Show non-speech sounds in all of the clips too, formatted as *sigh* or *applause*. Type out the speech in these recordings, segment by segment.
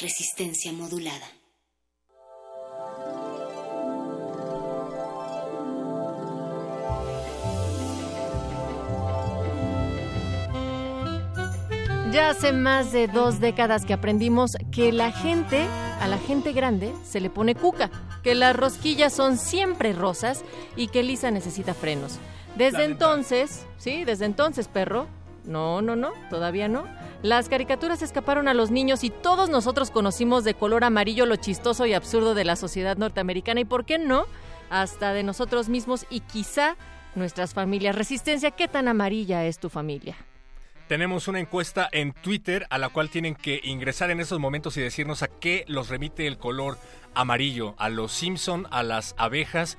Resistencia modulada. Ya hace más de dos décadas que aprendimos que la gente, a la gente grande, se le pone cuca, que las rosquillas son siempre rosas y que Lisa necesita frenos. Desde entonces, sí, desde entonces, perro, no, no, no, todavía no. Las caricaturas escaparon a los niños y todos nosotros conocimos de color amarillo lo chistoso y absurdo de la sociedad norteamericana y, ¿por qué no? Hasta de nosotros mismos y quizá nuestras familias. Resistencia, ¿qué tan amarilla es tu familia? Tenemos una encuesta en Twitter a la cual tienen que ingresar en esos momentos y decirnos a qué los remite el color amarillo, a los Simpson, a las abejas,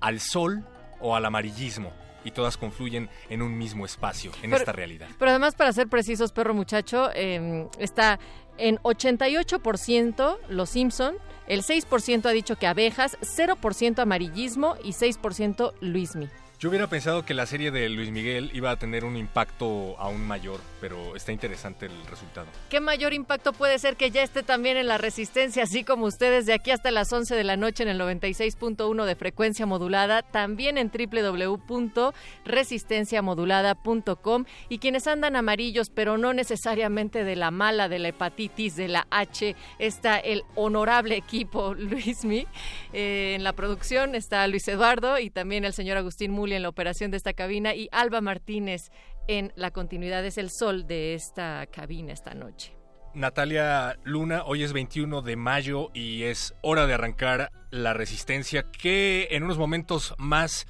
al sol o al amarillismo. Y todas confluyen en un mismo espacio, en Pero- esta realidad. Pero además, para ser precisos, perro muchacho, eh, está en 88% Los Simpson, el 6% ha dicho que abejas, 0% amarillismo y 6% Luismi. Yo hubiera pensado que la serie de Luis Miguel iba a tener un impacto aún mayor, pero está interesante el resultado. ¿Qué mayor impacto puede ser que ya esté también en la resistencia, así como ustedes de aquí hasta las 11 de la noche en el 96.1 de frecuencia modulada, también en www.resistenciamodulada.com y quienes andan amarillos, pero no necesariamente de la mala, de la hepatitis, de la H, está el honorable equipo *laughs* Luismi. Eh, en la producción está Luis Eduardo y también el señor Agustín Muli en la operación de esta cabina y Alba Martínez en la continuidad. Es el sol de esta cabina esta noche. Natalia Luna, hoy es 21 de mayo y es hora de arrancar la resistencia que en unos momentos más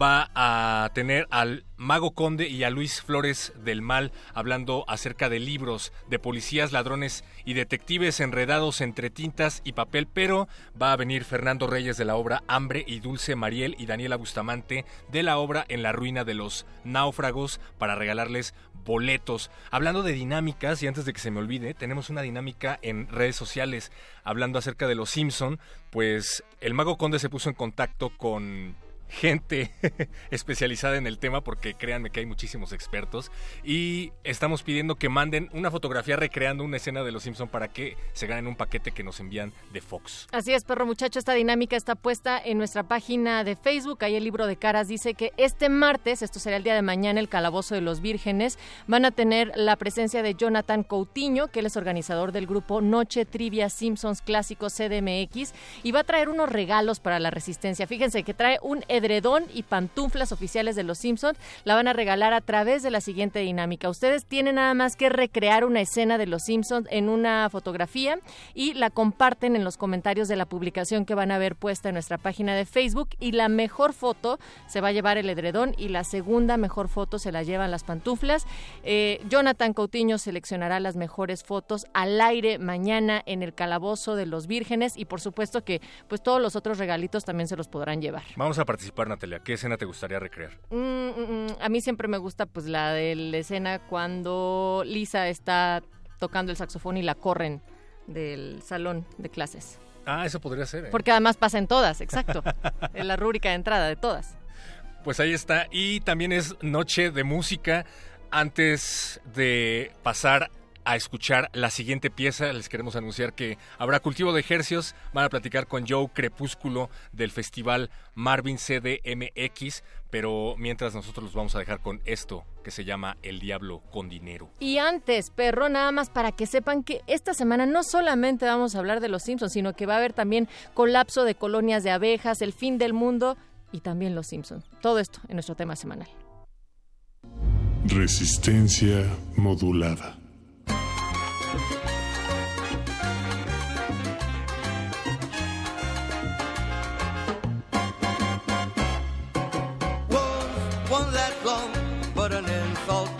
va a tener al Mago Conde y a Luis Flores del Mal hablando acerca de libros, de policías, ladrones y detectives enredados entre tintas y papel, pero va a venir Fernando Reyes de la obra Hambre y Dulce Mariel y Daniela Bustamante de la obra En la ruina de los náufragos para regalarles boletos. Hablando de dinámicas, y antes de que se me olvide, tenemos una dinámica en redes sociales hablando acerca de los Simpson, pues el Mago Conde se puso en contacto con gente *laughs* especializada en el tema porque créanme que hay muchísimos expertos y estamos pidiendo que manden una fotografía recreando una escena de Los Simpson para que se ganen un paquete que nos envían de Fox. Así es, perro muchacho, esta dinámica está puesta en nuestra página de Facebook. Ahí el libro de caras dice que este martes, esto será el día de mañana, el Calabozo de los Vírgenes, van a tener la presencia de Jonathan Coutinho, que él es organizador del grupo Noche Trivia Simpsons Clásicos CDMX, y va a traer unos regalos para la resistencia. Fíjense que trae un edredón y pantuflas oficiales de los Simpsons. La van a regalar a través de la siguiente dinámica. Ustedes tienen nada más que recrear una escena de los Simpsons en una fotografía y la comparten en los comentarios de la publicación que van a ver puesta en nuestra página de Facebook. Y la mejor foto se va a llevar el edredón y la segunda mejor foto se la llevan las pantuflas. Eh, Jonathan Coutinho seleccionará las mejores fotos al aire mañana en el calabozo de los vírgenes y por supuesto que pues todos los otros regalitos también se los podrán llevar. Vamos a participar, Natalia. ¿Qué escena te gustaría recrear? Mm, mm, mm, a mí siempre me gusta pues la de la escena cuando Lisa está tocando el saxofón y la corren del salón de clases. Ah, eso podría ser. ¿eh? Porque además pasa en todas, exacto. *laughs* en la rúbrica de entrada de todas. Pues ahí está. Y también es noche de música. Antes de pasar a escuchar la siguiente pieza. Les queremos anunciar que habrá cultivo de ejercios. Van a platicar con Joe Crepúsculo del festival Marvin CDMX. Pero mientras nosotros los vamos a dejar con esto que se llama El Diablo con Dinero. Y antes, perro, nada más para que sepan que esta semana no solamente vamos a hablar de los Simpsons, sino que va a haber también colapso de colonias de abejas, el fin del mundo y también los Simpsons. Todo esto en nuestro tema semanal. Resistencia modulada. one that long, but an insult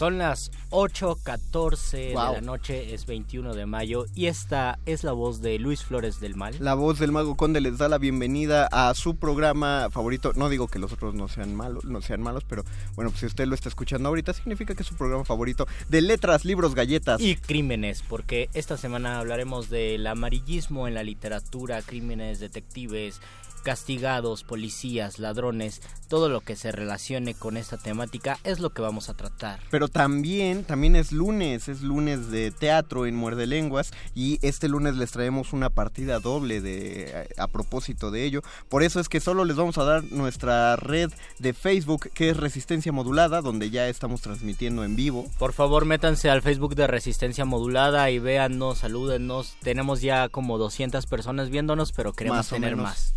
Son las 8.14 Wow. de la noche, es 21 de mayo, y esta es la voz de Luis Flores del Mal. La voz del Mago Conde les da la bienvenida a su programa favorito. No digo que los otros no sean malos, no sean malos, pero bueno, pues si usted lo está escuchando ahorita, significa que es su programa favorito de letras, libros, galletas. Y crímenes, porque esta semana hablaremos del amarillismo en la literatura, crímenes, detectives, castigados, policías, ladrones, todo lo que se relacione con esta temática es lo que vamos a tratar. Pero también, también es lunes, es lunes de teatro en Muerde Lenguas y este lunes les traemos una partida doble de a, a propósito de ello. Por eso es que solo les vamos a dar nuestra red de Facebook que es Resistencia Modulada, donde ya estamos transmitiendo en vivo. Por favor, métanse al Facebook de Resistencia Modulada y véannos, salúdennos. Tenemos ya como 200 personas viéndonos, pero queremos Más tener más.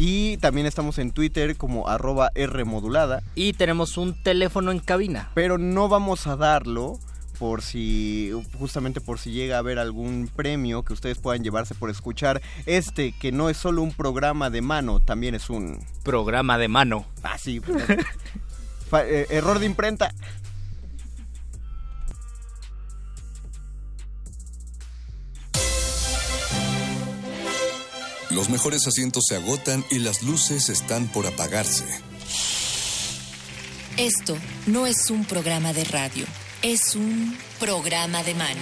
Y también estamos en Twitter como arroba Rmodulada. Y tenemos un teléfono en cabina. Pero no vamos a darlo por si, justamente por si llega a haber algún premio que ustedes puedan llevarse por escuchar este, que no es solo un programa de mano, también es un... Programa de mano. Ah, sí. *laughs* Eh, error de imprenta. Los mejores asientos se agotan y las luces están por apagarse. Esto no es un programa de radio, es un programa de mano.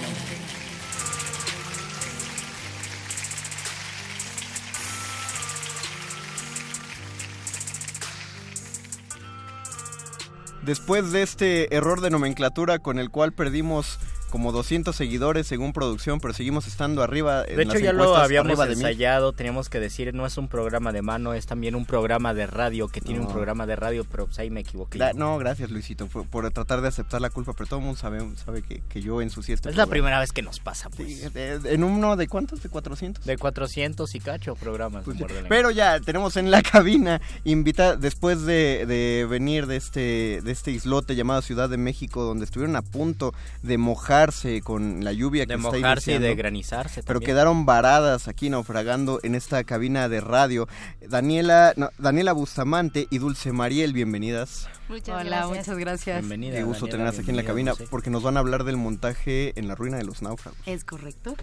Después de este error de nomenclatura con el cual perdimos como 200 seguidores según producción, pero seguimos estando arriba. En De hecho, las ya lo habíamos ensayado, teníamos que decir, no es un programa de mano, es también un programa de radio, que tiene No. un programa de radio, pero pues ahí me equivoqué. No, gracias Luisito por tratar de aceptar la culpa, pero todo el mundo sabe, sabe que, que yo ensucié este es la primera vez que nos pasa, pues. Sí, de- en uno de cuántos, de 400. De 400 y cacho programas. Lenguas. Pero ya tenemos en la *laughs* cabina invita después de, de venir de este de este islote llamado Ciudad de México donde estuvieron a punto de mojarse con la lluvia que De está mojarse y de granizarse pero también. quedaron varadas aquí naufragando en esta cabina de radio. Daniela no, Daniela Bustamante y Dulce Mariel, bienvenidas. Muchas Hola, gracias. muchas gracias. Bienvenida. Qué gusto Daniela, tenerlas aquí en la cabina Dulce. porque nos van a hablar del montaje en la ruina de los náufragos. Es correcto.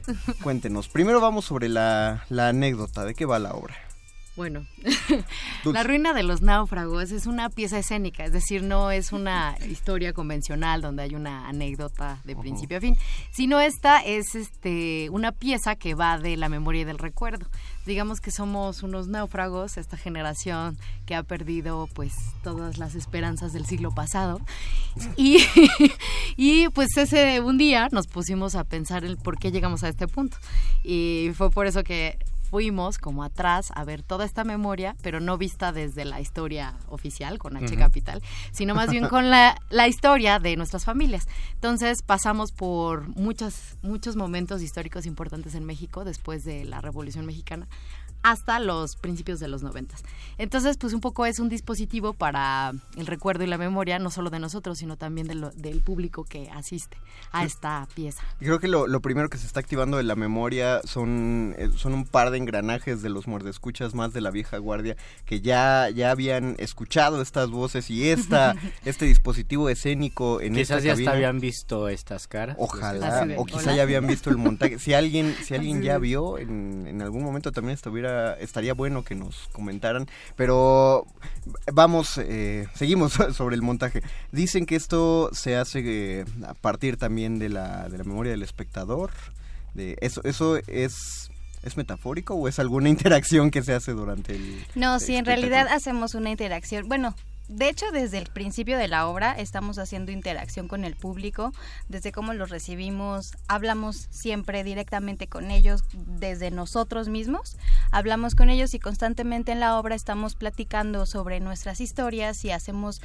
Cuéntenos. Primero vamos sobre la, la anécdota. ¿De qué va la obra? Bueno. La ruina de los náufragos es una pieza escénica, es decir, no es una historia convencional donde hay una anécdota de principio a fin, sino esta es este una pieza que va de la memoria y del recuerdo. Digamos que somos unos náufragos, esta generación que ha perdido pues todas las esperanzas del siglo pasado. Y, *laughs* y pues ese un día nos pusimos a pensar el por qué llegamos a este punto. Y fue por eso que fuimos como atrás a ver toda esta memoria, pero no vista desde la historia oficial con H capital, sino más bien con la, la historia de nuestras familias. Entonces pasamos por muchos, muchos momentos históricos importantes en México después de la Revolución Mexicana hasta los principios de los noventas. Entonces, pues un poco es un dispositivo para el recuerdo y la memoria, no solo de nosotros, sino también de lo- del público que asiste a Sí. esta pieza. Creo que lo, lo primero que se está activando de la memoria son, eh, son un par de engranajes de los muerdescuchas más de la vieja guardia que ya, ya habían escuchado estas voces y esta, *laughs* este dispositivo escénico en Quizás esta ya cabina. hasta habían visto estas caras. Ojalá, de, o quizá "Hola". ya habían visto el montaje. Si alguien, si alguien ya vio, en, en algún momento también estuviera, estaría bueno que nos comentaran. Pero vamos, eh, seguimos *laughs* sobre el montaje. Dicen que esto se hace eh, a partir también de la, de la memoria del espectador. De eso, eso es. ¿Es metafórico o es alguna *laughs* interacción que se hace durante el... No, sí, en realidad hacemos una interacción. Bueno, de hecho, desde el principio de la obra estamos haciendo interacción con el público, desde cómo los recibimos, hablamos siempre directamente con ellos, desde nosotros mismos, hablamos con ellos y constantemente en la obra estamos platicando sobre nuestras historias y hacemos,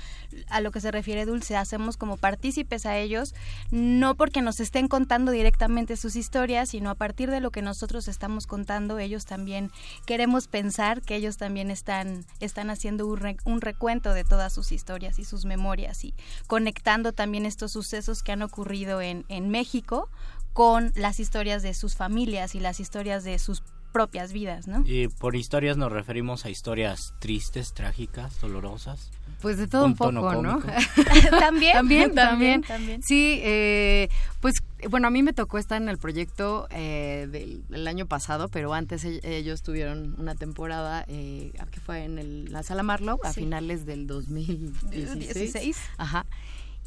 a lo que se refiere Dulce, hacemos como partícipes a ellos, no porque nos estén contando directamente sus historias, sino a partir de lo que nosotros estamos contando, ellos también queremos pensar que ellos también están, están haciendo un, un recuento de todas sus historias y sus memorias y conectando también estos sucesos que han ocurrido en, en México con las historias de sus familias y las historias de sus propias vidas, ¿no? Y por historias nos referimos a historias tristes, trágicas, dolorosas. Pues de todo un, tono poco, ¿no? cómico. *laughs* también, también, *laughs* también, también, también. Sí, eh, pues bueno, a mí me tocó estar en el proyecto eh, del, del año pasado, pero antes e- ellos tuvieron una temporada eh, que fue en el- la Sala Marlowe a Sí. finales del *laughs* 2016. 16. Ajá.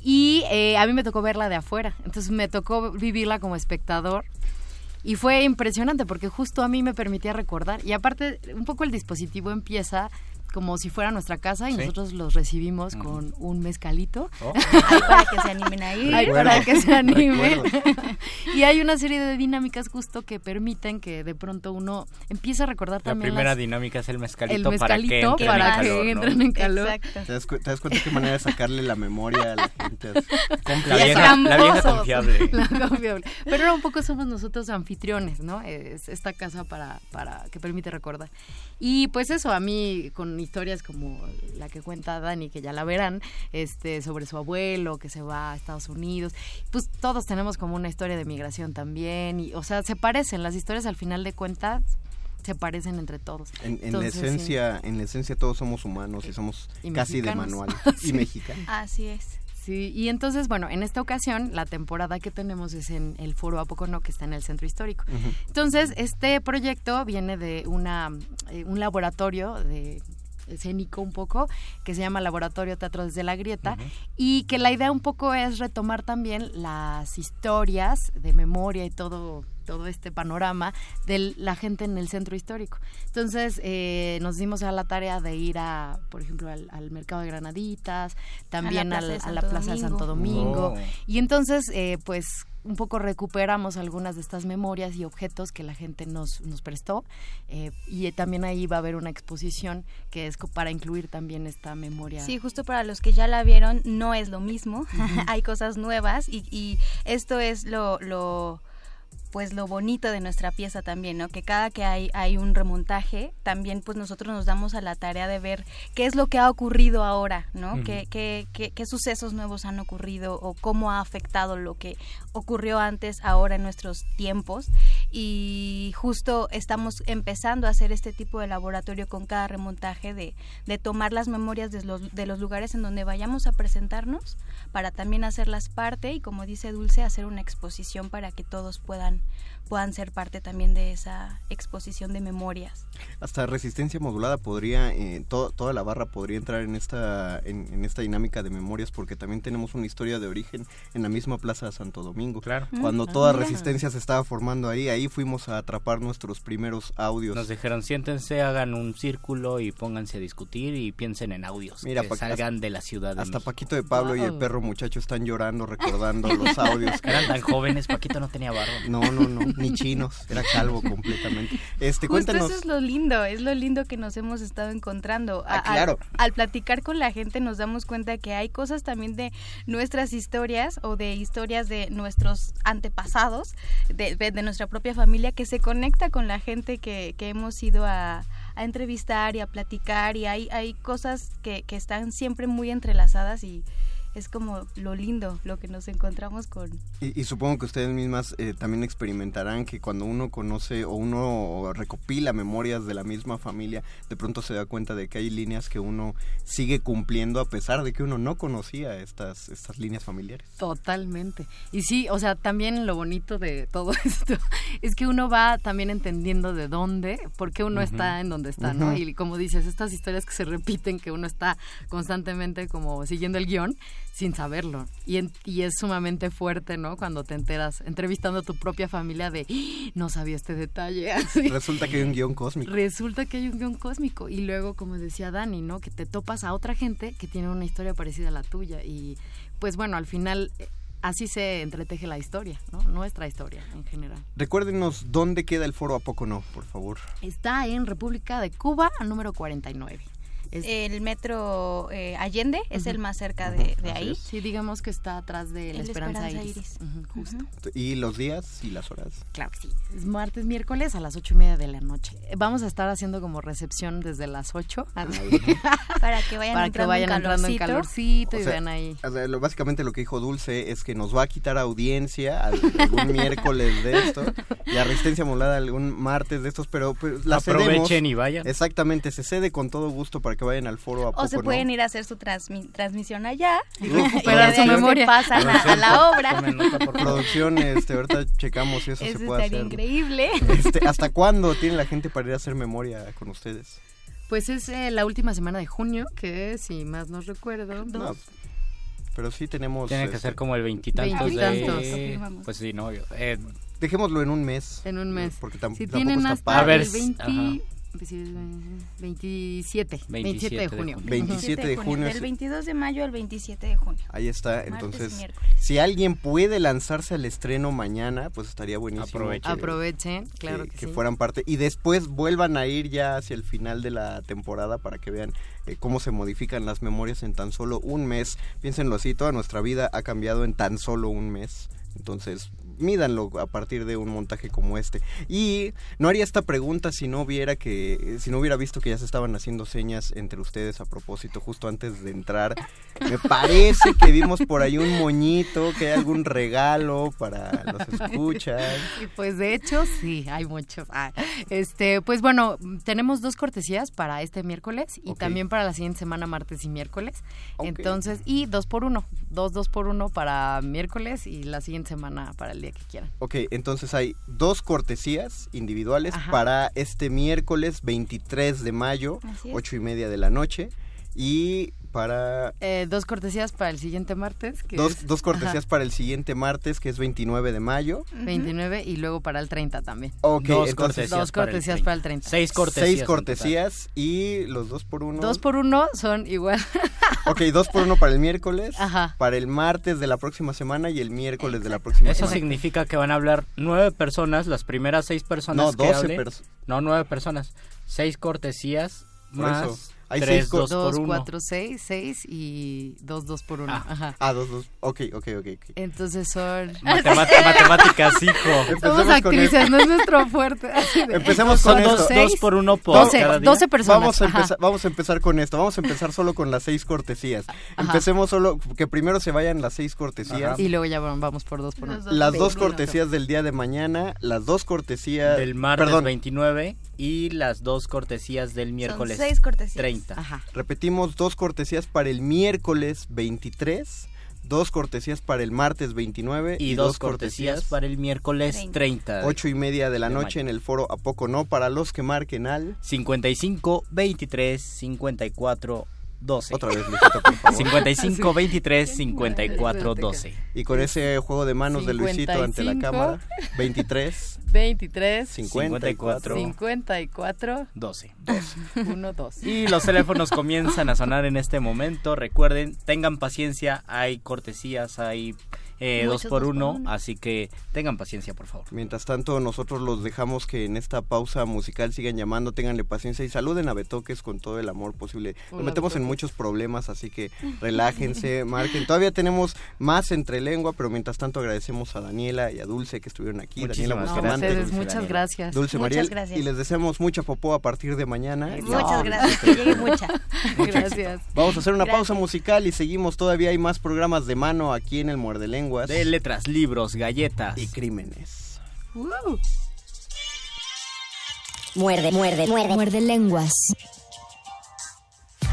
Y eh, a mí me tocó verla de afuera, entonces me tocó vivirla como espectador. Y fue impresionante porque justo a mí me permitía recordar. Y aparte, un poco el dispositivo empieza como si fuera nuestra casa y Sí. nosotros los recibimos con un mezcalito. Oh. *laughs* Ahí para que se animen a ir. Ay, para que se animen. *laughs* Y hay una serie de dinámicas justo que permiten que de pronto uno empiece a recordar La también primera las- dinámica es el mezcalito, el para que mezcalito entren para en que calor, ¿no? entren en calor. ¿Te das, cu- te das cuenta qué manera de sacarle la memoria a la gente? *laughs* La vieja, la vieja confiable. La confiable. Pero ahora un poco somos nosotros anfitriones, ¿no? Es esta casa para, para que permite recordar. Y pues eso, a mí con historias como la que cuenta Dani, que ya la verán, este, sobre su abuelo que se va a Estados Unidos, pues todos tenemos como una historia de migración también, y, o sea, se parecen, las historias al final de cuentas se parecen entre todos. En, en Entonces, la sí. esencia, en la esencia todos somos humanos y somos Y casi de manual *laughs* y mexicanos. Así es. Sí, y entonces, bueno, en esta ocasión la temporada que tenemos es en el Foro A Poco No, que está en el Centro Histórico. Entonces, este proyecto viene de una, eh, un laboratorio de escénico un poco, que se llama Laboratorio Teatro desde la Grieta, y que la idea un poco es retomar también las historias de memoria y todo todo este panorama de la gente en el centro histórico. Entonces eh, nos dimos a la tarea de ir a, por ejemplo, al, al mercado de Granaditas, también A la Plaza de la, Santo Plaza de Domingo. Santo Domingo. Oh. Y entonces, eh, pues un poco recuperamos algunas de estas memorias y objetos que la gente nos, nos prestó eh, y también ahí va a haber una exposición que es para incluir también esta memoria. Sí, justo para los que ya la vieron, no es lo mismo. *laughs* Hay cosas nuevas y, y esto es lo, lo pues lo bonito de nuestra pieza también, ¿no? Que cada que hay, hay un remontaje, también pues nosotros nos damos a la tarea de ver qué es lo que ha ocurrido ahora, ¿no? Qué, qué- qué sucesos nuevos han ocurrido o cómo ha afectado lo que ocurrió antes, ahora en nuestros tiempos. Y justo estamos empezando a hacer este tipo de laboratorio con cada remontaje de, de tomar las memorias de los, de los lugares en donde vayamos a presentarnos para también hacerlas parte y como dice Dulce, hacer una exposición para que todos puedan, puedan ser parte también de esa exposición de memorias. Hasta resistencia modulada podría, eh, to- toda la barra podría entrar en esta, en, en esta dinámica de memorias porque también tenemos una historia de origen en la misma Plaza de Santo Domingo. Claro. Cuando Mm, ah, toda mira. resistencia se estaba formando ahí, ahí fuimos a atrapar nuestros primeros audios. Nos dijeron, siéntense, hagan un círculo y pónganse a discutir y piensen en audios Mira, que pa- salgan de la ciudad. de Hasta México. Paquito de Pablo y el perro muchacho están llorando recordando los *laughs* audios. que- Eran tan jóvenes, Paquito no tenía barba. No, no, no, ni chinos, era calvo completamente. Este, Justo cuéntanos. eso es lo lindo, es lo lindo que nos hemos estado encontrando. A- Ah, claro. Al, al platicar con la gente nos damos cuenta que hay cosas también de nuestras historias o de historias de nuestros antepasados, de, nuestra propia familia, que se conecta con la gente que, que hemos ido a, a entrevistar y a platicar y hay, hay cosas que, que están siempre muy entrelazadas y es como lo lindo, lo que nos encontramos con, Y, y supongo que ustedes mismas eh, también experimentarán que cuando uno conoce o uno recopila memorias de la misma familia, de pronto se da cuenta de que hay líneas que uno sigue cumpliendo a pesar de que uno no conocía estas, estas líneas familiares. Totalmente. Y sí, o sea, también lo bonito de todo *laughs* esto es que uno va también entendiendo de dónde, por qué uno está en donde está, ¿no? Y como dices, estas historias que se repiten, que uno está constantemente como siguiendo el guion sin saberlo. Y, en- y es sumamente fuerte, ¿no? Cuando te enteras, entrevistando a tu propia familia de, "Ah, no sabía este detalle. *laughs* así. Resulta que hay un guion cósmico. Resulta que hay un guion cósmico y luego, como decía Dani, ¿no? Que te topas a otra gente que tiene una historia parecida a la tuya y pues bueno, al final eh, así se entreteje la historia, ¿no? Nuestra historia en general. Recuérdenos dónde queda el foro A Poco No, por favor. Está en República de Cuba, número 49. El metro eh, Allende es el más cerca de, ahí. es. Sí, digamos que está atrás de la Esperanza, Esperanza Iris. Justo. ¿Y los días y las horas? Claro que sí. Es martes, miércoles a las ocho y media de la noche. Eh, Vamos a estar haciendo como recepción desde las 8. *laughs* Para que vayan Para que entrando vayan en entrando en calorcito. y O sea, vean ahí. o sea, lo- básicamente lo que dijo Dulce es que nos va a quitar audiencia al- algún *laughs* miércoles de esto y a Resistencia Molada algún martes de estos, pero pues, la Aprovechen cedemos. y vayan. Exactamente, se cede con todo gusto para que vayan al foro a O poco, se ¿no? pueden ir a hacer su transmi- transmisión allá y recuperar su memoria. pasan a, a la obra. Producción, este, ahorita checamos si eso, Eso se puede estaría hacer. increíble. Este, ¿Hasta cuándo tiene la gente para ir a hacer memoria con ustedes? Pues es eh, la última semana de junio, que si más no recuerdo, No, pero sí tenemos... Tiene que este, ser como el veintitantos de... Pues sí, no. eh, Dejémoslo en un mes. En un mes. Porque tam- si tampoco tienen está hasta padre. el 20 Ajá. pues sí, 27, 27 de junio. 27 de junio. Del 22 de mayo al 27 de junio. Ahí está, entonces, miércoles. si alguien puede lanzarse al estreno mañana, pues estaría buenísimo. Aprovechen. Aprovechen, claro que, que, que sí. fueran parte y después vuelvan a ir ya hacia el final de la temporada para que vean eh, cómo se modifican las memorias en tan solo un mes. Piénsenlo así, toda nuestra vida ha cambiado en tan solo un mes. Entonces, mídanlo a partir de un montaje como este. Y no haría esta pregunta si no hubiera que si no hubiera visto que ya se estaban haciendo señas entre ustedes a propósito justo antes de entrar. Me parece que vimos por ahí un moñito, que hay algún regalo para los escuchas. Y pues de hecho sí, hay muchos. Ah, este, pues bueno, tenemos dos cortesías para este miércoles y también para la siguiente semana, martes y miércoles. Entonces, y dos por uno, dos dos por uno para miércoles y la siguiente semana para el día que quieran. Ok, entonces hay dos cortesías individuales Ajá. para este miércoles 23 de mayo, Así es. ocho y media de la noche. Y para Eh, dos cortesías para el siguiente martes. Que dos, es- dos cortesías Ajá, para el siguiente martes, que es 29 de mayo. 29 y luego para el 30 también. Ok, Dos entonces- cortesías Dos para el cortesías 30. para el 30. Seis cortesías. Seis cortesías y los dos por uno. Dos por uno son igual. *laughs* Ok, dos por uno para el miércoles, Ajá. para el martes de la próxima semana y el miércoles de la próxima Eso semana. significa que van a hablar nueve personas, las primeras seis personas No, que 12 hablen. pers- No, nueve personas. Seis cortesías más eso. Hay tres, seis co- dos por Dos, uno. cuatro, seis, seis y dos, dos por uno. Ajá. Ah, dos, dos. Ok, ok, ok. ok. Entonces son... *laughs* Matemat- matemáticas, hijo. Somos Empecemos con actrices, esto. no es nuestro fuerte. Empecemos con dos, esto. seis, Dos por uno por doce, cada día. doce personas. Vamos a, empezar, vamos a empezar con esto. Vamos a empezar solo con las seis cortesías. Empecemos solo, que primero se vayan las seis cortesías. Y luego ya vamos por dos por uno. Las dos cortesías del día de mañana, las dos cortesías Del martes perdón, 29 y las dos cortesías del miércoles seis cortesías. 30. Ajá. repetimos dos cortesías para el miércoles 23, dos cortesías para el martes 29 Y, dos cortesías para el miércoles 30. ocho y media de la de noche mayo. en el foro A Poco No para los que marquen al 55 23 54 12. otra vez Luisito por favor 55 23 54 12. y con ese juego de manos de Luisito ante la 55. cámara 23 23, 54 54, 12. 1, 2. Y los teléfonos comienzan a sonar en este momento. Recuerden, tengan paciencia. Hay cortesías, hay eh, dos por dos por uno. Así que tengan paciencia, por favor. Mientras tanto, nosotros los dejamos que en esta pausa musical sigan llamando, tenganle paciencia y saluden a Betoques con todo el amor posible. Nos metemos en muchos problemas, así que *laughs* relájense, marquen. Todavía tenemos más entre lengua, pero mientras tanto agradecemos a Daniela y a Dulce que estuvieron aquí. Daniela Muchísimas No, Bustamante, Dulce muchas Daniela. gracias. Dulce Muchas Mariel. gracias. Y les deseamos mucha popó a partir de mañana. Muchas gracias, que llegue mucha. Gracias. Vamos a hacer una Gracias. pausa musical y seguimos. Todavía hay más programas de mano aquí en el Muerde Lenguas De letras, libros, galletas. y crímenes. Muerde, muerde, muerde. Muerde lenguas.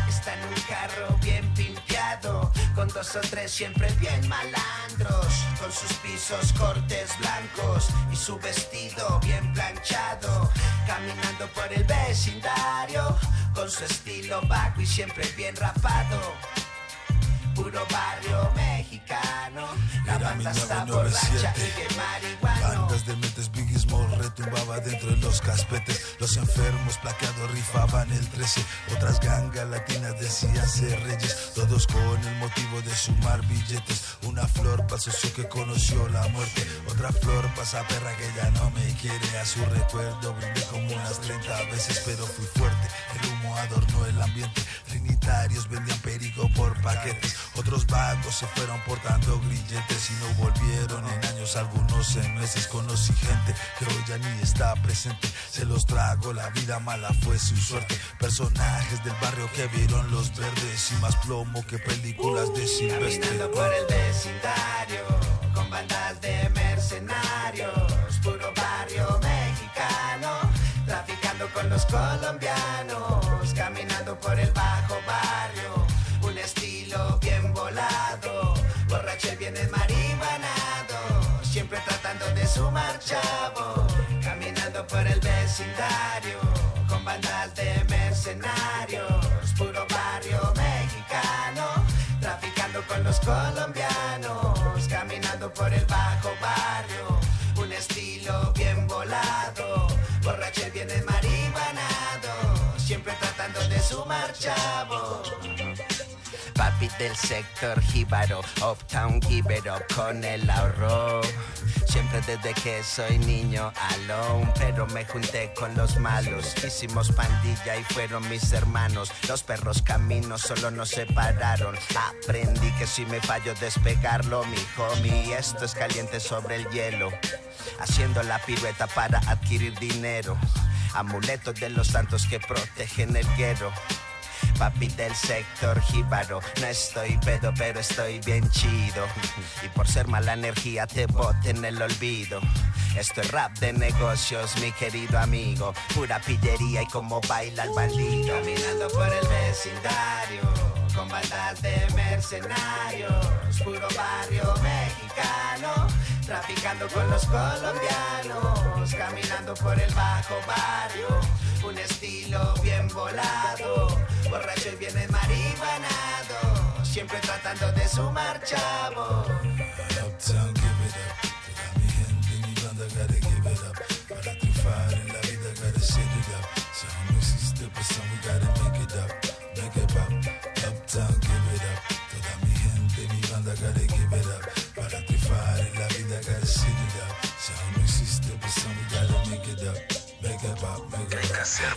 Está en un carro bien pimpeado, con dos o tres siempre bien malandros, con sus pisos cortes blancos y su vestido bien planchado, caminando por el vecindario, con su estilo vago y siempre bien rapado. Puro barrio mexicano, Era banda está borracha 1997. y bien marihuano. Bandas de mentes Biggie Small retumbaba dentro de los caspetes. Los enfermos plaqueados rifaban el 13. Otras gangas latinas decían ser reyes. Todos con el motivo de sumar billetes. Una flor para socio que conoció la muerte. Otra flor para esa perra que ya no me quiere. A su recuerdo brindé como unas 30 veces, pero fui fuerte. El humo adornó el ambiente. Trinitarios vendían perico por paquetes. Otros vagos se fueron portando grilletes y no volvieron en años, algunos en meses. Conocí gente que hoy ya ni está presente. Se los trago, la vida mala fue su suerte. Personajes del barrio que vieron los verdes y más plomo que películas de Silvestre. Caminando por el vecindario, con bandas de mercenarios, puro barrio mexicano, traficando con los colombianos, por el bajo barrio, un estilo bien volado, borracho y bien marihuanado, siempre tratando de sumar chavo, caminando por el vecindario, con bandas de mercenarios, puro barrio mexicano, traficando con los colombianos, caminando por el bajo barrio, chavo. Papi del sector jíbaro, uptown give con el ahorro. Siempre desde que soy niño alone, pero me junté con los malos. Hicimos pandilla y fueron mis hermanos. Los perros caminos solo nos separaron. Aprendí que si me fallo despegarlo, mi homie, esto es caliente sobre el hielo. Haciendo la pirueta para adquirir dinero. Amuletos de los santos que protegen el guero. Papi del sector jíbaro, no estoy pedo, pero estoy bien chido. Y por ser mala energía te bote en el olvido. Esto es rap de negocios, mi querido amigo. Pura pillería y como baila el bandido. Caminando por el vecindario, con bandas de mercenarios. Puro barrio mexicano, traficando con los colombianos, caminando por el bajo barrio, un estilo bien volado, borracho y bien marihuanado, siempre tratando de sumar chavo.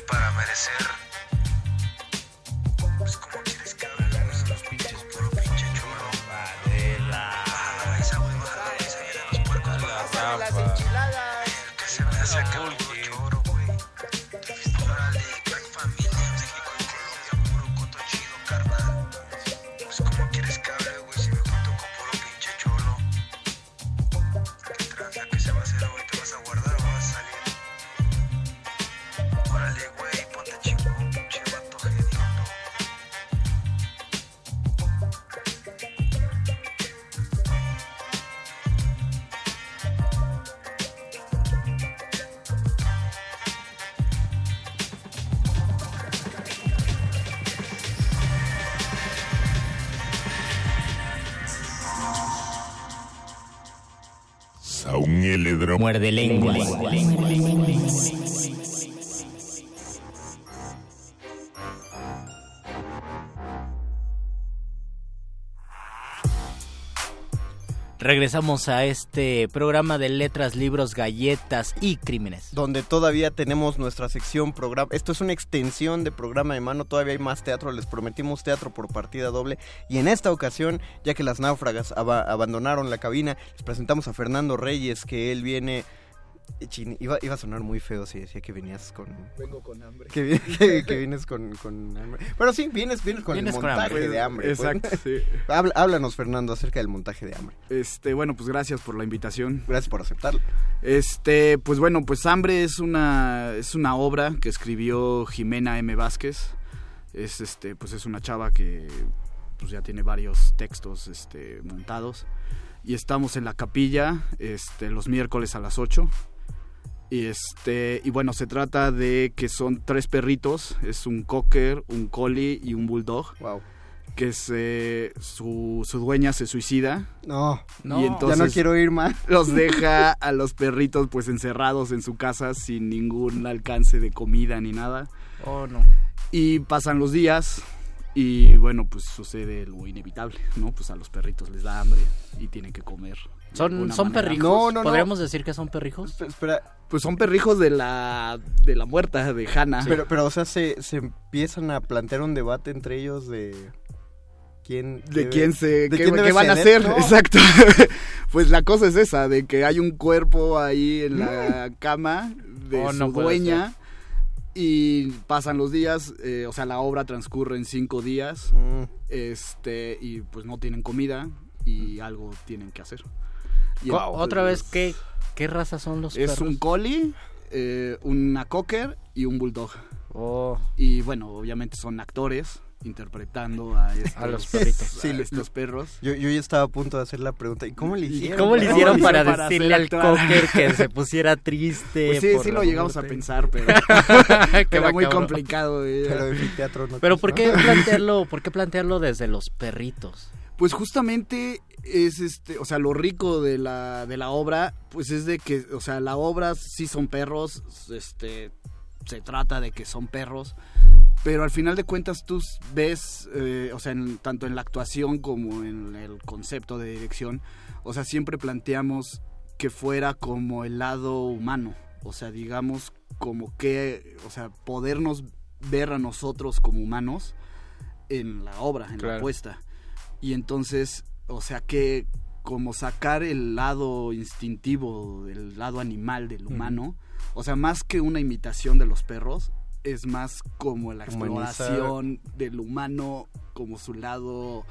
Para merecer? Muerde lenguas. Regresamos a este programa de letras, libros, galletas y crímenes. donde todavía tenemos nuestra sección programa. Esto es una extensión de programa de mano, todavía hay más teatro, les prometimos teatro por partida doble y en esta ocasión, ya que las náufragas aba- abandonaron la cabina, les presentamos a Fernando Reyes, que él viene... chin, iba, iba a sonar muy feo si decía que venías con... Vengo con hambre. Que, vi- *laughs* que- que vienes con, con hambre. Pero sí, vienes, vienes con Vienes el con montaje hambre. de hambre. pues. Exacto, *laughs* sí. Habla- háblanos, Fernando, acerca del montaje de hambre. Este, bueno, pues gracias por la invitación. Gracias por aceptarlo. Este, pues bueno, pues Hambre es una es una obra que escribió Jimena M. Vázquez. Es este, pues es una chava que pues ya tiene varios textos este montados y estamos en la capilla este los miércoles a las 8. Y este, y bueno, se trata de que son tres perritos, es un cocker, un collie y un bulldog. Wow. Que se su, su dueña se suicida. No, y entonces ya no quiero ir más. *laughs* los deja a los perritos pues encerrados en su casa sin ningún alcance de comida ni nada. Oh, no. Y pasan los días y bueno, pues sucede lo inevitable, ¿no? Pues a los perritos les da hambre y tienen que comer. ¿Son, son manera. perrijos? ¿Podríamos decir que son perrijos? Espera. Pues son perrijos de la de la muerta de Hannah. Pero, pero, o sea, se, se empiezan a plantear un debate entre ellos de quién... de debe- quién se de qué, quién qué van a hacer, ¿no? exacto. *laughs* pues la cosa es esa, de que hay un cuerpo ahí en la cama de Oh, su no dueña y pasan los días, eh, o sea, la obra transcurre en cinco días, Mm. este y pues no tienen comida y algo tienen que hacer. Y Co- entonces, Otra vez, ¿qué, ¿qué raza son los es perros? un collie, eh, una cocker y un bulldog. Oh. Y bueno, obviamente son actores interpretando a, *laughs* estos, A los perritos. a *laughs* Sí, lo- estos perros. Yo, yo ya estaba a punto de hacer la pregunta. ¿Y cómo le ¿Y hicieron? ¿Cómo le para- hicieron para para decirle al cocker que se *laughs* pusiera triste? Pues sí, por sí lo llegamos a pensar, pero era muy complicado. eh. Pero en teatro no Pero quiso. ¿por qué plantearlo, por qué plantearlo desde los perritos? Pues justamente es este, o sea, lo rico de la, de la obra, pues es de que, o sea, la obra sí son perros, este, se trata de que son perros, pero al final de cuentas tú ves, eh, o sea, en- tanto en la actuación como en el concepto de dirección, o sea, siempre planteamos que fuera como el lado humano, o sea, digamos como que, o sea, podernos ver a nosotros como humanos en la obra, en la puesta. Y entonces, o sea, que como sacar el lado instintivo, el lado animal del humano, o sea, más que una imitación de los perros, es más como la Humanizar. exploración del humano como su lado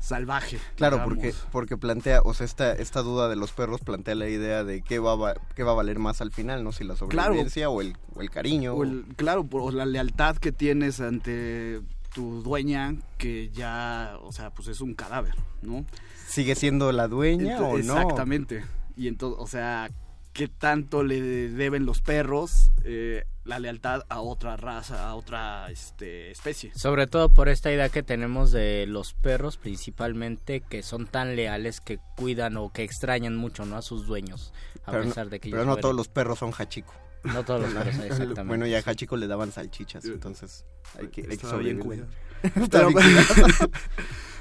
salvaje. Claro, digamos. porque, porque plantea, o sea, esta, esta duda de los perros plantea la idea de qué va, a va- qué va a valer más al final, ¿no? Si la Claro. sobrevivencia o, el, o el cariño. O el- claro, por o la lealtad que tienes ante tu dueña, que ya, o sea, pues es un cadáver, ¿no? ¿Sigue siendo la dueña o no? Exactamente. Y entonces, o sea, ¿qué tanto le deben los perros eh, la lealtad a otra raza, a otra este, especie? Sobre todo por esta idea que tenemos de los perros principalmente que son tan leales que cuidan o que extrañan mucho ¿no? a sus dueños a Pero no- pesar de que pero no mueren. todos los perros son hachiko. No todos los *laughs* perros, exactamente. Bueno, y a hachiko le daban salchichas, entonces hay que, hay que Estaba bien sobrevivir. cuidado. *laughs* Estaba *laughs*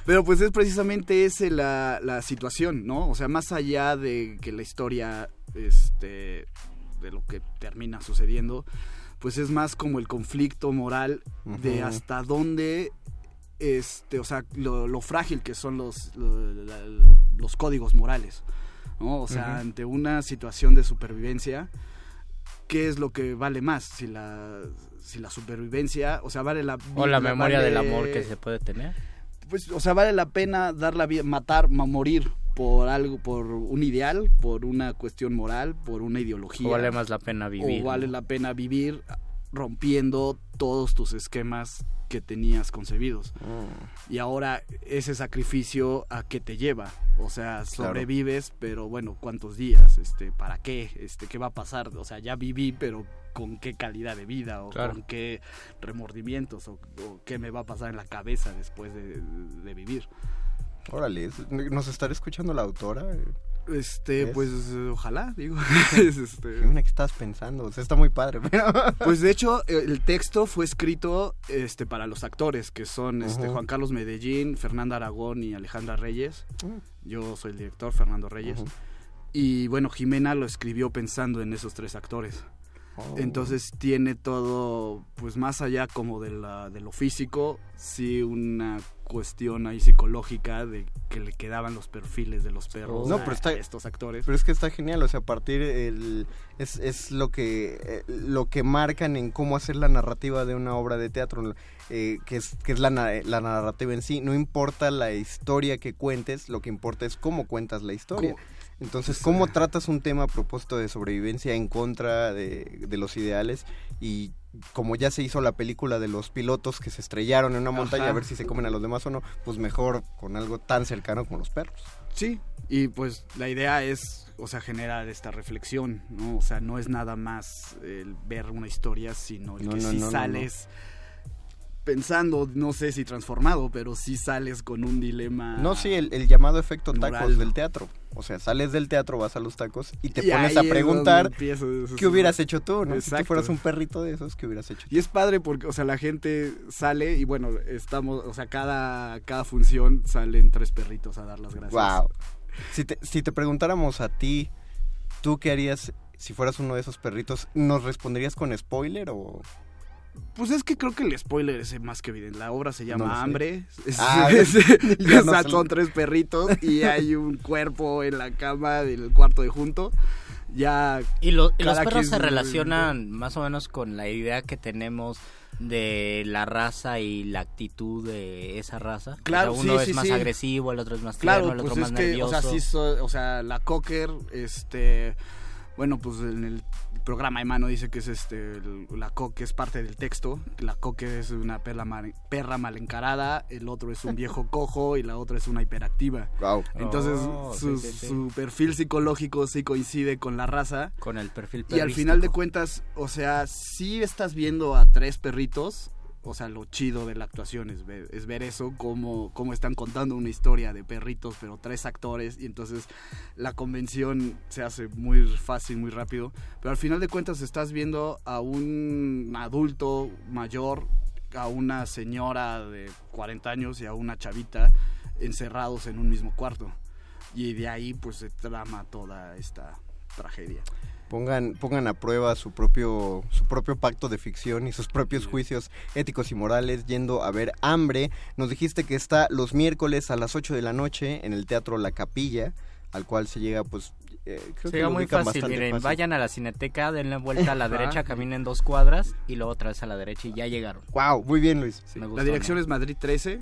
Pero, pues es precisamente ese la, la situación, ¿no? O sea, más allá de que la historia, este, de lo que termina sucediendo, pues es más como el conflicto moral de hasta dónde, este, o sea, lo, lo frágil que son los, lo- la- los códigos morales, ¿no? O sea, ante una situación de supervivencia, ¿qué es lo que vale más? Si la, si la supervivencia, o sea, vale la o la memoria del amor que se puede tener. pues, o sea, vale la pena dar la vida, matar, ma- morir por algo, por un ideal, por una cuestión moral, por una ideología. O vale más la pena vivir, O vale la pena vivir rompiendo todos tus esquemas que tenías concebidos. Mm. Y ahora ese sacrificio a qué te lleva? O sea, Claro. sobrevives, pero bueno, ¿cuántos días? Este, ¿para qué? Este, ¿qué va a pasar? O sea, ya viví, pero ¿con qué calidad de vida? O Claro. con qué remordimientos? O, o qué me va a pasar en la cabeza después de, de vivir? Órale, ¿nos estará escuchando la autora? Este, ¿Es? pues ojalá, digo. *laughs* *laughs* Es, este, Una que estás pensando, o sea, está muy padre, pero... *laughs* Pues de hecho, eh, el texto fue escrito este, para los actores, que son este. Juan Carlos Medellín, Fernanda Aragón y Alejandra Reyes. Mm. Yo soy el director, Fernando Reyes. Y bueno, Jimena lo escribió pensando en esos tres actores. Oh. Entonces tiene todo, pues más allá como de, la, de lo físico, sí una cuestión ahí psicológica de que le quedaban los perfiles de los perros No, a pero está- estos actores. Pero es que está genial, o sea, a partir el, es, es lo que eh, lo que marcan en cómo hacer la narrativa de una obra de teatro, eh, que es que es la, la narrativa en sí. No importa la historia que cuentes, lo que importa es cómo cuentas la historia. ¿Cómo? Entonces, cómo tratas un tema a propósito de sobrevivencia en contra de, de los ideales y como ya se hizo la película de los pilotos que se estrellaron en una montaña Ajá. a ver si se comen a los demás o no, pues mejor con algo tan cercano como los perros. Sí, y pues la idea es, o sea, generar esta reflexión, ¿no? O sea, no es nada más el ver una historia, sino el No, que no, si no, no, sales pensando, no sé si transformado, pero sí sales con un dilema. No, sí, el, el llamado efecto moral. tacos del teatro. O sea, sales del teatro, vas a los tacos y te Y pones a preguntar qué hubieras hecho tú, ¿no? Si tú fueras un perrito de esos, ¿qué hubieras hecho? Y es padre porque, o sea, la gente sale y bueno, estamos, o sea, cada, cada función salen tres perritos a dar las gracias. Wow. Si te, si te preguntáramos a ti, ¿tú qué harías si fueras uno de esos perritos? ¿Nos responderías con spoiler o...? Pues es que creo que el spoiler es más que evidente. La obra se llama. Hambre. Ah, *laughs* es- ya o no sea, sé. son tres perritos y hay un cuerpo en la cama del cuarto de junto. Ya. Y, lo- y los perros se relacionan más o menos con la idea que tenemos de la raza y la actitud de esa raza. Claro, O sea, uno sí, es sí, más sí. agresivo, el otro es más tierno, Claro, el otro pues más que, nervioso. o sea, sí, so- o sea, la cocker, este, bueno, pues en el programa de mano dice que es este, el- la cocker es parte del texto, la cocker es una perra mal, perra mal encarada, el otro es un viejo *laughs* cojo y la otra es una hiperactiva. Wow. Entonces Oh, su, sí, sí, sí. su perfil psicológico sí coincide con la raza. Con el perfil Y al final de cuentas, o sea, sí estás viendo a tres perritos. O sea, lo chido de la actuación es ver, es ver eso, cómo, cómo están contando una historia de perritos, pero tres actores, y entonces la convención se hace muy fácil, muy rápido. Pero al final de cuentas estás viendo a un adulto mayor, a una señora de 40 años y a una chavita encerrados en un mismo cuarto. Y de ahí pues se trama toda esta tragedia. Pongan, pongan a prueba su propio, su propio pacto de ficción y sus propios juicios éticos y morales yendo a ver Hambre. Nos dijiste que está los miércoles a las 8 de la noche en el Teatro La Capilla, al cual se llega pues... eh, creo que Llega lo muy fácil, miren, fácil. vayan a la cineteca, denle vuelta a la derecha, caminen dos cuadras y luego otra vez a la derecha y ya llegaron. Wow, muy bien Luis. Me gustó, La dirección ¿no? es Madrid 13,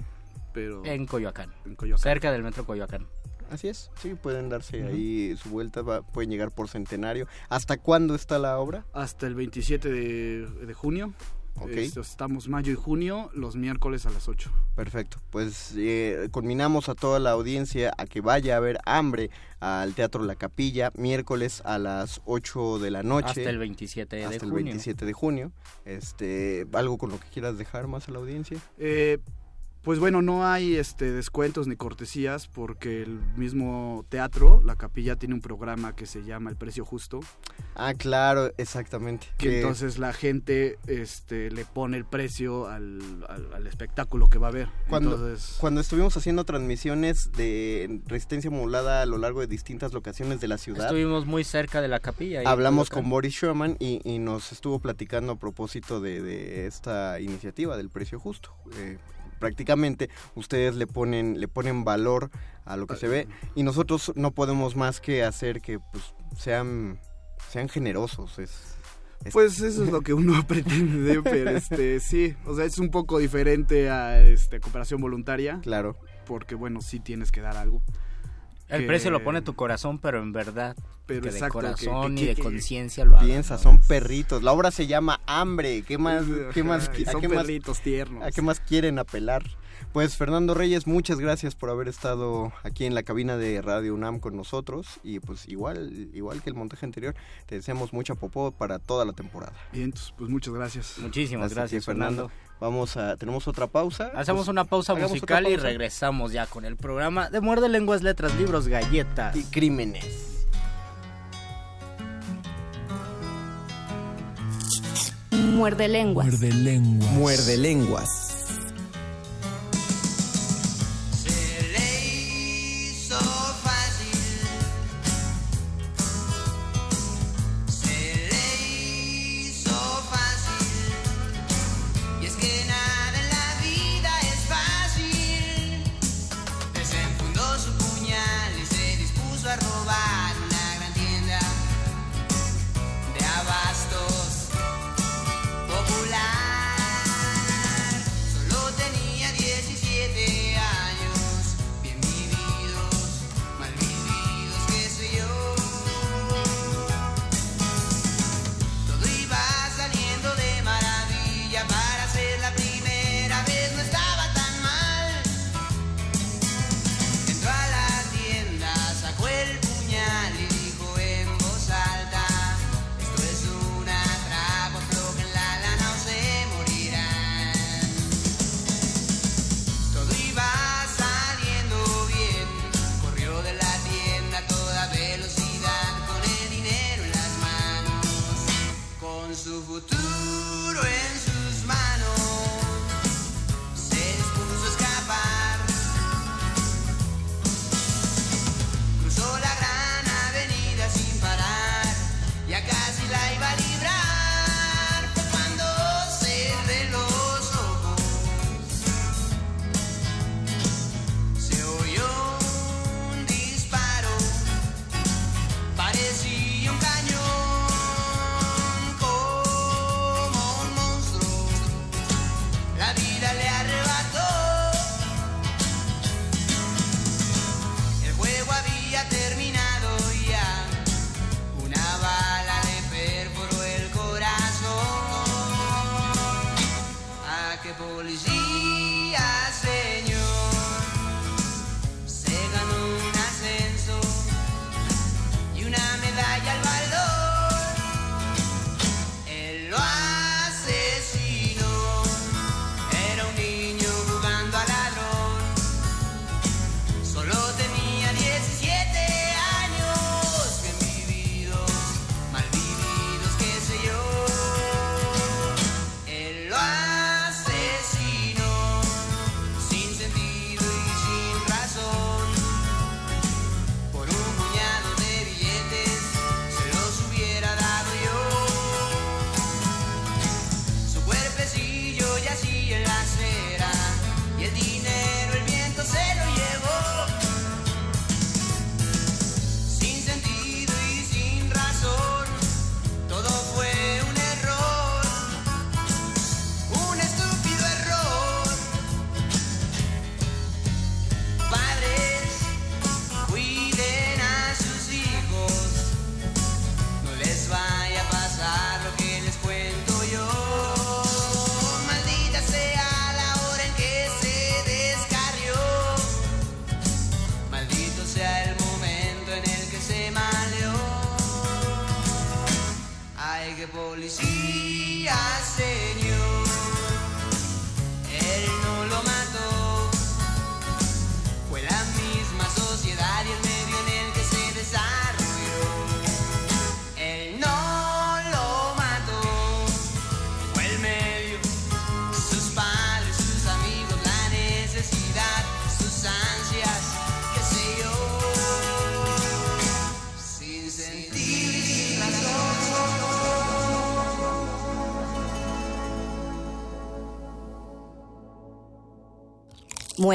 pero En Coyoacán, en Coyoacán. cerca del metro Coyoacán. Así es, sí, pueden darse ahí su vuelta, va- pueden llegar por centenario. ¿Hasta cuándo está la obra? Hasta el 27 de, de junio. Ok. Esto, estamos mayo y junio, los miércoles a las 8. Perfecto, pues eh, conminamos a toda la audiencia a que vaya a ver Hambre al Teatro La Capilla, miércoles a las 8 de la noche. Hasta el 27 de hasta el junio. 27 de junio. Este, ¿Algo con lo que quieras dejar más a la audiencia? Eh, pues bueno, no hay este descuentos ni cortesías porque el mismo teatro, la capilla, tiene un programa que se llama El Precio Justo. Ah, claro, exactamente. Que entonces la gente este, le pone el precio al, al- al espectáculo que va a ver. Cuando, Entonces, cuando estuvimos haciendo transmisiones de resistencia modulada a lo largo de distintas locaciones de la ciudad, Estuvimos muy cerca de la capilla. hablamos con Boris Sherman y, y nos estuvo platicando a propósito de, de esta iniciativa del precio justo. Eh, prácticamente ustedes le ponen le ponen valor a lo que se ve y nosotros no podemos más que hacer que pues sean sean generosos es, es- Pues eso es lo que uno *laughs* pretende, pero este sí, o sea, es un poco diferente a este cooperación voluntaria. Claro. Porque bueno, sí tienes que dar algo. El Que- precio lo pone tu corazón, pero en verdad. Pero que de exacto, corazón que- y de conciencia lo piensa ¿no? son perritos la obra se llama hambre qué más *laughs* qué más a son qué más- perritos tiernos. a qué más quieren apelar pues Fernando Reyes muchas gracias por haber estado aquí en la cabina de Radio UNAM con nosotros y pues igual igual que el montaje anterior te deseamos mucha popó para toda la temporada Bien, pues muchas gracias. Muchísimas gracias. Fernando. Vamos a tenemos otra pausa Hacemos Pues, una pausa musical y regresamos ya con el programa de Muerde Lenguas, Letras, Libros, Galletas. y crímenes Muerde lenguas. Muerde lenguas. Muerde lenguas. Se le hizo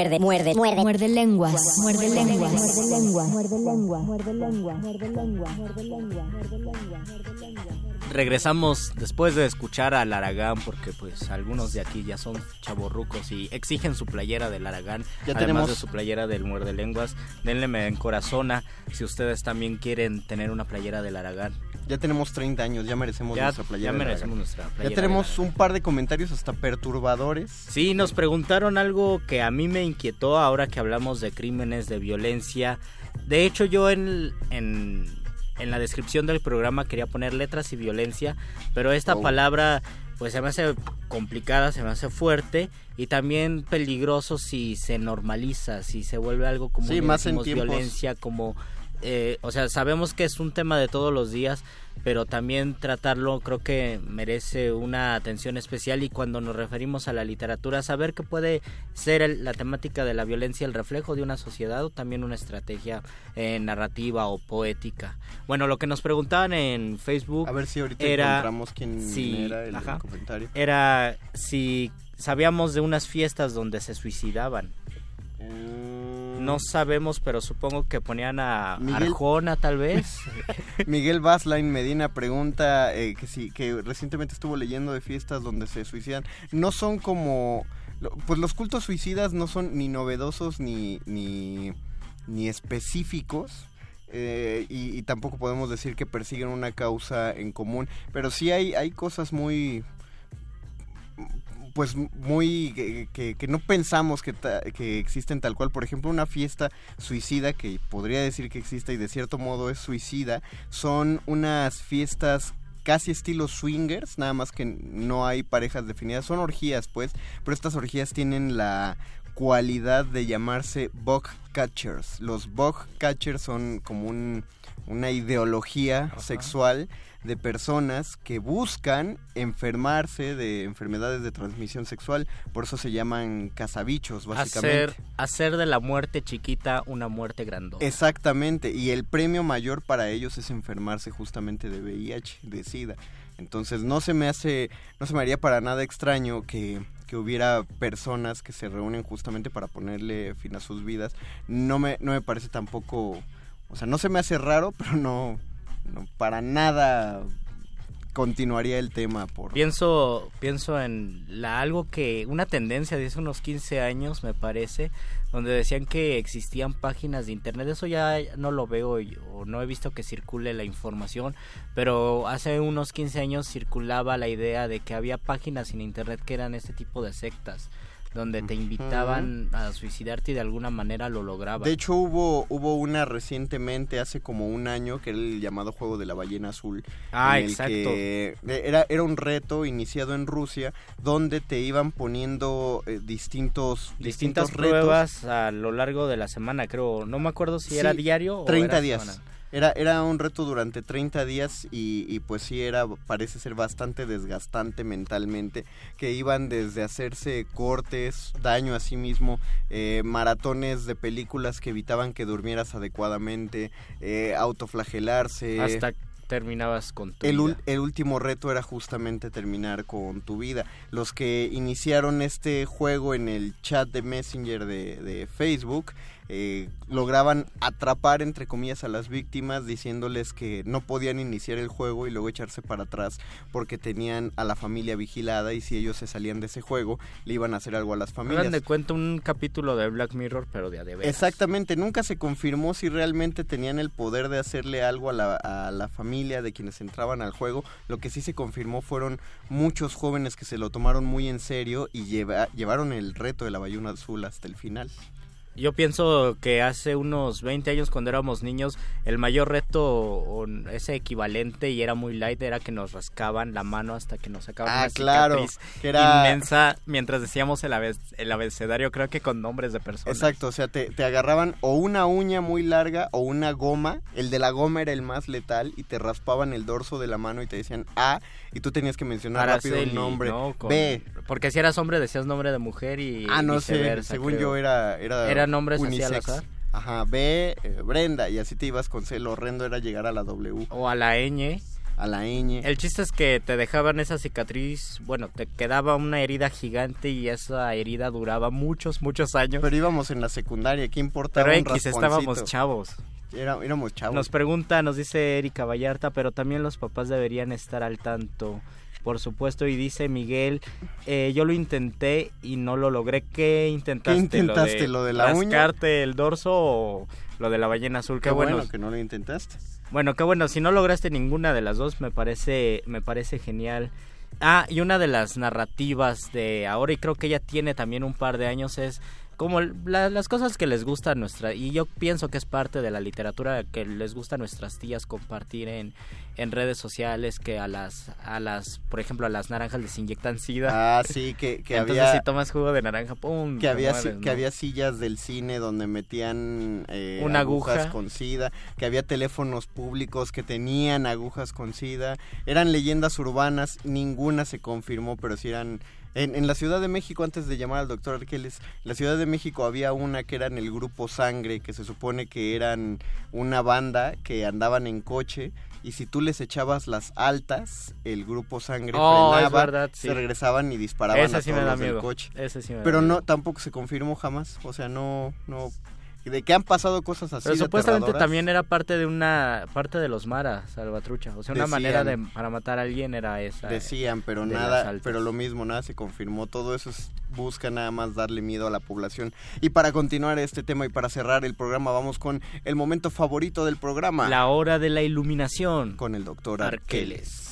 Muerde, muerde, muerde. Muerde lenguas. Muerde lenguas. Muerde lengua. Muerde lengua. Muerde lengua. Muerde lengua. Muerde lengua. Muerde lengua. Muerde lengua. Regresamos después de escuchar al Aragán porque pues algunos de aquí ya son chaborrucos y exigen su playera del Aragán, Ya además tenemos- de su playera del Muerde Lenguas. Denle en corazona si ustedes también quieren tener una playera del Aragán. Ya tenemos 30 años, ya merecemos Ya- nuestra playera. ya merecemos nuestra Ya playera tenemos un par de comentarios hasta perturbadores. Sí, nos preguntaron algo que a mí me inquietó ahora que hablamos de crímenes de violencia. De hecho, yo en, en, en la descripción del programa quería poner letras y violencia, pero esta Oh. palabra pues se me hace complicada, se me hace fuerte y también peligroso si se normaliza, si se vuelve algo como Sí, más en tiempos- violencia, como eh, o sea, sabemos que es un tema de todos los días, pero también tratarlo creo que merece una atención especial y cuando nos referimos a la literatura, saber que puede ser el- la temática de la violencia el reflejo de una sociedad o también una estrategia eh, narrativa o poética. Bueno, lo que nos preguntaban en Facebook A ver si ahorita era encontramos quién si- era el ajá, comentario. era si sabíamos de unas fiestas donde se suicidaban. No sabemos, pero supongo que ponían a Miguel- Arjona tal vez. *laughs* Miguel Basline Medina pregunta eh, que sí, que recientemente estuvo leyendo de fiestas donde se suicidan. No son como, pues los cultos suicidas no son ni novedosos ni ni, ni específicos. eh, y, y tampoco podemos decir que persiguen una causa en común, pero sí hay, hay cosas muy, pues muy que, que- que no pensamos que, ta- que existen tal cual. Por ejemplo, una fiesta suicida que podría decir que existe y de cierto modo es suicida, son unas fiestas casi estilo swingers, nada más que no hay parejas definidas, son orgías pues, pero estas orgías tienen la cualidad de llamarse bug catchers. Los bug catchers son como un- una ideología sexual de personas que buscan enfermarse de enfermedades de transmisión sexual, por eso se llaman cazabichos, básicamente. hacer, hacer de la muerte chiquita una muerte grandota. Exactamente, y el premio mayor para ellos es enfermarse justamente de VIH, de SIDA. Entonces no se me hace, no se me haría para nada extraño que, que hubiera personas que se reúnen justamente para ponerle fin a sus vidas. No me, no me parece tampoco, o sea, no se me hace raro, *laughs* pero no, no para nada continuaría el tema por Pienso, pienso en la, algo que, una tendencia de hace unos 15 años, me parece, donde decían que existían páginas de internet. Eso ya no lo veo o no he visto que circule la información, pero hace unos 15 años circulaba la idea de que había páginas en internet que eran este tipo de sectas, donde te invitaban a suicidarte y de alguna manera lo lograban. De hecho hubo hubo una recientemente hace como un año que era el llamado juego de la ballena azul. Ah, en el exacto. que era era un reto iniciado en Rusia donde te iban poniendo eh, distintos distintas distintos retos. pruebas a lo largo de la semana, creo. No me acuerdo si era diario o 30 era días. semana. Era, era un reto durante 30 días y, y pues sí era, parece ser bastante desgastante mentalmente, que iban desde hacerse cortes, daño a sí mismo, eh, maratones de películas que evitaban que durmieras adecuadamente, eh, autoflagelarse. Hasta terminabas con tu El, vida. el último reto era justamente terminar con tu vida. Los que iniciaron este juego en el chat de Messenger de, de Facebook eh, lograban atrapar, entre comillas, a las víctimas diciéndoles que no podían iniciar el juego y luego echarse para atrás porque tenían a la familia vigilada y si ellos se salían de ese juego le iban a hacer algo a las familias. Hagan de cuenta un capítulo de Black Mirror, pero de a de veras. Exactamente, nunca se confirmó si realmente tenían el poder de hacerle algo a la, a la familia de quienes entraban al juego. Lo que sí se confirmó fueron muchos jóvenes que se lo tomaron muy en serio y lleva- llevaron el reto de la ballena azul hasta el final. Yo pienso que hace unos 20 años cuando éramos niños, el mayor reto o ese equivalente y era muy light era que nos rascaban la mano hasta que nos sacaban Ah, una claro, que era- inmensa mientras decíamos el, abe- el abecedario, creo que con nombres de personas. Exacto, o sea, te, te agarraban o una uña muy larga o una goma. El de la goma era el más letal y te raspaban el dorso de la mano y te decían A y tú tenías que mencionar rápido un nombre. ¿no? Con- B. Porque si eras hombre decías nombre de mujer y Ah, no sé, según creo. yo era... Era, ¿Eran nombres así al unisex. azar? Ajá, B, eh, Brenda, y así te ibas con C. Lo horrendo era llegar a la W. O a la ñ. A la ñ. El chiste es que te dejaban esa cicatriz, bueno, te quedaba una herida gigante y esa herida duraba muchos, muchos años. Pero íbamos en la secundaria, ¿qué importa? Pero un X, rasponcito? estábamos chavos. Era- éramos chavos. Nos pregunta, nos dice Erika Vallarta, pero también los papás deberían estar al tanto. Por supuesto, y dice Miguel, eh, yo lo intenté y no lo logré. ¿Qué intentaste? intentaste? ¿Lo de la uña? ¿Rascarte el dorso o lo de la ballena azul? Qué Qué, bueno, bueno. que no lo intentaste. Bueno, qué bueno. Si no lograste ninguna de las dos, me parece, me parece genial. Ah, y una de las narrativas de ahora, y creo que ella tiene también un par de años, es como la- las cosas que les gusta a nuestra, y yo pienso que es parte de la literatura que les gusta a nuestras tías compartir en, en redes sociales, que a las, a las, por ejemplo, a las naranjas les inyectan sida. Ah, sí, que, *laughs* que Entonces había... si tomas jugo de naranja, pum, que había mueres, si- que había sillas del cine donde metían eh, Una agujas aguja. con sida, que había teléfonos públicos que tenían agujas con sida, eran leyendas urbanas, ninguna se confirmó, pero sí eran en, en la Ciudad de México antes de llamar al doctor Arqueles, en la Ciudad de México había una que era en el grupo Sangre, que se supone que eran una banda que andaban en coche y si tú les echabas las altas, el grupo Sangre Oh, frenaba, verdad, sí. se regresaban y disparaban Ese a sí todos me da los del miedo, coche. ese sí me da Pero miedo. no tampoco se confirmó jamás, o sea, no no de que han pasado cosas así Pero supuestamente también era parte de una parte de los maras, salvatrucha. O sea, una Decían. manera de para matar a alguien era esa. eh, decían, pero de nada, pero lo mismo, nada se confirmó, todo eso es, busca nada más darle miedo a la población. Y para continuar este tema y para cerrar el programa, vamos con el momento favorito del programa. La hora de la iluminación. Con el doctor Arqueles.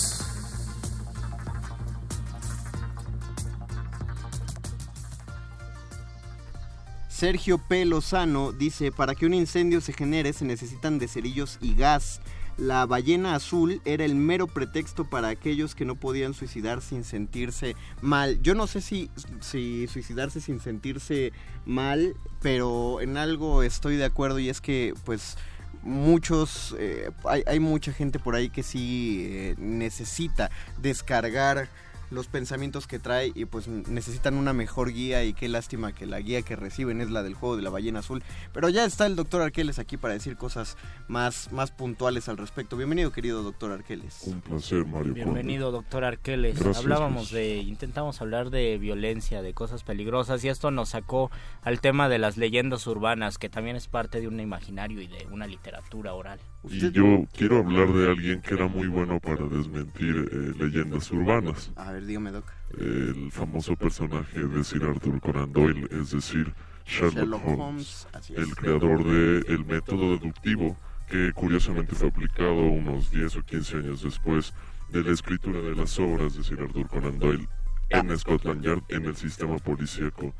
Sergio P. Lozano dice, para que un incendio se genere se necesitan de cerillos y gas. La ballena azul era el mero pretexto para aquellos que no podían suicidar sin sentirse mal. Yo no sé si, suicidarse sin sentirse mal, pero en algo estoy de acuerdo y es que pues muchos, eh, hay, hay mucha gente por ahí que sí eh, necesita descargar los pensamientos que trae y pues necesitan una mejor guía y qué lástima que la guía que reciben es la del juego de la ballena azul. Pero ya está el doctor Arqueles aquí para decir cosas más, más puntuales al respecto. Bienvenido querido doctor Arqueles. Un placer, Mario. Bienvenido, doctor Arqueles. Gracias, Hablábamos de, intentamos hablar de violencia, de cosas peligrosas y esto nos sacó al tema de las leyendas urbanas, que también es parte de un imaginario y de una literatura oral. Y yo quiero hablar de alguien que era muy bueno para desmentir eh, leyendas urbanas. A ver, dígame, Doc. El famoso personaje de Sir Arthur Conan Doyle, es decir, Sherlock, Sherlock Holmes, el creador del método deductivo, que curiosamente fue aplicado unos 10 o 15 años después de la escritura de las obras de Sir Arthur Conan Doyle en Scotland Yard, en el sistema policíaco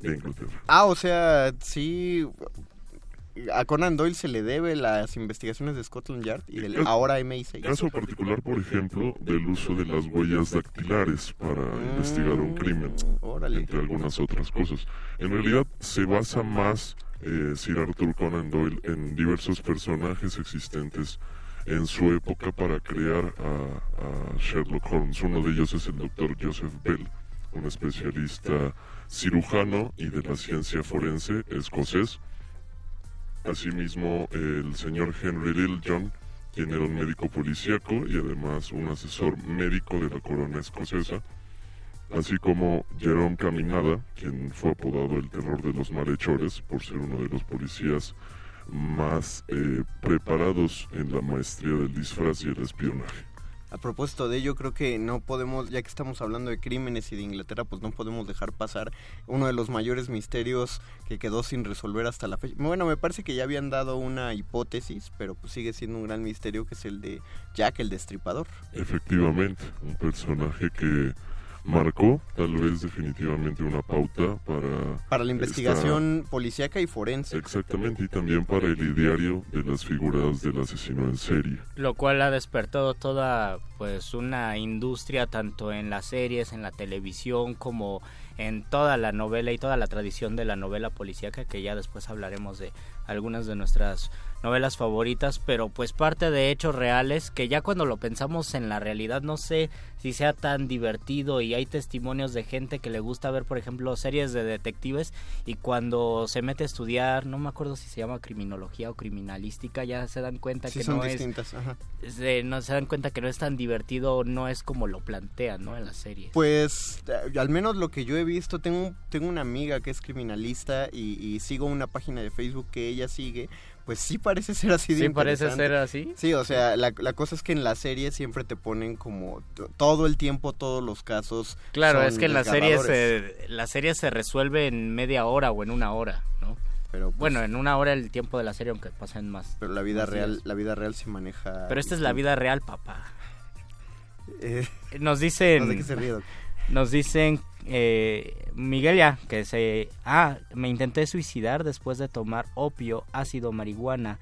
de Inglaterra. Ah, o sea, sí. A Conan Doyle se le debe las investigaciones de Scotland Yard y del Caso- ahora MI6. Caso particular, por ejemplo, del uso de las huellas dactilares para investigar un crimen, órale. entre algunas otras cosas. En realidad, se basa más eh, Sir Arthur Conan Doyle en diversos personajes existentes en su época para crear a, a Sherlock Holmes. Uno de ellos es el doctor Joseph Bell, un especialista cirujano y de la ciencia forense escocés. Asimismo, el señor Henry Littlejohn, quien era un médico policíaco y además un asesor médico de la corona escocesa. así como Jerome Caminada, quien fue apodado el terror de los malhechores por ser uno de los policías más eh, preparados en la maestría del disfraz y el espionaje. A propósito de ello, creo que no podemos, ya que estamos hablando de crímenes y de Inglaterra, pues no podemos dejar pasar uno de los mayores misterios que quedó sin resolver hasta la fecha. Bueno, me parece que ya habían dado una hipótesis, pero pues sigue siendo un gran misterio que es el de Jack el Destripador. Efectivamente, un personaje que marcó tal vez definitivamente una pauta para... Para la investigación policíaca y forense. Exactamente, y también para el ideario de las figuras del asesino en serie. Lo cual ha despertado toda pues una industria tanto en las series, en la televisión como en toda la novela y toda la tradición de la novela policíaca que ya después hablaremos de algunas de nuestras novelas favoritas, pero pues parte de hechos reales que ya cuando lo pensamos en la realidad no sé si sea tan divertido y hay testimonios de gente que le gusta ver por ejemplo series de detectives y cuando se mete a estudiar, no me acuerdo si se llama criminología o criminalística, ya se dan cuenta Sí, que son no distintas, ajá. es se, no se dan cuenta que no es tan divertido, no es como lo plantean, ¿no? en la serie. Pues eh, al menos lo que yo he visto, tengo, tengo una amiga que es criminalista y, y sigo una página de Facebook que ella sigue, pues sí parece ser así de ¿Sí parece ser así? Sí, o sea, la, la cosa es que en la serie siempre te ponen como todo el tiempo, todos los casos. Claro, son es que en la serie se, la serie se resuelve en media hora o en una hora, ¿no? Pero pues, bueno, en una hora el tiempo de la serie, aunque pasen más. Pero la vida real, días. la vida real se maneja. Pero esta es la vida real, papá. Eh, Nos dicen. *laughs* no sé qué se ríe. Nos dicen. Eh, Miguel ya, que se. Ah, me intenté suicidar después de tomar opio, ácido, marihuana.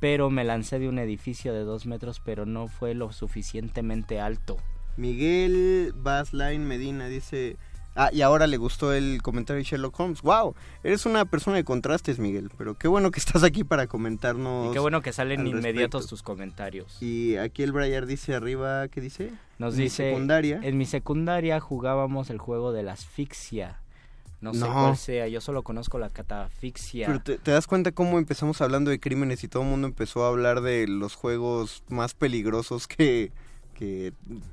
Pero me lancé de un edificio de dos metros, pero no fue lo suficientemente alto. Miguel Basline Medina dice. Ah, y ahora le gustó el comentario de Sherlock Holmes. ¡Wow! Eres una persona de contrastes, Miguel. Pero qué bueno que estás aquí para comentarnos. Y qué bueno que salen al inmediatos respecto. tus comentarios. Y aquí el Briar dice arriba, ¿qué dice? Nos Mi dice, secundaria. en mi secundaria jugábamos el juego de la asfixia. No sé No. cuál sea, yo solo conozco la catafixia. Pero te, te das cuenta cómo empezamos hablando de crímenes y todo el mundo empezó a hablar de los juegos más peligrosos que, que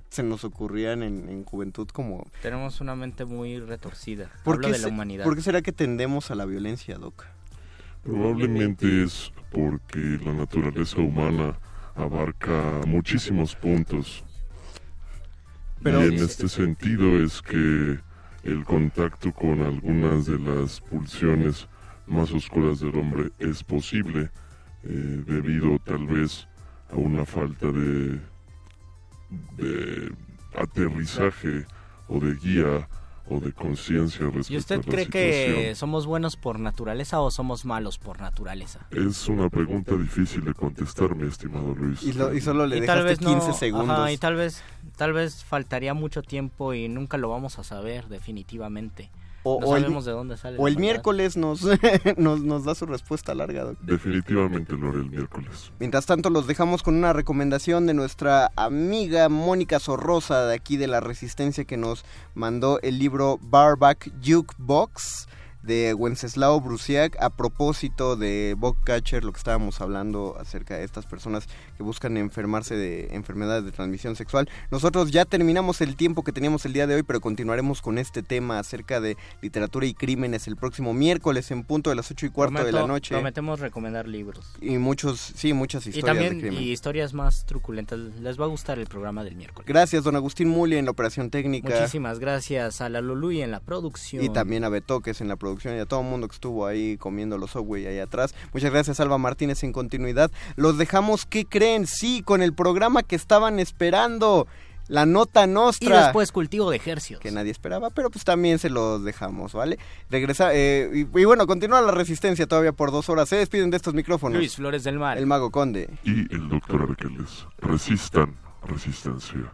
se nos ocurrían en, en juventud como... Tenemos una mente muy retorcida. ¿Por Hablo qué, de la humanidad. ¿Por qué será que tendemos a la violencia, Doc? Probablemente es porque la naturaleza humana abarca muchísimos puntos. Pero- y en este sentido es que el contacto con algunas de las pulsiones más oscuras del hombre es posible eh, debido tal vez a una falta de, de aterrizaje o de guía o de conciencia respecto ¿Y usted a la cree situación. que somos buenos por naturaleza o somos malos por naturaleza? Es una pregunta difícil de contestar, mi estimado Luis. Y, lo- y solo le y tal dejaste vez 15 no, segundos. ajá, y tal vez, tal vez faltaría mucho tiempo y nunca lo vamos a saber definitivamente. O, no o el, de dónde sale. o el miércoles nos, *laughs* nos, nos da su respuesta larga. Definitivamente lo haré el miércoles. Mientras tanto, los dejamos con una recomendación de nuestra amiga Mónica Sorrosa de aquí de la Resistencia que nos mandó el libro Barback Jukebox de Wenceslao Brusiak a propósito de Catcher, lo que estábamos hablando acerca de estas personas que buscan enfermarse de enfermedades de transmisión sexual. Nosotros ya terminamos el tiempo que teníamos el día de hoy, pero continuaremos con este tema acerca de literatura y crímenes el próximo miércoles en punto de las ocho y cuarto de la noche. Prometemos recomendar libros. Y muchos, sí, muchas Y historias también de crimen. y historias más truculentas. Les va a gustar el programa del miércoles. Gracias, don Agustín Muli en la operación técnica. Muchísimas gracias a la Luluy en la producción. Y también a Betoques en la producción y a todo el mundo que estuvo ahí comiendo los Subway ahí atrás. Muchas gracias, Alba Martínez, en continuidad. Los dejamos, ¿qué creen? Sí, con el programa que estaban esperando. La nota Y nostra. después cultivo de ejercicios. Que nadie esperaba, pero pues también se los dejamos, ¿vale? Regresa, eh, y, y bueno, continúa la resistencia todavía por dos horas. Se despiden de estos micrófonos. Luis Flores del Mar. El Mago Conde. Y el doctor Arqueles. Resistan, resistencia.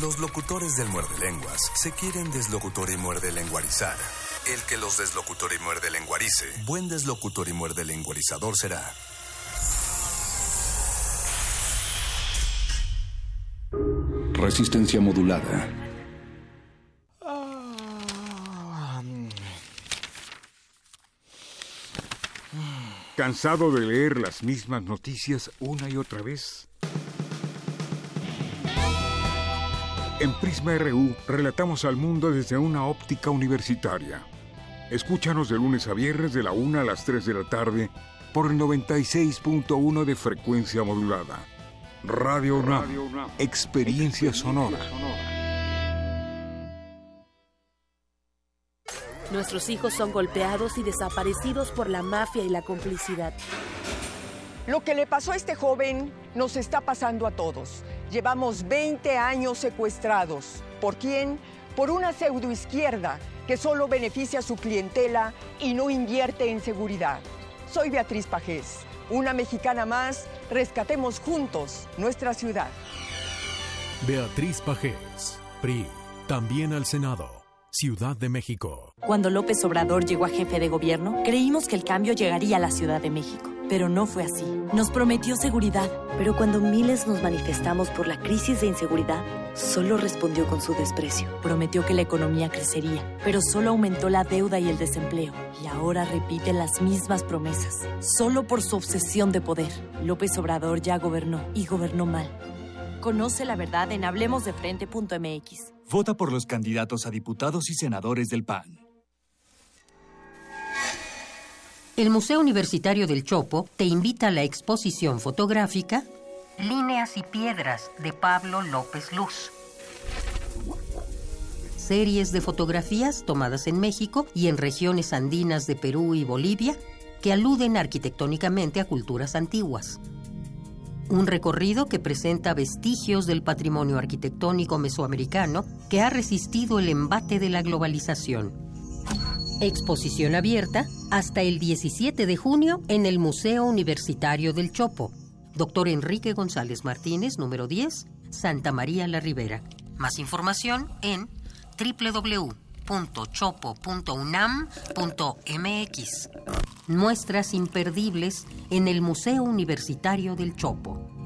Los locutores del muerde lenguas se quieren deslocutor y muerde lenguarizar. El que los deslocutor y muerde lenguarice, buen deslocutor y muerde lenguarizador será. Resistencia modulada. ¿Cansado de leer las mismas noticias una y otra vez? En Prisma RU relatamos al mundo desde una óptica universitaria. Escúchanos de lunes a viernes de la 1 a las 3 de la tarde por el 96.1 de frecuencia modulada. Radio UNAM, experiencia sonora. Nuestros hijos son golpeados y desaparecidos por la mafia y la complicidad. Lo que le pasó a este joven nos está pasando a todos. Llevamos 20 años secuestrados. ¿Por quién? Por una pseudoizquierda que solo beneficia a su clientela y no invierte en seguridad. Soy Beatriz Pajés, una mexicana más. Rescatemos juntos nuestra ciudad. Beatriz Pajés, PRI, también al Senado. Ciudad de México. Cuando López Obrador llegó a jefe de gobierno, creímos que el cambio llegaría a la Ciudad de México. Pero no fue así. Nos prometió seguridad. Pero cuando miles nos manifestamos por la crisis de inseguridad, solo respondió con su desprecio. Prometió que la economía crecería, pero solo aumentó la deuda y el desempleo. Y ahora repite las mismas promesas, solo por su obsesión de poder. López Obrador ya gobernó y gobernó mal. Conoce la verdad en hablemosdefrente.mx. Vota por los candidatos a diputados y senadores del PAN. El Museo Universitario del Chopo te invita a la exposición fotográfica Líneas y Piedras de Pablo López Luz. Series de fotografías tomadas en México y en regiones andinas de Perú y Bolivia que aluden arquitectónicamente a culturas antiguas. Un recorrido que presenta vestigios del patrimonio arquitectónico mesoamericano que ha resistido el embate de la globalización. Exposición abierta hasta el 17 de junio en el Museo Universitario del Chopo. Doctor Enrique González Martínez, número 10, Santa María la Ribera. Más información en www.chopo.unam.mx. Muestras imperdibles en el Museo Universitario del Chopo.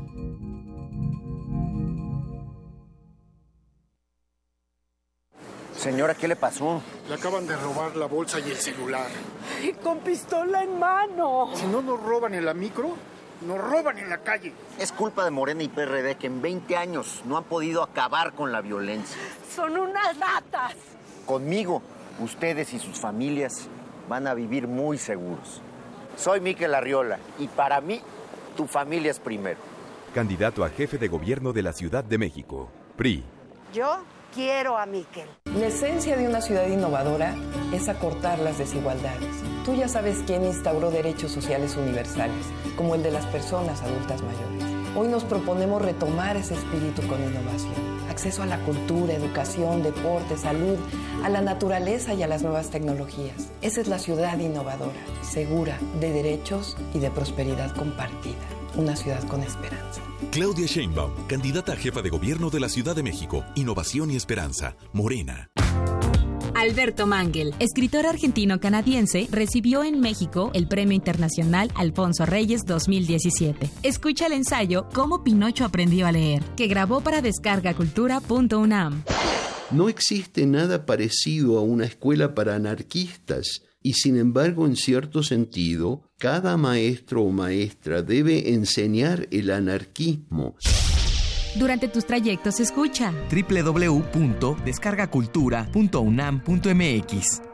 Señora, ¿qué le pasó? Le acaban de robar la bolsa y el celular. Con pistola en mano. Si no nos roban en la micro, nos roban en la calle. Es culpa de Morena y PRD que en 20 años no han podido acabar con la violencia. Son unas ratas. Conmigo, ustedes y sus familias van a vivir muy seguros. Soy Miquel Arriola y para mí, tu familia es primero. Candidato a jefe de gobierno de la Ciudad de México. PRI. Yo quiero a Miquel. La esencia de una ciudad innovadora es acortar las desigualdades. Tú ya sabes quién instauró derechos sociales universales, como el de las personas adultas mayores. Hoy nos proponemos retomar ese espíritu con innovación. Acceso a la cultura, educación, deporte, salud, a la naturaleza y a las nuevas tecnologías. Esa es la ciudad innovadora, segura, de derechos y de prosperidad compartida. Una ciudad con esperanza. Claudia Sheinbaum, candidata a jefa de gobierno de la Ciudad de México. Innovación y esperanza. Morena. Alberto Mangel, escritor argentino-canadiense, recibió en México el Premio Internacional Alfonso Reyes 2017. Escucha el ensayo Cómo Pinocho aprendió a leer, que grabó para descargacultura.unam. No existe nada parecido a una escuela para anarquistas y sin embargo, en cierto sentido, cada maestro o maestra debe enseñar el anarquismo. Durante tus trayectos escucha www.descargacultura.unam.mx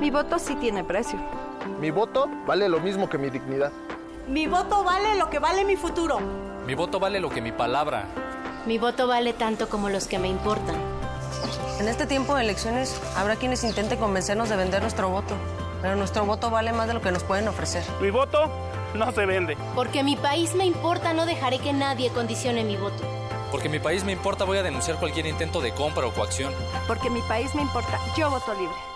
Mi voto sí tiene precio. Mi voto vale lo mismo que mi dignidad. Mi voto vale lo que vale mi futuro. Mi voto vale lo que mi palabra. Mi voto vale tanto como los que me importan. En este tiempo de elecciones habrá quienes intenten convencernos de vender nuestro voto, pero nuestro voto vale más de lo que nos pueden ofrecer. Mi voto no se vende. Porque mi país me importa, no dejaré que nadie condicione mi voto. Porque mi país me importa, voy a denunciar cualquier intento de compra o coacción. Porque mi país me importa, yo voto libre.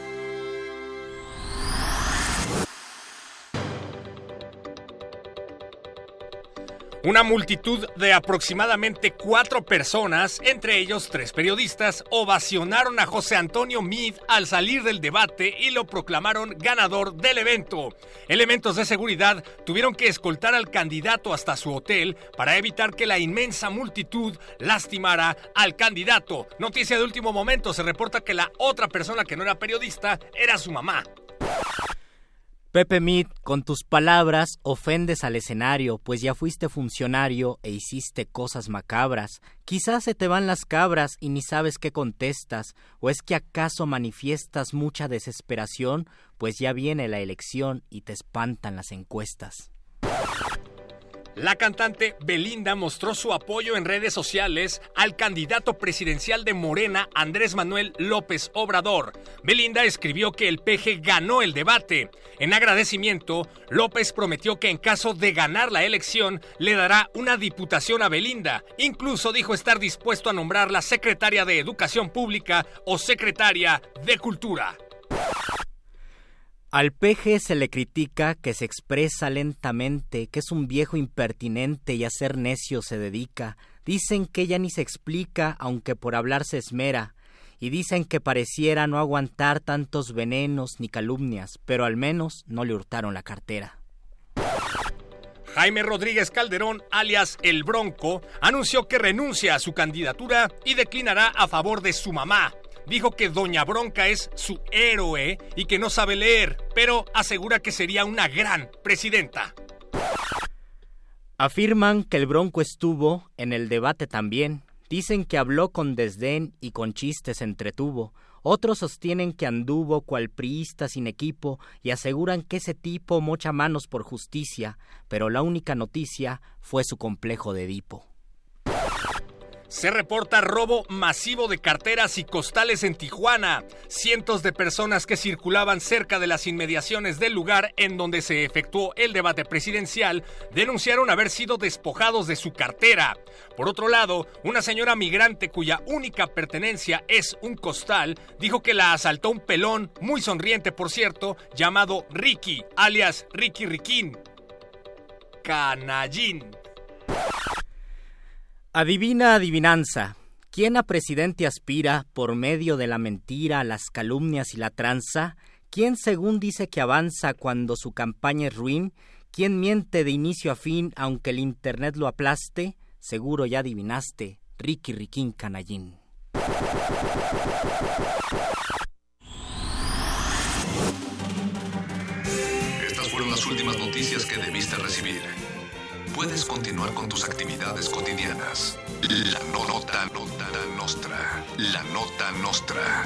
Una multitud de aproximadamente cuatro personas, entre ellos tres periodistas, ovacionaron a José Antonio Meade al salir del debate y lo proclamaron ganador del evento. Elementos de seguridad tuvieron que escoltar al candidato hasta su hotel para evitar que la inmensa multitud lastimara al candidato. Noticia de último momento, se reporta que la otra persona que no era periodista era su mamá. Pepe Mit, con tus palabras ofendes al escenario, pues ya fuiste funcionario e hiciste cosas macabras. Quizás se te van las cabras y ni sabes qué contestas, o es que acaso manifiestas mucha desesperación, pues ya viene la elección y te espantan las encuestas. La cantante Belinda mostró su apoyo en redes sociales al candidato presidencial de Morena, Andrés Manuel López Obrador. Belinda escribió que el PG ganó el debate. En agradecimiento, López prometió que en caso de ganar la elección, le dará una diputación a Belinda. Incluso dijo estar dispuesto a nombrarla secretaria de Educación Pública o secretaria de Cultura. Al peje se le critica que se expresa lentamente, que es un viejo impertinente y a ser necio se dedica. Dicen que ella ni se explica, aunque por hablar se esmera. Y dicen que pareciera no aguantar tantos venenos ni calumnias, pero al menos no le hurtaron la cartera. Jaime Rodríguez Calderón, alias El Bronco, anunció que renuncia a su candidatura y declinará a favor de su mamá, dijo que Doña Bronca es su héroe y que no sabe leer, pero asegura que sería una gran presidenta. Afirman que el Bronco estuvo en el debate también. Dicen que habló con desdén y con chistes entretuvo. Otros sostienen que anduvo cual priista sin equipo y aseguran que ese tipo mocha manos por justicia, pero la única noticia fue su complejo de Edipo. Se reporta robo masivo de carteras y costales en Tijuana. Cientos de personas que circulaban cerca de las inmediaciones del lugar en donde se efectuó el debate presidencial denunciaron haber sido despojados de su cartera. Por otro lado, una señora migrante cuya única pertenencia es un costal dijo que la asaltó un pelón, muy sonriente por cierto, llamado Ricky, alias Ricky Riquín. Canallín. Adivina adivinanza. ¿Quién a presidente aspira por medio de la mentira, las calumnias y la tranza? ¿Quién según dice que avanza cuando su campaña es ruin? ¿Quién miente de inicio a fin aunque el internet lo aplaste? Seguro ya adivinaste, Ricky Riquín Canallín. Estas fueron las últimas noticias que debiste recibir puedes continuar con tus actividades cotidianas. La nota, nota nostra. La nota nostra.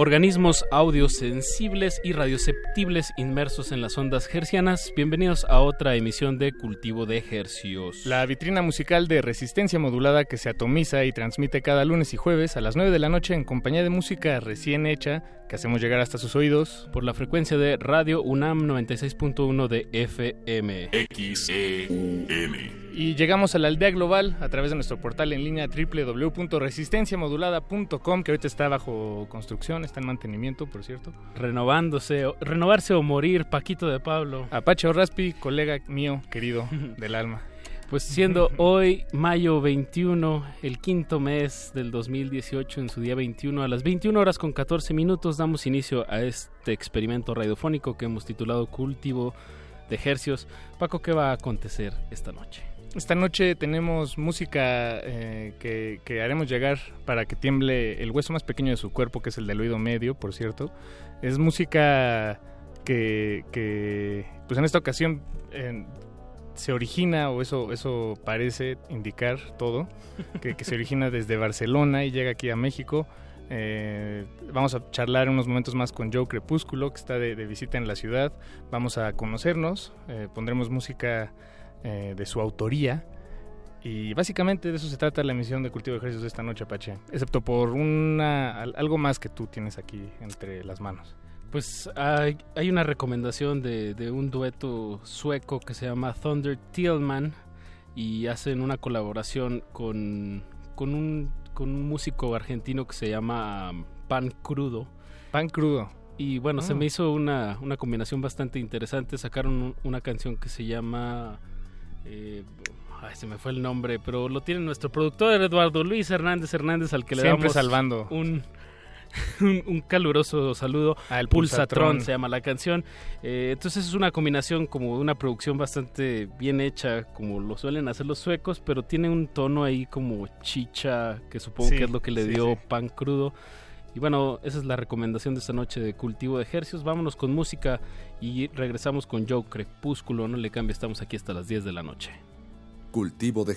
Organismos audiosensibles y radioceptibles inmersos en las ondas hercianas. Bienvenidos a otra emisión de Cultivo de Hercios. La vitrina musical de resistencia modulada que se atomiza y transmite cada lunes y jueves a las 9 de la noche en compañía de música recién hecha que hacemos llegar hasta sus oídos por la frecuencia de Radio UNAM 96.1 de FM. XEUM. Y llegamos a la aldea global a través de nuestro portal en línea www.resistenciamodulada.com, que ahorita está bajo construcción, está en mantenimiento, por cierto. Renovándose, renovarse o morir, Paquito de Pablo. Apache Raspi, colega mío, querido *laughs* del alma. Pues siendo hoy mayo 21, el quinto mes del 2018, en su día 21, a las 21 horas con 14 minutos, damos inicio a este experimento radiofónico que hemos titulado Cultivo de Ejercios. Paco, ¿qué va a acontecer esta noche? Esta noche tenemos música eh, que, haremos llegar para que tiemble el hueso más pequeño de su cuerpo, que es el del oído medio, por cierto. Es música que, pues en esta ocasión se origina, o eso, eso parece indicar todo, que, se origina desde Barcelona y llega aquí a México. Eh, vamos a charlar unos momentos más con Joe Crepúsculo, que está de, visita en la ciudad. Vamos a conocernos, eh, pondremos música eh, de su autoría. Y básicamente de eso se trata la emisión de Cultivo de Ejercicios de esta noche, Apache. Excepto por una, algo más que tú tienes aquí entre las manos. Pues hay, hay una recomendación de, de, un dueto sueco que se llama Thunder Tillman y hacen una colaboración con, con, un, con un músico argentino que se llama Pan Crudo. Pan Crudo. Y bueno, se ah. me hizo una, una combinación bastante interesante. Sacaron una canción que se llama eh, ay, se me fue el nombre, pero lo tiene nuestro productor Eduardo Luis Hernández Hernández, al que le damos salvando. *laughs* Un, un, caluroso saludo. Al Pulsatron. se llama la canción. Eh, entonces es una combinación como de una producción bastante bien hecha, como lo suelen hacer los suecos, pero tiene un tono ahí como chicha, que supongo que es lo que le dio pan crudo. Y bueno, esa es la recomendación de esta noche de cultivo de ejercicios. Vámonos con música y regresamos con Joe Crepúsculo. No le cambie, estamos aquí hasta las 10 de la noche. Cultivo de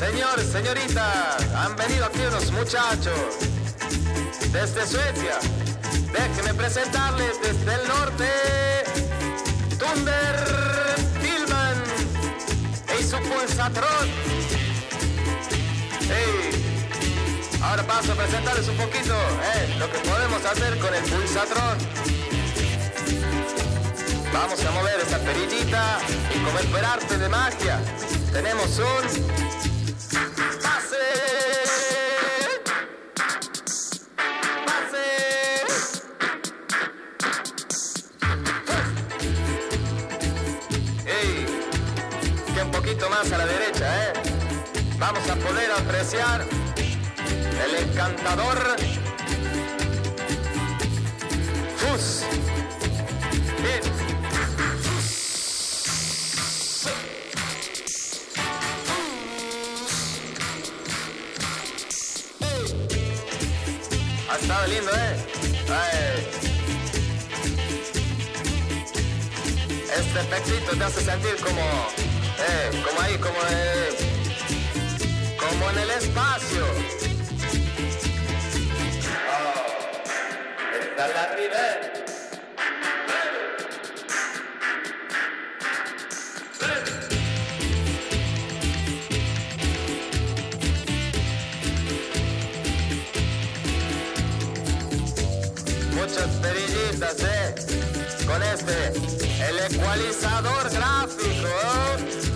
ejercicios. señorita, han venido aquí unos muchachos desde Suecia. Déjenme presentarles desde el norte, Thunder Tillman y su pulsatron. Hey, ahora paso a presentarles un poquito eh, lo que podemos hacer con el pulsatron. Vamos a mover esta perillita y como de magia, tenemos un más a la derecha, ¿eh? Vamos a poder apreciar el encantador Fus. Ha estado lindo, ¿eh? Este efectito te hace sentir como eh, como ahí, como, eh, como en el espacio. Oh, dalla rivera. Muchas perillitas, eh, con este, el ecualizador gráfico.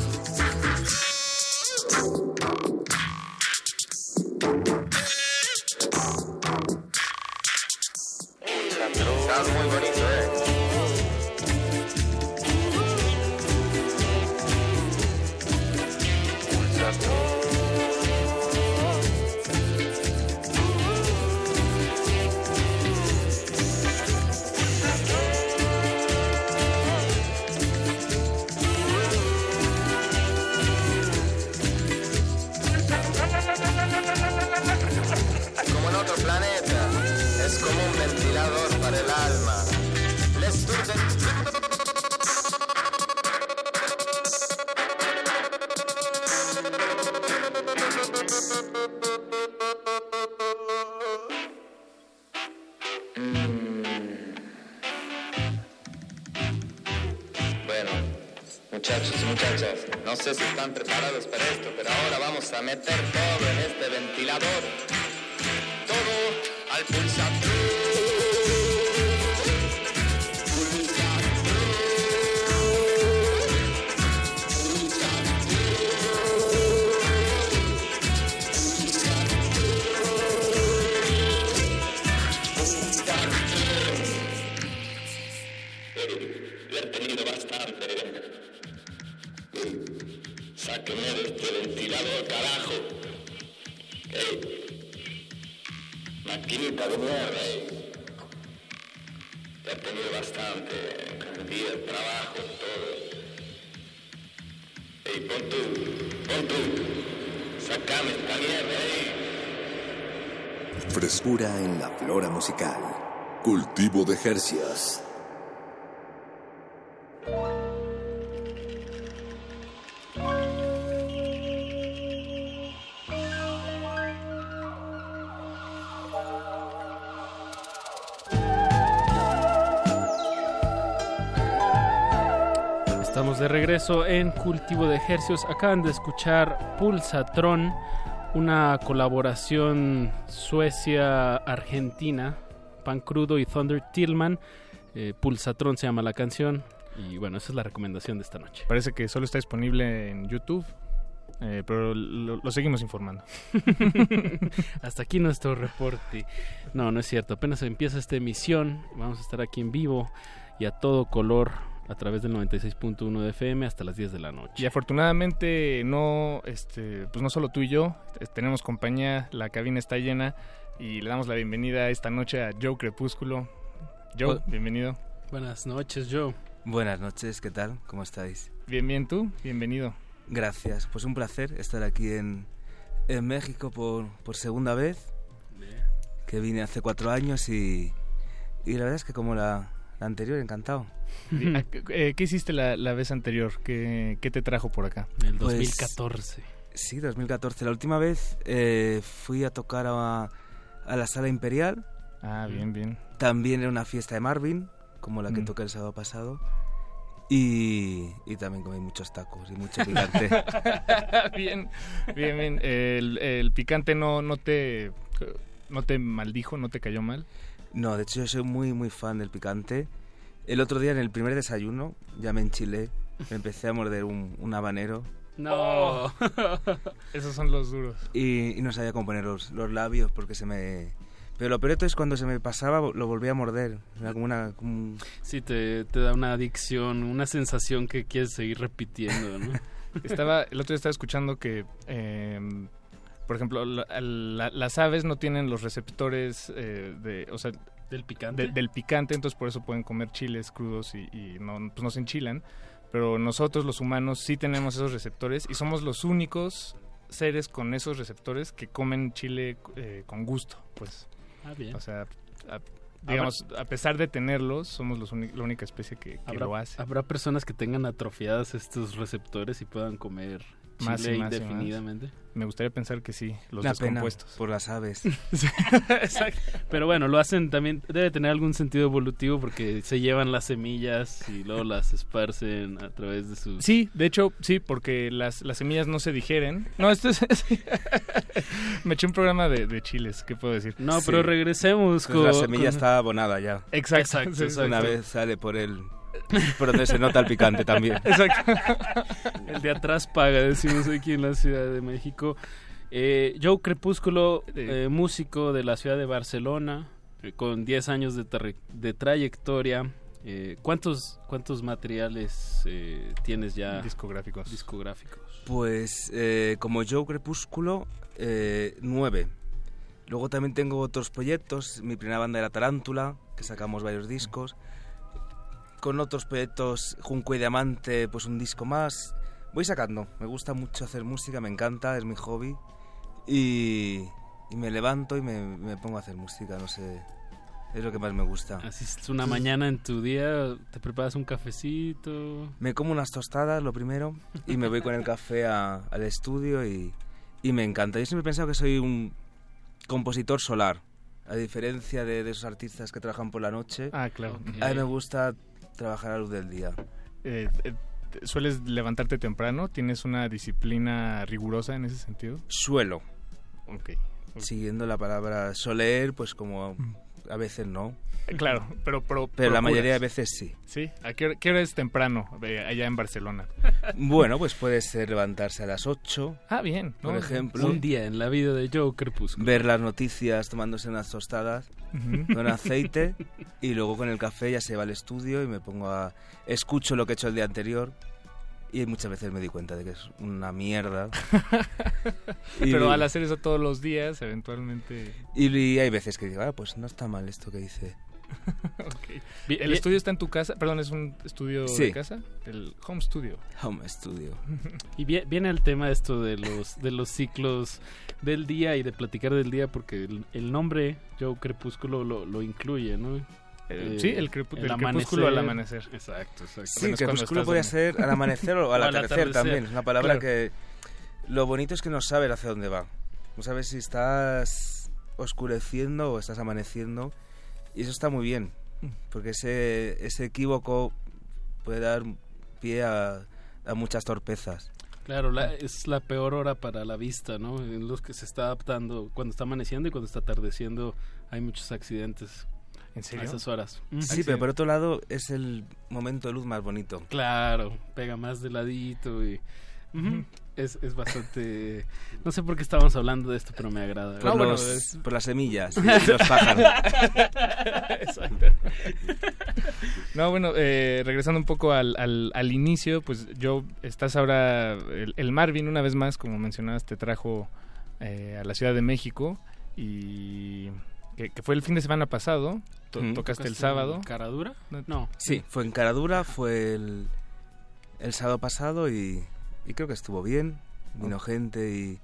Estamos de regreso en Cultivo de Ejercios. Acaban de escuchar Pulsatron, una colaboración Suecia-Argentina, Pan Crudo y Thunder Tillman. Eh, Pulsatron se llama la canción. Y bueno, esa es la recomendación de esta noche. Parece que solo está disponible en YouTube, eh, pero lo, lo seguimos informando. *laughs* Hasta aquí nuestro reporte. No, no es cierto. Apenas empieza esta emisión. Vamos a estar aquí en vivo y a todo color a través del 96.1 de FM hasta las 10 de la noche. Y afortunadamente no, este, pues no solo tú y yo, eh, tenemos compañía, la cabina está llena y le damos la bienvenida esta noche a Joe Crepúsculo. Joe, bienvenido. Buenas noches, Joe. Buenas noches, ¿qué tal? ¿Cómo estáis? Bien, bien, tú, bienvenido. Gracias, pues un placer estar aquí en, en México por, por segunda vez, que vine hace cuatro años y, y la verdad es que como la, la anterior, encantado. *laughs* Ah, eh, ¿Qué hiciste la, la vez anterior? ¿Qué, qué te trajo por acá? El Pues, 2014. Sí, 2014. La última vez eh, fui a tocar a, a la Sala Imperial. Ah, bien, bien. También era una fiesta de Marvin, como la que Mm. toqué el sábado pasado. Y, y también comí muchos tacos y mucho picante. *laughs* bien, bien, bien. El, el picante no, no te no te maldijo, no te cayó mal. No, de hecho yo soy muy, muy fan del picante. El otro día en el primer desayuno ya me enchilé, me empecé a morder un, un habanero No. *laughs* Esos son los duros. y, y no sabía cómo poner los, los labios porque se me... Pero lo peor es cuando se me pasaba lo volvía a morder. Era como una... como Sí, te, te da una adicción, una sensación que quieres seguir repitiendo, ¿no? *laughs* Estaba, el otro día estaba escuchando que, eh, por ejemplo, la- la- las aves no tienen los receptores eh, de, o sea, del picante. del picante, entonces por eso pueden comer chiles crudos y, y no, pues no se enchilan. Pero nosotros, los humanos, sí tenemos esos receptores y somos los únicos seres con esos receptores que comen chile eh, con gusto, pues. Ah, bien. O sea, a- digamos, a pesar de tenerlos, somos los la única especie que, que ¿Habrá, lo hace. habrá personas que tengan atrofiadas estos receptores y puedan comer Más Chile y más y más. indefinidamente. Me gustaría pensar que sí, los pena descompuestos. por las aves. *laughs* Exacto. Pero bueno, lo hacen también, debe tener algún sentido evolutivo porque se llevan las semillas y luego las esparcen a través de sus... Sí, de hecho, sí, porque las, las semillas no se digieren. No, esto es... *laughs* Me eché un programa de, de chiles, ¿qué puedo decir? No, pero regresemos Pues con... la semilla con- está abonada ya. Exacto, Exacto, sí, exacto. Una vez sale por el... Por donde se nota el picante también. Exacto. El de atrás paga, decimos aquí en la Ciudad de México. Eh, Joe Crepúsculo, eh, músico de la ciudad de Barcelona, eh, con 10 años de, tra- de trayectoria. Eh, ¿cuántos, ¿Cuántos materiales eh, tienes ya? Discográficos. Discográficos. Pues eh, como Joe Crepúsculo, eh, nueve. Luego también tengo otros proyectos. Mi primera banda era Tarántula, que sacamos varios discos. Con otros proyectos, Junco y Diamante, pues un disco más. Voy sacando. Me gusta mucho hacer música, me encanta, es mi hobby. Y, y me levanto y me, me pongo a hacer música, no sé. Es lo que más me gusta. Así es una mañana en tu día, te preparas un cafecito. Me como unas tostadas, lo primero, y me voy con el café a- al estudio y, y me encanta. Yo siempre he pensado que soy un compositor solar, a diferencia de, de esos artistas que trabajan por la noche. Ah, claro. A mí me gusta trabajar a luz del día. Eh, eh, ¿Sueles levantarte temprano? ¿Tienes una disciplina rigurosa en ese sentido? Suelo. Ok. Siguiendo la palabra soler, pues como a veces no. Claro, pero... Pero, Pero la procuras. mayoría de veces sí. ¿Sí? ¿A qué hora, qué hora es temprano eh, allá en Barcelona? *laughs* Bueno, pues puede ser levantarse a las 8. Ah, bien. Por ¿no? ejemplo. Un día en la vida de Joe Crepúsculo. Ver las noticias tomándose unas tostadas Con aceite y luego con el café ya se va al estudio y me pongo a... Escucho lo que he hecho el día anterior y muchas veces me di cuenta de que es una mierda. *laughs* Y- Pero al hacer eso todos los días, eventualmente... Y, y hay veces que digo, ah, pues no está mal esto que hice. *laughs* ¿El estudio está en tu casa? Perdón, ¿es un estudio Sí. de casa? El home studio. Home studio. *laughs* Y vie- viene el tema esto de los de los ciclos del día y de platicar del día porque el, el nombre Joe Crepúsculo lo, lo incluye, ¿no? Eh, Eh, sí, el, crepu- el del crepúsculo al amanecer. Exacto, exacto. Sí, cuando crepúsculo podría ser al amanecer o al *laughs* O al atardecer atardecer. también. Es una palabra Claro. que... Lo bonito es que no sabes hacia dónde va. No sabes si estás oscureciendo o estás amaneciendo. Y eso está muy bien. Porque ese, ese equívoco puede dar pie a, a muchas torpezas. Claro, la- es la peor hora para la vista, ¿no? En los que se está adaptando cuando está amaneciendo y cuando está atardeciendo hay muchos accidentes ¿En a serio? esas horas. Sí, pero por otro lado es el momento de luz más bonito. Claro, pega más de ladito y... Es, es bastante... No sé por qué estábamos hablando de esto, pero me agrada. Por, los- por las semillas *laughs* y los pájaros. Exacto. No, bueno, eh, regresando un poco al, al, al inicio, pues yo, estás ahora, el, el Marvin una vez más, como mencionabas, te trajo eh, a la Ciudad de México y que, que fue el fin de semana pasado, to- tocaste el ¿Tocaste sábado. en ¿Caradura? No. Sí, fue en Caradura, fue el, el sábado pasado y, y creo que estuvo bien. Vino gente y,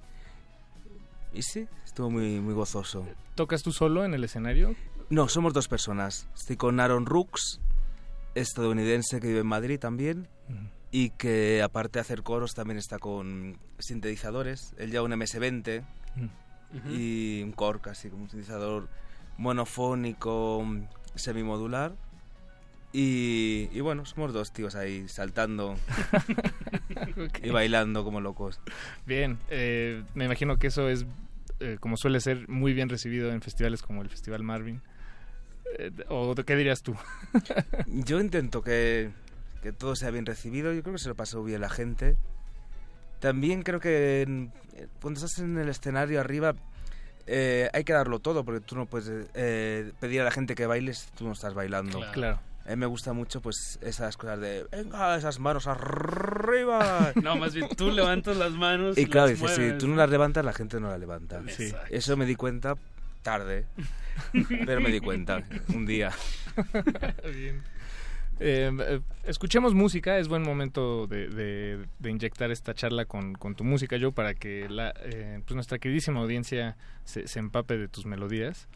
y sí, estuvo muy, muy gozoso. ¿Tocas tú solo en el escenario? No, somos dos personas. Estoy con Aaron Rooks, estadounidense que vive en Madrid también. Y que aparte de hacer coros también está con sintetizadores. Él lleva un MS-20 y un Korg, así como un sintetizador monofónico, semimodular. Y, y bueno, somos dos tíos ahí saltando *laughs* y bailando como locos. Bien, eh, me imagino que eso es, eh, como suele ser, muy bien recibido en festivales como el Festival Marvin. Eh, ¿O qué dirías tú? *laughs* Yo intento que, que todo sea bien recibido. Yo creo que se lo pasó bien la gente. También creo que cuando estás en el escenario arriba eh, hay que darlo todo porque tú no puedes pedir a la gente que bailes si tú no estás bailando. Claro. Claro. A mí me gusta mucho pues esas cosas de venga esas manos arriba. *laughs* No, más bien tú levantas las manos. y claro, dices, si tú no las levantas, la gente no la levanta. Sí. Eso me di cuenta tarde, *laughs* pero me di cuenta un día. Bien. Eh, eh, escuchemos música, es buen momento de, de- de inyectar esta charla con, con tu música, yo, para que la, eh, pues nuestra queridísima audiencia se, se empape de tus melodías.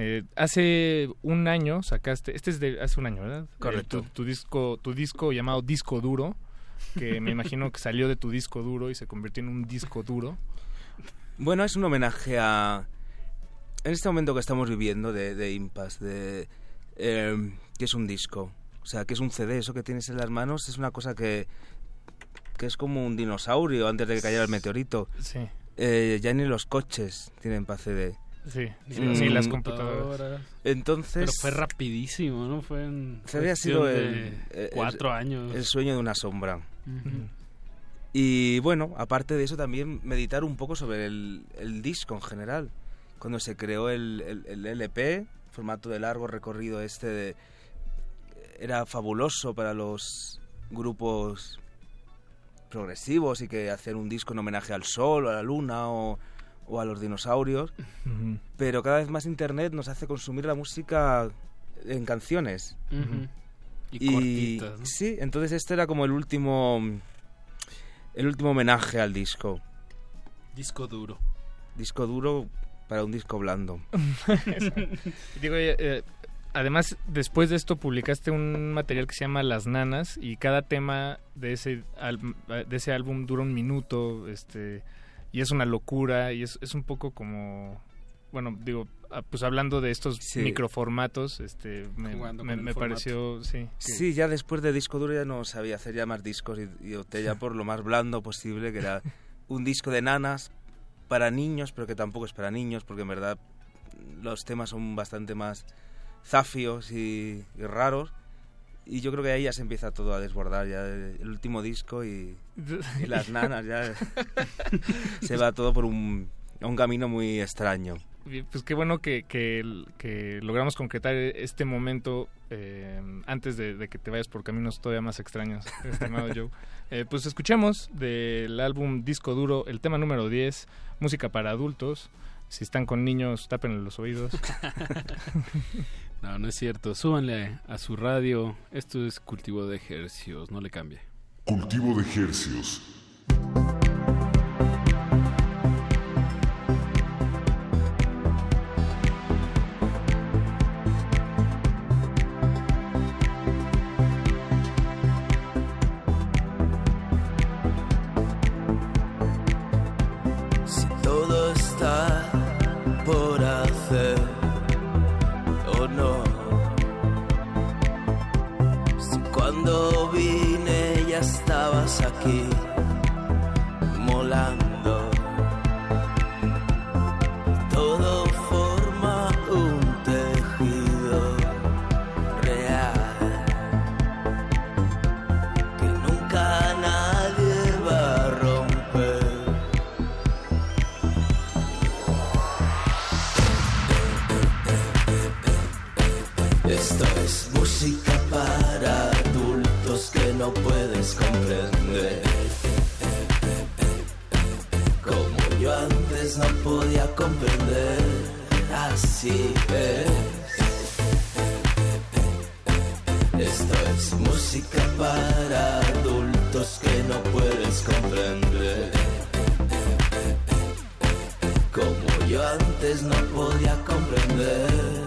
Eh, hace un año sacaste, este es de hace un año, ¿verdad? Correcto. Eh, tu, tu disco, tu disco llamado Disco Duro, que *laughs* me imagino que salió de tu disco duro y se convirtió en un disco duro. Bueno, es un homenaje a... En este momento que estamos viviendo de, de impasse, de... Eh, que es un disco. O sea, que es un CD, eso que tienes en las manos es una cosa que, que es como un dinosaurio antes de que cayera el meteorito. Sí. Eh, ya ni los coches tienen para CD. Sí, Mm, ni las computadoras. Entonces... Pero fue rapidísimo, ¿no? Fue en Se había sido el, el- cuatro años. el sueño de una sombra. Y bueno, aparte de eso también meditar un poco sobre el, el disco en general. Cuando se creó el, el- el LP, formato de largo recorrido este de, era fabuloso para los grupos progresivos y que hacían un disco en homenaje al sol o a la luna o, o a los dinosaurios. Pero cada vez más Internet nos hace consumir la música en canciones. Y cortitas, ¿no? Sí, entonces este era como el último el último homenaje al disco. Disco duro. Disco duro para un disco blando. *laughs* Digo, eh, eh, además, después de esto publicaste un material que se llama Las Nanas y cada tema de ese, al- de ese álbum dura un minuto este y es una locura y es, es un poco como, bueno, digo, ah, pues hablando de estos Sí. microformatos, este, me, me- pareció, sí. que- Sí, ya después de disco duro ya no sabía hacer ya más discos y, y opté ya por lo más blando posible, que era *laughs* un disco de nanas para niños, pero que tampoco es para niños, porque en verdad los temas son bastante más zafios y, y raros. Y yo creo que ahí ya se empieza todo a desbordar, ya el, último disco y, y las *laughs* nanas, ya se va todo por un, a un camino muy extraño. Pues qué bueno que, que, que logramos concretar este momento eh, antes de, de que te vayas por caminos todavía más extraños, estimado *laughs* Joe. Eh, pues escuchemos del álbum Disco Duro el tema número 10, música para adultos. Si están con niños, tapen los oídos. *laughs* No, no es cierto. Súbanle a su radio. Esto es cultivo de ejercicios. No le cambie. Cultivo de ejercios. No puedes comprender. Como yo antes no podía comprender, así es. Esto es música para adultos que no puedes comprender. Como yo antes no podía comprender.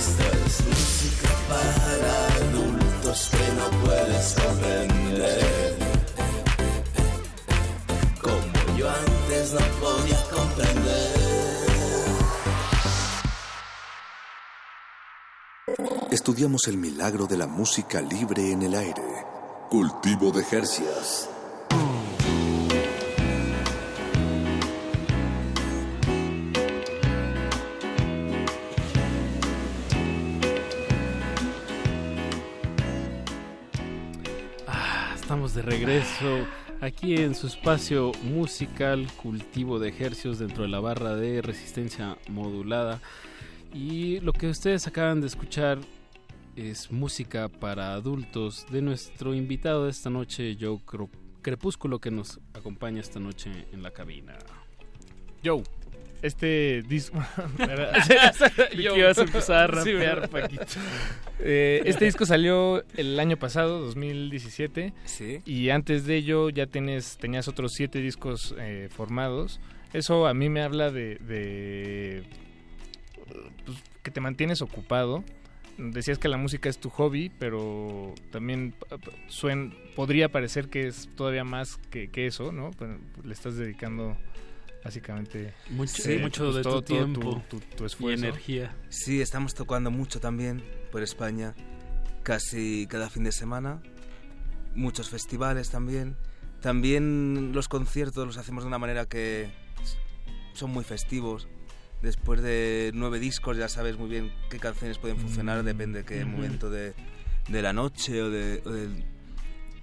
Esto es música para adultos que no puedes comprender. Como yo antes no podía comprender. Estudiamos el milagro de la música libre en el aire. Cultivo de Jercias. Regreso aquí en su espacio musical Cultivo de Ejercios dentro de la barra de resistencia modulada. Y lo que ustedes acaban de escuchar es música para adultos de nuestro invitado de esta noche, Joe Crepúsculo, que nos acompaña esta noche en la cabina. Joe, este disco... *laughs* *laughs* Yo. ibas a empezar a rapear. Paquito. Eh, este disco salió el año pasado, 2017. Sí. Y antes de ello ya tienes, tenías otros siete discos eh, formados. Eso a mí me habla de, de, pues, que te mantienes ocupado. Decías que la música es tu hobby, pero también suen- podría parecer que es todavía más que, que eso, ¿no? Pero le estás dedicando básicamente Mucho- eh, mucho pues, de tu todo- todo tiempo tu, tu y esfuerzo. energía. Sí, estamos tocando mucho también por España, casi cada fin de semana. Muchos festivales también. También los conciertos los hacemos de una manera que son muy festivos. Después de nueve discos ya sabes muy bien qué canciones pueden funcionar, depende de qué momento de, de la noche o, de, o del...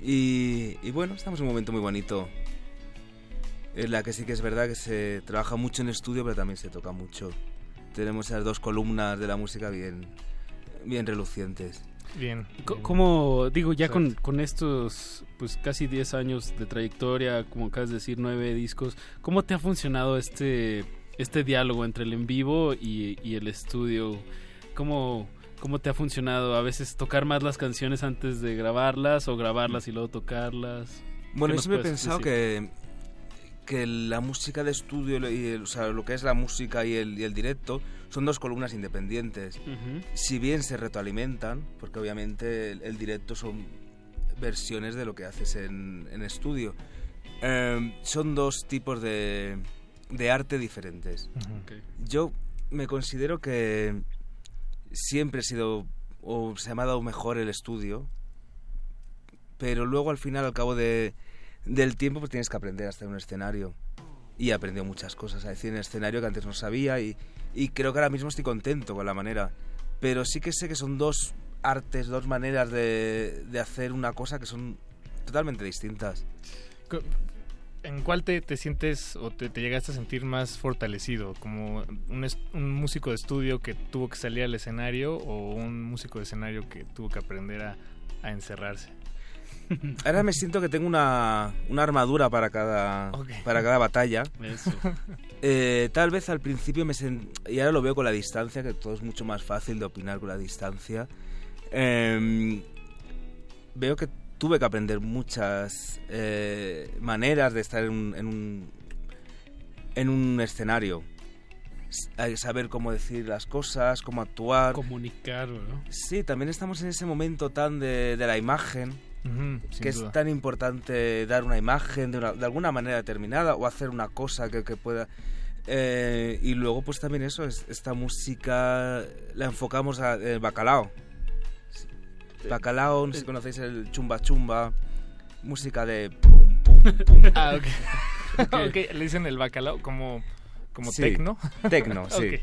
Y, y bueno, estamos en un momento muy bonito en la que sí que es verdad que se trabaja mucho en estudio, pero también se toca mucho. Tenemos esas dos columnas de la música bien, bien relucientes. Bien. Co- Como digo, ya con, con estos pues casi 10 años de trayectoria, como acabas de decir, nueve discos, ¿cómo te ha funcionado este, este diálogo entre el en vivo y, y el estudio? ¿Cómo, ¿Cómo te ha funcionado a veces tocar más las canciones antes de grabarlas o grabarlas y luego tocarlas? Bueno, ¿Qué yo siempre he pensado decir? que, que la música de estudio y el- o sea, lo que es la música y el, y el directo son dos columnas independientes. Si bien se retroalimentan, porque obviamente el, el directo son versiones de lo que haces en, en estudio, eh, son dos tipos de, de arte diferentes. Yo me considero que siempre he sido, o se me ha dado mejor el estudio, pero luego al final, al cabo de, del tiempo, pues tienes que aprender a estar un escenario. Y he aprendido muchas cosas a decir en escenario que antes no sabía y, y creo que ahora mismo estoy contento con la manera. Pero sí que sé que son dos artes, dos maneras de, de hacer una cosa que son totalmente distintas. ¿En cuál te, te sientes o te, te llegaste a sentir más fortalecido? ¿Como un, un músico de estudio que tuvo que salir al escenario o un músico de escenario que tuvo que aprender a, a encerrarse? Ahora me siento que tengo una, una armadura para cada, Ok. para cada batalla. Eso. Eh, tal vez al principio me sen- y ahora lo veo con la distancia, que todo es mucho más fácil de opinar con la distancia. Em, veo que tuve que aprender muchas eh, maneras de estar en un, en un, en un escenario. S- hay que saber cómo decir las cosas, cómo actuar. Comunicar, ¿no? Sí, también estamos en ese momento tan de, de la imagen, Que duda. es tan importante dar una imagen de, una- de alguna manera determinada o hacer una cosa que, que pueda... eh, y luego pues también eso, es, esta música la enfocamos a bacalao. Bacalao, no sé si conocéis el chumba chumba, música de pum, pum, pum. *laughs* Ah, ok. *laughs* ok, le dicen el bacalao como, como Sí, tecno. Tecno, *laughs* sí.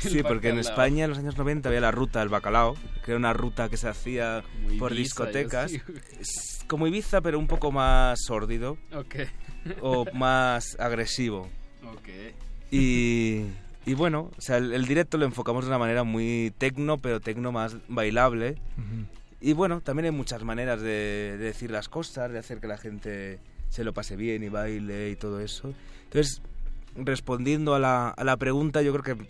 Sí, porque en. España en los años 90 había la ruta del bacalao, que era una ruta que se hacía Como por Ibiza discotecas. como Ibiza, pero un poco más sórdido. Ok. O más agresivo. Ok. Y, y bueno, o sea, el, el directo lo enfocamos de una manera muy tecno, pero tecno más bailable. Y bueno, también hay muchas maneras de, de decir las cosas, de hacer que la gente se lo pase bien y baile y todo eso. Entonces, respondiendo a la, a la pregunta, yo creo que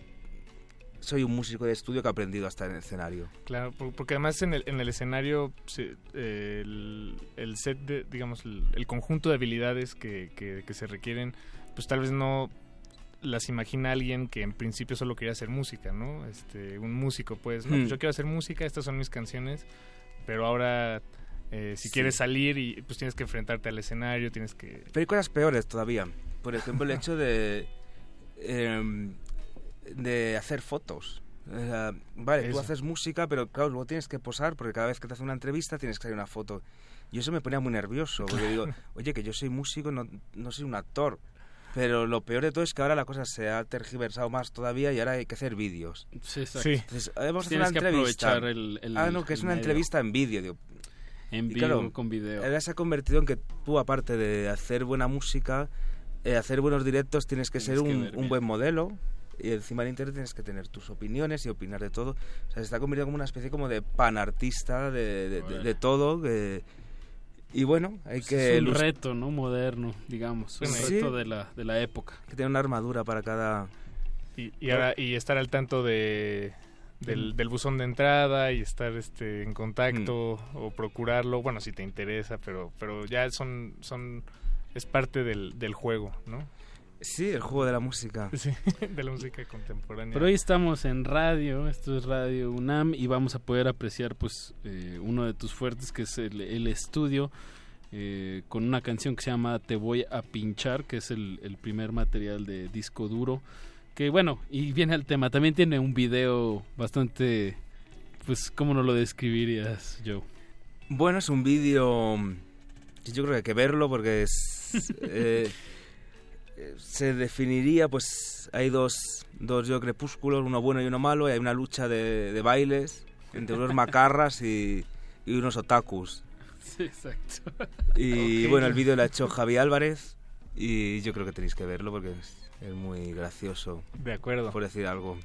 soy un músico de estudio que ha aprendido hasta en el escenario. Claro, por- porque además en el, en el escenario eh, el, el set, de, digamos, el, el conjunto de habilidades que, que- que se requieren, pues tal vez no las imagina alguien que en principio solo quería hacer música, ¿no? Este, un músico, pues, no, pues Hmm. yo quiero hacer música, estas son mis canciones, pero ahora eh, si Sí. quieres salir y pues tienes que enfrentarte al escenario, tienes que... Pero hay cosas peores todavía. Por ejemplo, el hecho de, em, de hacer fotos. Vale, tú haces música, pero claro, luego tienes que posar porque cada vez que te hacen una entrevista tienes que hacer una foto. Y eso me ponía muy nervioso, porque digo, oye, que yo soy músico, no, no soy un actor. Pero lo peor de todo es que ahora la cosa se ha tergiversado más todavía y ahora hay que hacer vídeos. Sí, exacto. Entonces, eh, vamos a hacer Tienes una que entrevista. aprovechar el- el- ah, no, que es una medio. entrevista en vídeo. digo. En vivo, con video. Ahora se ha convertido en que tú, aparte de hacer buena música, eh, hacer buenos directos, tienes que Tienes ser un, buen modelo. Y encima en internet tienes que tener tus opiniones y opinar de todo. O sea, se está convirtiendo como una especie como de panartista de, de, de- de todo. y bueno, hay Pues que... es un reto, ¿no? Moderno, digamos. Un Sí. reto de la, de la época. que tener una armadura para cada... Y, y ahora, y estar al tanto de, del, del buzón de entrada y estar este en contacto o procurarlo, bueno, si te interesa, pero pero ya son son es parte del, del juego, ¿no? Sí, el juego de la música. Sí, *laughs* de la música contemporánea. Pero hoy estamos en radio, esto es Radio UNAM y vamos a poder apreciar pues eh, uno de tus fuertes que es el, el estudio eh, con una canción que se llama Te voy a pinchar, que es el, el primer material de disco duro. Que bueno, y viene al tema, también tiene un video bastante, pues, ¿cómo no lo describirías, Joe? Bueno, es un vídeo que yo creo que hay que verlo porque es, *laughs* eh, se definiría, pues hay dos, dos yo crepúsculos, uno bueno y uno malo, y hay una lucha de, de bailes entre unos macarras y, y unos otakus. Sí, exacto. Y *laughs* bueno, el vídeo lo ha hecho Javi Álvarez y yo creo que tenéis que verlo porque es, es muy gracioso. De acuerdo. Por decir algo.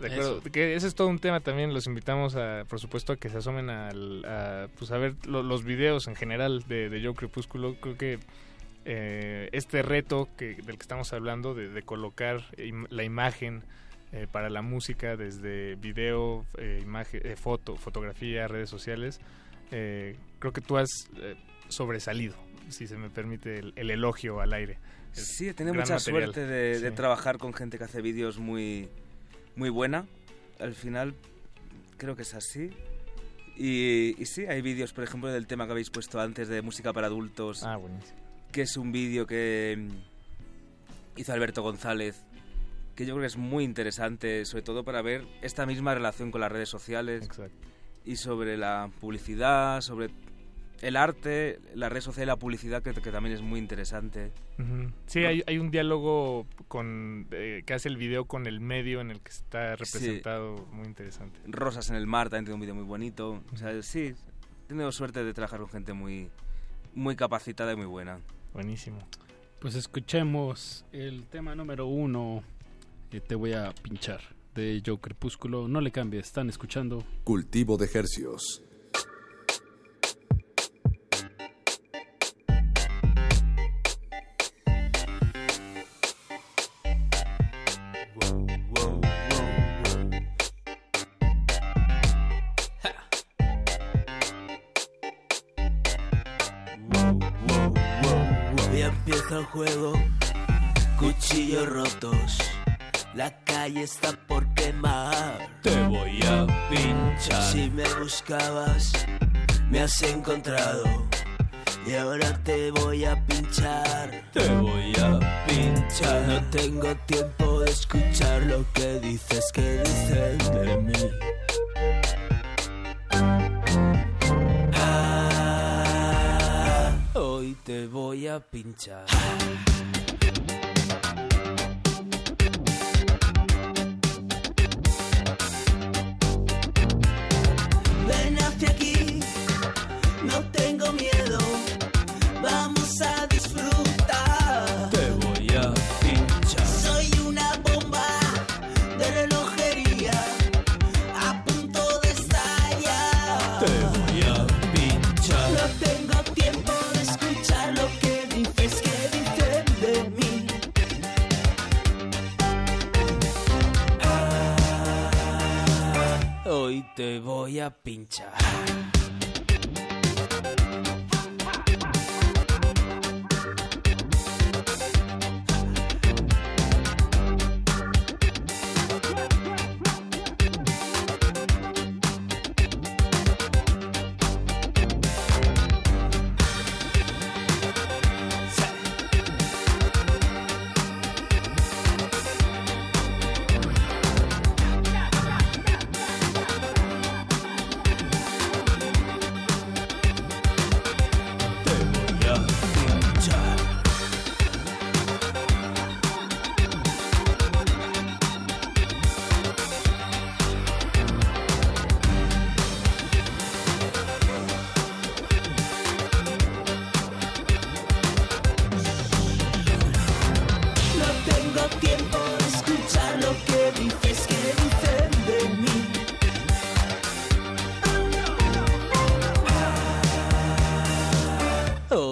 De acuerdo, que ese es todo un tema también, los invitamos a, por supuesto, a que se asomen al- a, pues a ver lo- los videos en general de, de Yo Crepúsculo. Creo que eh, este reto que, del que estamos hablando, de, de colocar im- la imagen eh, para la música desde video, eh, imagen, eh, foto, fotografía, redes sociales, creo que tú has sobresalido, si se me permite el, el elogio al aire. Sí, he tenido mucha material. suerte de, trabajar con gente que hace vídeos muy, muy buena. Al final creo que es así. Y, y sí, hay vídeos, por ejemplo, del tema que habéis puesto antes de música para adultos. Ah, buenísimo. Que es un vídeo que mm, hizo Alberto González, que yo creo que es muy interesante, sobre todo para ver esta misma relación con las redes sociales. Y sobre la publicidad, sobre el arte, la red social y la publicidad, que, que también es muy interesante. Ujú. Sí, hay, hay un diálogo con eh, que hace el video con el medio en el que está representado, muy interesante. Rosas en el mar también tiene un vídeo muy bonito. O sea, sí, he tenido suerte de trabajar con gente muy, muy capacitada y muy buena. Buenísimo. Pues escuchemos el tema número uno, que te voy a pinchar, de Joe Crepúsculo. No le cambies, están escuchando. Cultivo de hercios. Juego, cuchillos rotos. La calle está por quemar. Te voy a pinchar. Si me buscabas, me has encontrado. Y ahora te voy a pinchar. Te voy a pinchar. No tengo tiempo de escuchar lo que dices que dicen de mí. te voy a pinchar. Te voy a pinchar.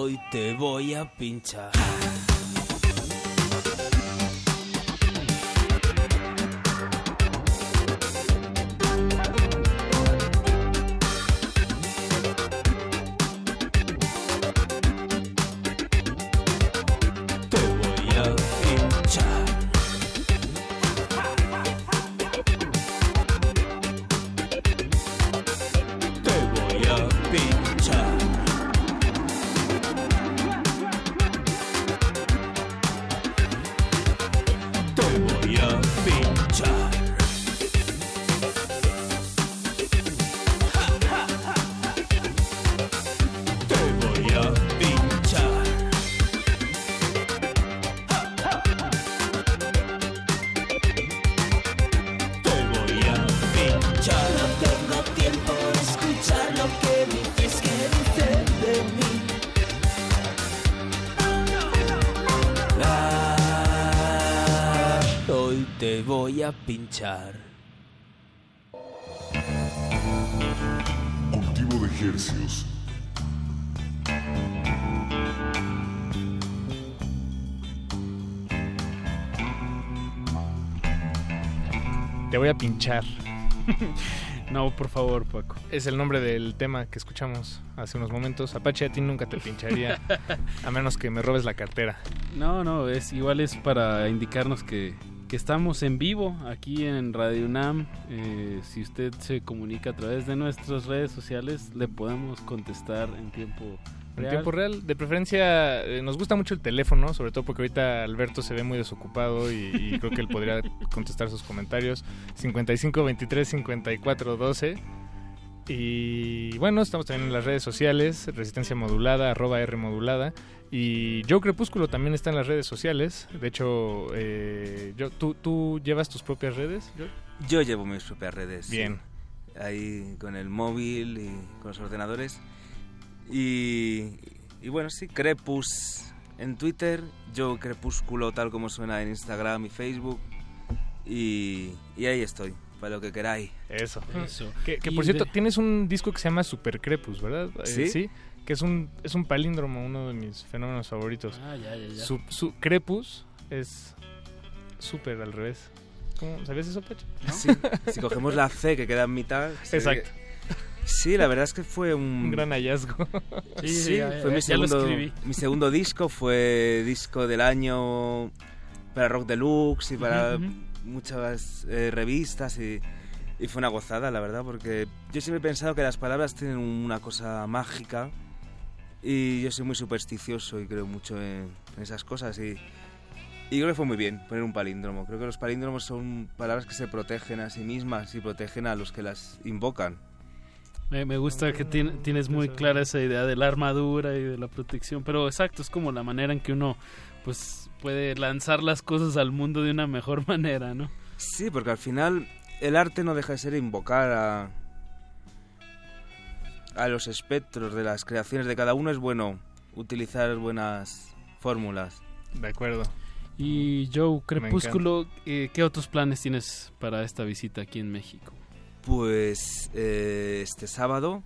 Hoy te voy a pinchar. Cultivo de ejercios. Te voy a pinchar. *laughs* No, por favor, Paco. Es el nombre del tema que escuchamos hace unos momentos. Apache, a ti nunca te pincharía, *laughs* a menos que me robes la cartera. No, no, es igual es para indicarnos que, que estamos en vivo aquí en Radio UNAM. Eh, si usted se comunica a través de nuestras redes sociales, le podemos contestar en tiempo En real. tiempo real, de preferencia, eh, nos gusta mucho el teléfono, sobre todo porque ahorita Alberto se ve muy desocupado y, y *laughs* creo que él podría contestar sus comentarios. 55 23 54 12. Y bueno, estamos también en las redes sociales, Resistencia Modulada, arroba R Modulada. Y Joe Crepúsculo también está en las redes sociales. De hecho, eh, yo, ¿tú, ¿tú llevas tus propias redes? Joe? Yo llevo mis propias redes. sí. Bien. Ahí con el móvil y con los ordenadores. Y, y bueno, sí, Crepus en Twitter, yo Crepúsculo tal como suena en Instagram y Facebook. Y, y ahí estoy, para lo que queráis. Eso. Eso. Que, por cierto, de- tienes un disco que se llama Super Crepus, ¿verdad? Eh, ¿Sí? sí. Que es un, es un palíndromo, uno de mis fenómenos favoritos. Ah, ya, ya, ya. Su, su- Crepus es super al revés. ¿Cómo? ¿Sabías eso, Pacho? Sí, si cogemos la C que queda en mitad. Exacto. que- Sí, la verdad es que fue un, Un gran hallazgo. Sí, Sí, sí, ya- fue mi segundo, mi segundo disco, fue disco del año para Rock Deluxe y para muchas eh, revistas y, y fue una gozada, la verdad, porque yo siempre he pensado que las palabras tienen una cosa mágica y yo soy muy supersticioso y creo mucho en, en esas cosas y, y creo que fue muy bien poner un palíndromo. Creo que los palíndromos son palabras que se protegen a sí mismas y protegen a los que las invocan. Me, me gusta que tien- tienes muy clara esa idea de la armadura y de la protección, pero exacto, es como la manera en que uno pues puede lanzar las cosas al mundo de una mejor *laughs* manera, ¿no? Sí, porque al final el arte no deja de ser invocar a, a los espectros de las creaciones de cada uno. Es bueno utilizar buenas fórmulas. De acuerdo. Y Joe Crepúsculo, eh, ¿qué otros planes tienes para esta visita aquí en México? Pues eh, este sábado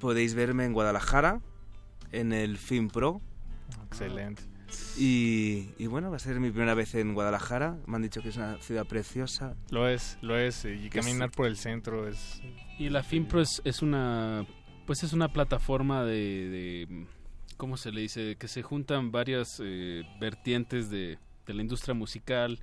podéis verme en Guadalajara, en el Film Pro. Excelente. Y, y bueno, va a ser mi primera vez en Guadalajara. Me han dicho que es una ciudad preciosa. Lo es, lo es. Y Que es- caminar por el centro es... Y la FinPro es, es una pues es una plataforma de, de ¿cómo se le dice? que se juntan varias eh, vertientes de, de la industria musical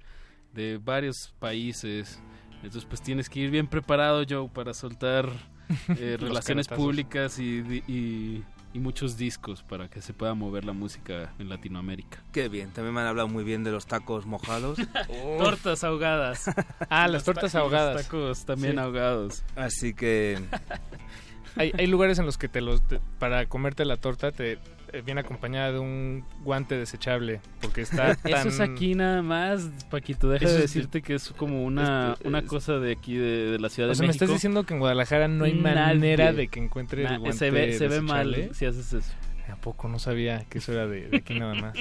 de varios países. Entonces pues tienes que ir bien preparado, Joe, para soltar *laughs* eh, relaciones públicas y, di- y, y muchos discos para que se pueda mover la música en Latinoamérica. Qué bien, también me han hablado muy bien de los tacos mojados. *laughs* Tortas ahogadas. Ah, las Los tortas ta- y los ahogadas. tacos también Sí. ahogados. Así que *laughs* Hay, hay lugares en los que te los te- para comerte la torta te eh, viene acompañada de un guante desechable porque está *laughs* tan Eso es aquí nada más, Paquito. Deja Eso de es- decirte que es como una, Este, una es- cosa de aquí, de, de la Ciudad O de sea, me México. estás diciendo que en Guadalajara no hay Nadie. manera de que encuentre Na- el guante se ve, se ve mal si haces eso. ¿A poco no sabía que eso era de, de aquí nada más?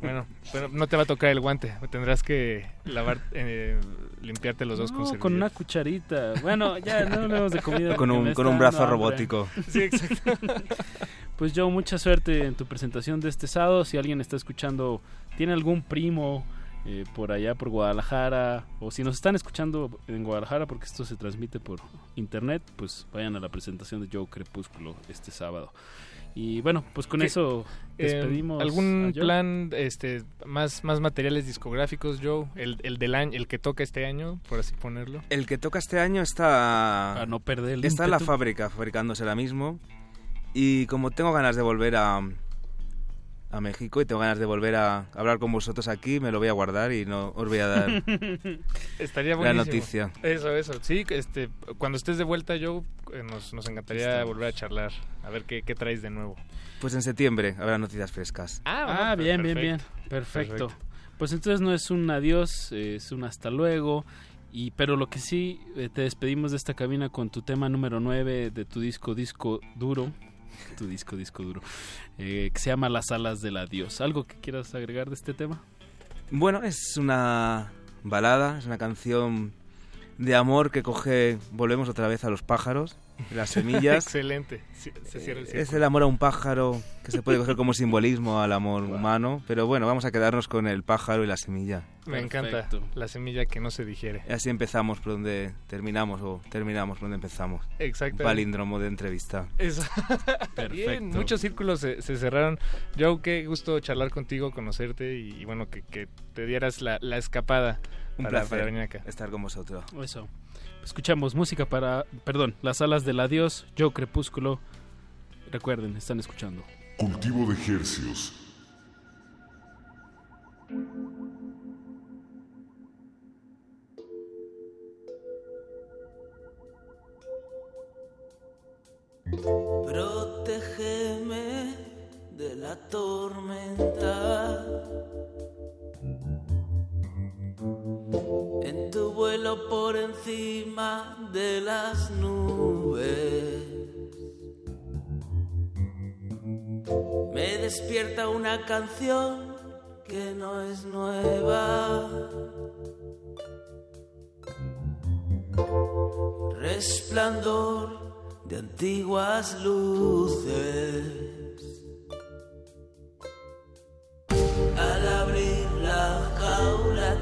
bueno, bueno, no te va a tocar el guante. Tendrás que lavar, eh, limpiarte los dos No, con una cucharita. Bueno, ya no hablemos de comida. *laughs* Con un- con un brazo robótico. *laughs* Sí, exacto. Pues Joe, mucha suerte en tu presentación de este sábado. Si alguien está escuchando, tiene algún primo eh, por allá, por Guadalajara, o si nos están escuchando en Guadalajara, porque esto se transmite por internet, pues vayan a la presentación de Joe Crepúsculo este sábado. Y bueno, pues con ¿Qué- eso Eh, despedimos. ¿Algún a Joe. plan, este, más, más materiales discográficos, Joe? El, el del año, el que toca este año, por así ponerlo. el que toca este año está... Para no perder el Está en la ímpetu. fábrica, fabricándose ahora mismo. Y como tengo ganas de volver a, a México y tengo ganas de volver a hablar con vosotros aquí, me lo voy a guardar y no os voy a dar *laughs* Estaría la noticia. Eso, eso. Sí, este, cuando estés de vuelta, Joe, eh, nos, nos encantaría Estamos. volver a charlar. A ver qué, qué traes de nuevo. Pues en septiembre habrá noticias frescas. Ah, bien, bien, bien. Perfecto. Pues entonces no es un adiós, es un hasta luego. Y, pero lo que sí, eh, te despedimos de esta cabina con tu tema número 9 de tu disco, disco duro. *laughs* Tu disco, disco duro. eh, que se llama Las alas del adiós. ¿Algo que quieras agregar de este tema? Bueno, es una balada, es una canción de amor que coge, volvemos otra vez a los pájaros, las semillas. *laughs* Excelente. Sí, se cierra el es el amor a un pájaro que se puede coger como simbolismo al amor humano, pero bueno, vamos a quedarnos con el pájaro y la semilla. Me encanta. La semilla que no se digiere. Y así empezamos por donde terminamos o terminamos por donde empezamos. Exacto. Palíndromo de entrevista. Eso. *laughs* Perfecto. Bien, muchos círculos se, se cerraron. Joe, qué gusto charlar contigo, conocerte y, y bueno, que, que te dieras la, la escapada Un para, placer para venir acá. estar con vosotros. Eso. Escuchamos música para, perdón, Las alas del adiós, Joe Crepúsculo. Recuerden, están escuchando. Cultivo de Hercios. Protégeme de la tormenta. En tu vuelo por encima de las nubes. Me despierta una canción que no es nueva. Resplandor de antiguas luces. Al abrir la jaula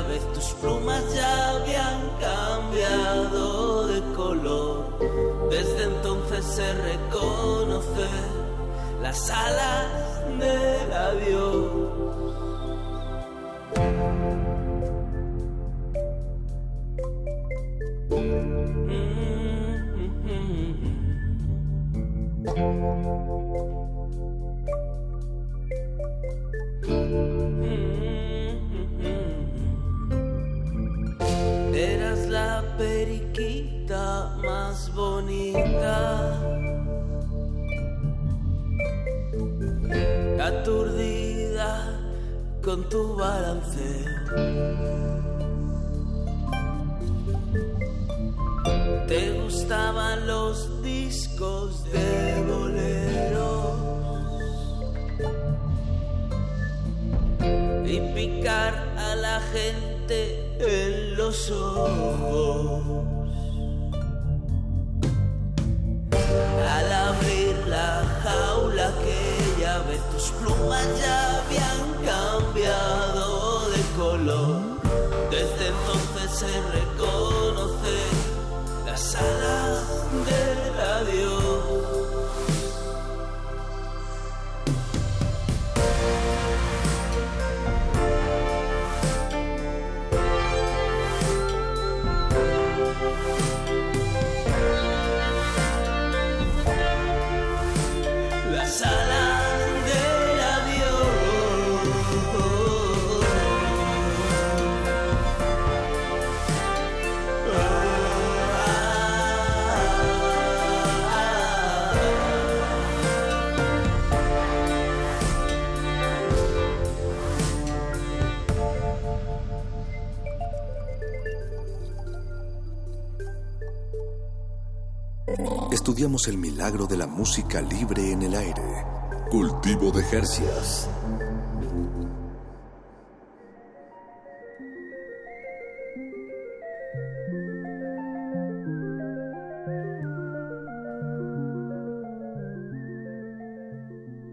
vez tus plumas ya habían cambiado de color. Desde entonces se reconoce las alas del adiós. Eras la periquita más bonita. Aturdida con tu balance. Te gustaban los discos de bolero y picar a la gente en los ojos. Al abrir la jaula que ya ve tus plumas ya habían cambiado de color. Desde entonces se reconoce la sala El milagro de la música libre en el aire. Cultivo de Jercias.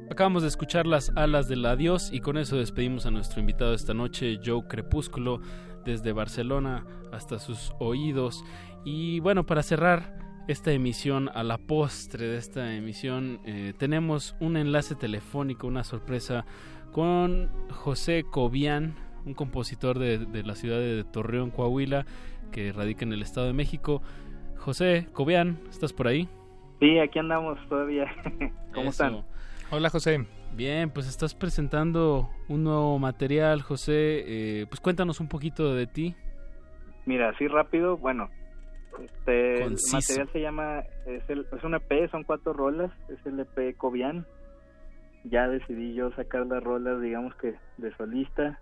Acabamos de escuchar las alas del adiós y con eso despedimos a nuestro invitado esta noche, Joe Crepúsculo, desde Barcelona hasta sus oídos. Y bueno, para cerrar esta emisión, a la postre de esta emisión, eh, tenemos un enlace telefónico, una sorpresa con José Cobian, un compositor de, de la ciudad de Torreón, Coahuila, que radica en el Estado de México. José Cobian, ¿estás por ahí? Sí, aquí andamos todavía. *laughs* ¿Cómo Eso. están? Hola José. Bien, pues estás presentando un nuevo material, José. Eh, pues cuéntanos un poquito de ti. Mira, así rápido, bueno, este, el material se llama, es, el, es un EP, son cuatro rolas, es el EP Cobian. Ya decidí yo sacar las rolas, digamos que de solista.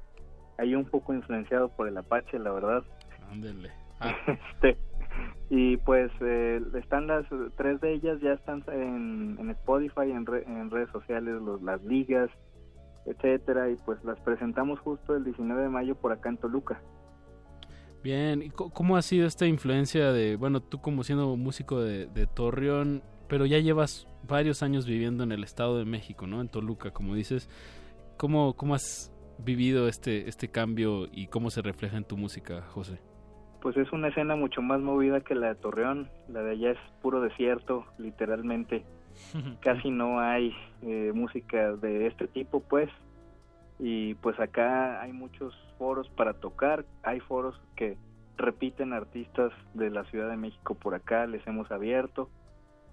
Ahí un poco influenciado por el Apache, la verdad. Ándele. *laughs* Este, y pues eh, están las tres de ellas ya están en, en Spotify en, re- en redes sociales los, las ligas etcétera y pues las presentamos justo el 19 de mayo por acá en Toluca Bien, ¿y cómo ha sido esta influencia de, bueno, tú como siendo músico de, de Torreón, pero ya llevas varios años viviendo en el Estado de México, ¿no? En Toluca, como dices. ¿Cómo, cómo has vivido este, este cambio y cómo se refleja en tu música, José? pues es una escena mucho más movida que la de Torreón la de allá es puro desierto literalmente *laughs* casi no hay eh, música de este tipo pues y pues acá hay muchos foros para tocar. Hay foros que repiten artistas de la Ciudad de México por acá les hemos abierto.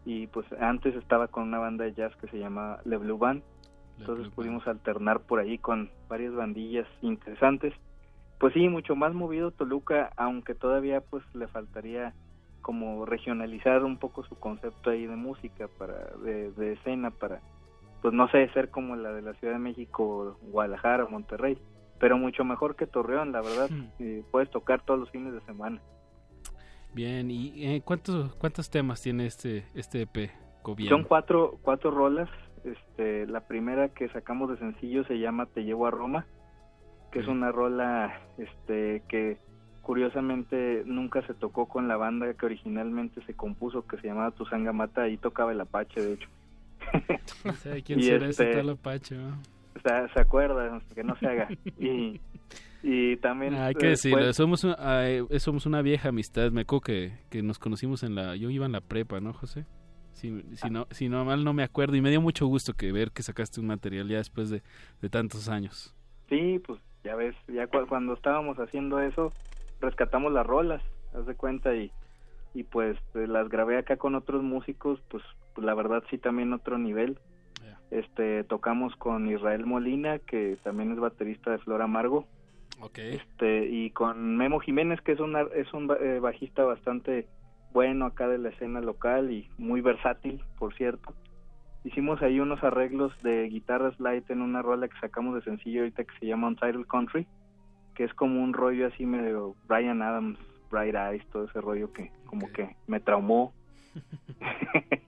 Y pues antes estaba con una banda de jazz que se llama Le Blue Band. Entonces pudimos alternar por ahí con varias bandillas interesantes. Pues sí mucho más movido Toluca aunque todavía pues le faltaría como regionalizar un poco su concepto ahí de música para de, de escena para pues no sé ser como la de la Ciudad de México Guadalajara Monterrey pero mucho mejor que Torreón la verdad Eh, puedes tocar todos los fines de semana Bien, ¿y eh, cuántos, cuántos temas tiene este, este EP? Son cuatro, cuatro rolas. Este, la primera que sacamos de sencillo se llama Te llevo a Roma, que es una rola este, que curiosamente nunca se tocó con la banda que originalmente se compuso, que se llamaba Tu Sanga Mata, ahí tocaba el Apache, de hecho. No sé quién Y será este- ese tal Apache, sea, se acuerda, que no se haga. Y, y también... Ah, Hay que decirlo, somos, una- somos una vieja amistad. Me acuerdo que, que nos conocimos en la... Yo iba en la prepa, ¿no, José? Si, si, no, si no mal no me acuerdo. Y me dio mucho gusto que ver que sacaste un material ya después de, de tantos años. Sí, pues ya ves, ya cu- cuando estábamos haciendo eso, rescatamos las rolas, haz de cuenta, y, y pues eh, las grabé acá con otros músicos, pues, pues, la verdad sí también otro nivel. Este, tocamos con Israel Molina, que también es baterista de Flor Amargo. Ok. Este, y con Memo Jiménez, que es, una, es un eh, bajista bastante bueno acá de la escena local y muy versátil, por cierto. Hicimos ahí unos arreglos de guitarras light en una rola que sacamos de sencillo ahorita que se llama Untitled Country, que es como un rollo así medio Brian Adams, Bright Eyes, todo ese rollo que como que me traumó. *laughs*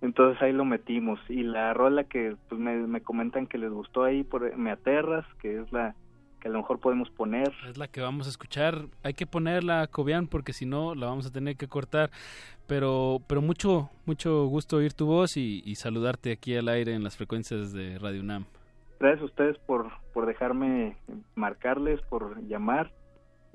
Entonces ahí lo metimos. Y la rola que pues, me, me comentan que les gustó ahí, por Me Aterras, que es la que a lo mejor podemos poner. Es la que vamos a escuchar. Hay que ponerla, Cobian, porque si no la vamos a tener que cortar. Pero, pero mucho, mucho gusto oír tu voz y, y saludarte aquí al aire en las frecuencias de Radio UNAM. Gracias a ustedes por, por dejarme marcarles, por llamar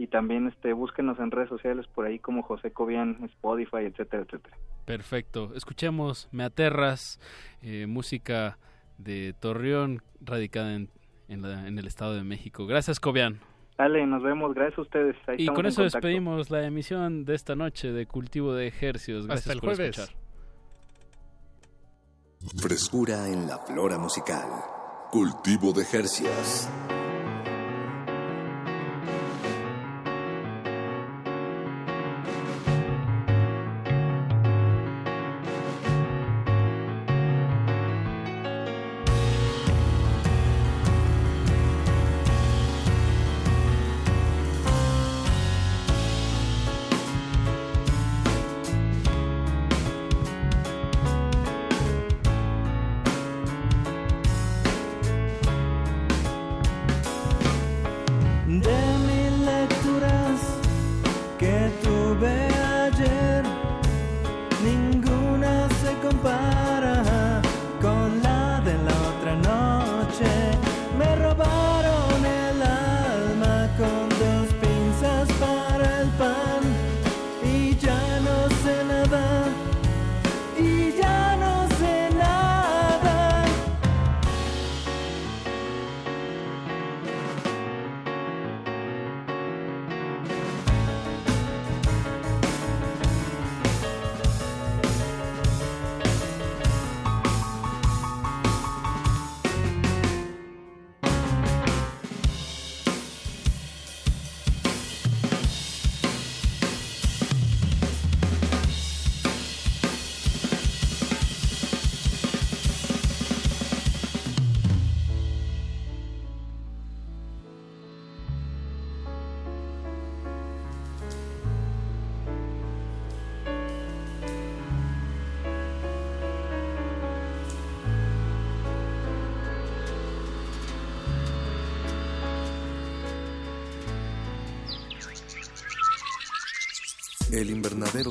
y también este búsquenos en redes sociales por ahí como José Cobian, Spotify, etcétera, etcétera. Perfecto. Escuchemos Me Aterras, eh, música de Torreón, radicada en, en, la- en el Estado de México. Gracias, Cobian. Dale, nos vemos, gracias a ustedes. Ahí Y con eso despedimos la emisión de esta noche de Cultivo de Ejercios. Gracias Hasta el por jueves. escuchar. Frescura en la flora musical. Cultivo de Jercias.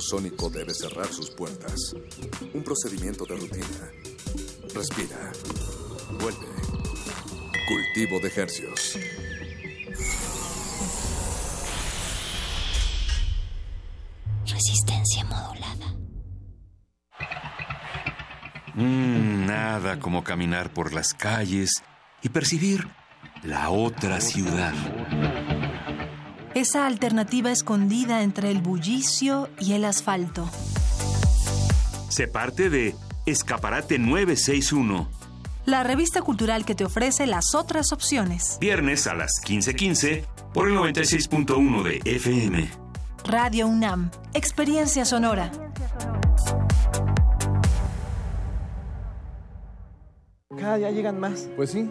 Sónico debe cerrar sus puertas. Un procedimiento de rutina. Respira. Vuelve. Cultivo de hercios. Resistencia modulada. Mm, nada como caminar por las calles y percibir la otra ciudad. Esa alternativa escondida entre el bullicio y el asfalto. Se parte de Escaparate 961, La revista cultural que te ofrece las otras opciones. viernes a las 15:15 por el 96.1 de FM. Radio UNAM. Experiencia sonora. Cada día llegan más. Pues sí,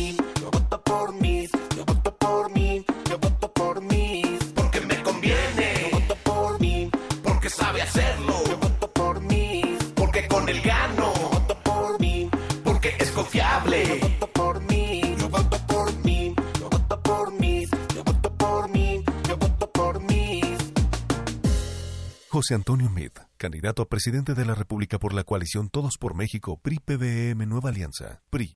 voto por mí, yo voto por mí, yo voto por mí, porque me conviene. Yo voto por mí, porque sabe hacerlo. Yo voto por mí, porque con el gano. Yo voto por mí, porque es confiable. Yo voto por mí, yo voto por mí, yo voto por mí, yo voto por mí, yo voto por mí. José Antonio Meade, candidato a presidente de la República por la coalición Todos por México PRI PBM Nueva Alianza. PRI.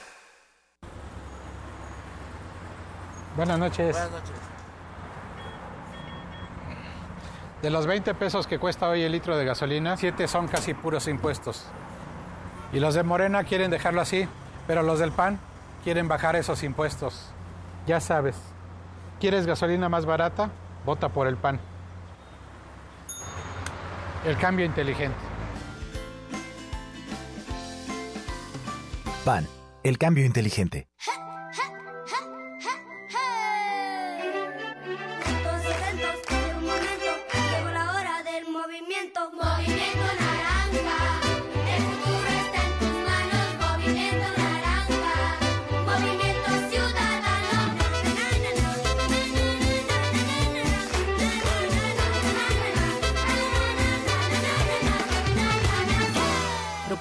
Buenas noches. Buenas noches. De los 20 pesos que cuesta hoy el litro de gasolina, 7 son casi puros impuestos. Y los de Morena quieren dejarlo así, pero los del PAN quieren bajar esos impuestos. Ya sabes, ¿quieres gasolina más barata? Vota por el PAN. El cambio inteligente. PAN, el cambio inteligente. *laughs* movimiento. Movimiento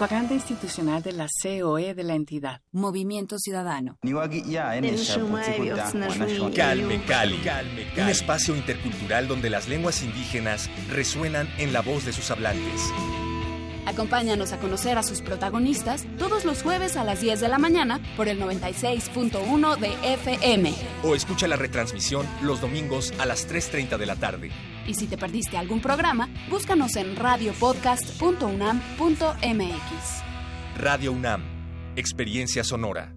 Propaganda institucional de la COE de la entidad. Movimiento Ciudadano. Calme Cali, un espacio intercultural donde las lenguas indígenas resuenan en la voz de sus hablantes. Acompáñanos a conocer a sus protagonistas todos los jueves a las 10 de la mañana por el 96.1 de FM. O escucha la retransmisión los domingos a las 3.30 de la tarde. Y si te perdiste algún programa, búscanos en radiopodcast.unam.mx. Radio UNAM, experiencia sonora.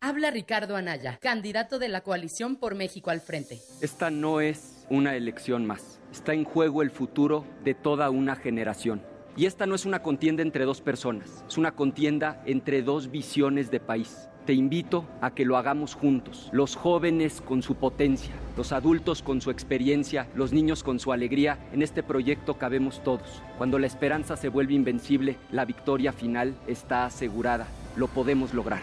Habla Ricardo Anaya, candidato de la coalición por México al frente. Esta no es una elección más. Está en juego el futuro de toda una generación. Y esta no es una contienda entre dos personas, es una contienda entre dos visiones de país. Te invito a que lo hagamos juntos, los jóvenes con su potencia, los adultos con su experiencia, los niños con su alegría. En este proyecto cabemos todos. Cuando la esperanza se vuelve invencible, la victoria final está asegurada. Lo podemos lograr.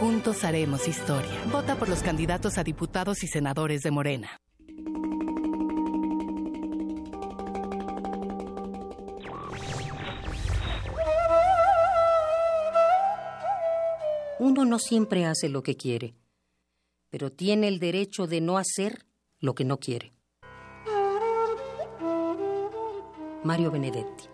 Juntos haremos historia. Vota por los candidatos a diputados y senadores de Morena. Uno no siempre hace lo que quiere, pero tiene el derecho de no hacer lo que no quiere. Mario Benedetti.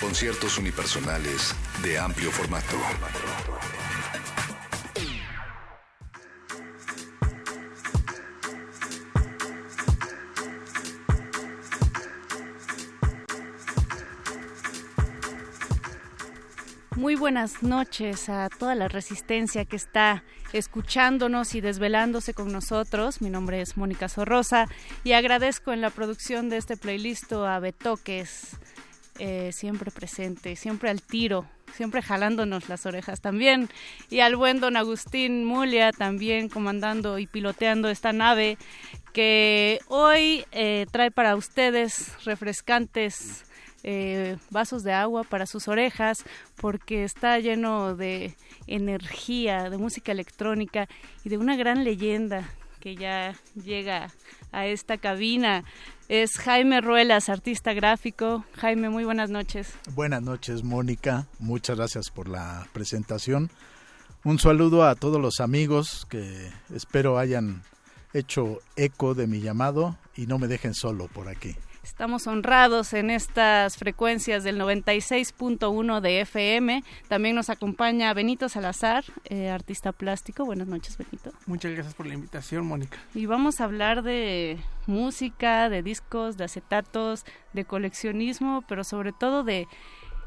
Conciertos unipersonales de amplio formato. Muy buenas noches a toda la resistencia que está escuchándonos y desvelándose con nosotros. Mi nombre es Mónica Sorrosa y agradezco en la producción de este playlist a Betoques, eh, siempre presente, siempre al tiro, siempre jalándonos las orejas también. Y al buen don Agustín Mulia también comandando y piloteando esta nave que hoy eh, trae para ustedes refrescantes eh, vasos de agua para sus orejas porque está lleno de energía, de música electrónica y de una gran leyenda que ya llega a esta cabina. Es Jaime Ruelas, artista gráfico. Jaime, muy buenas noches. Buenas noches, Mónica. Muchas gracias por la presentación. Un saludo a todos los amigos que espero hayan hecho eco de mi llamado y no me dejen solo por aquí. Estamos honrados en estas frecuencias del 96.1 de FM. También nos acompaña Benito Salazar, eh, artista plástico. Buenas noches, Benito. Muchas gracias por la invitación, Mónica. Y vamos a hablar de música, de discos, de acetatos, de coleccionismo, pero sobre todo de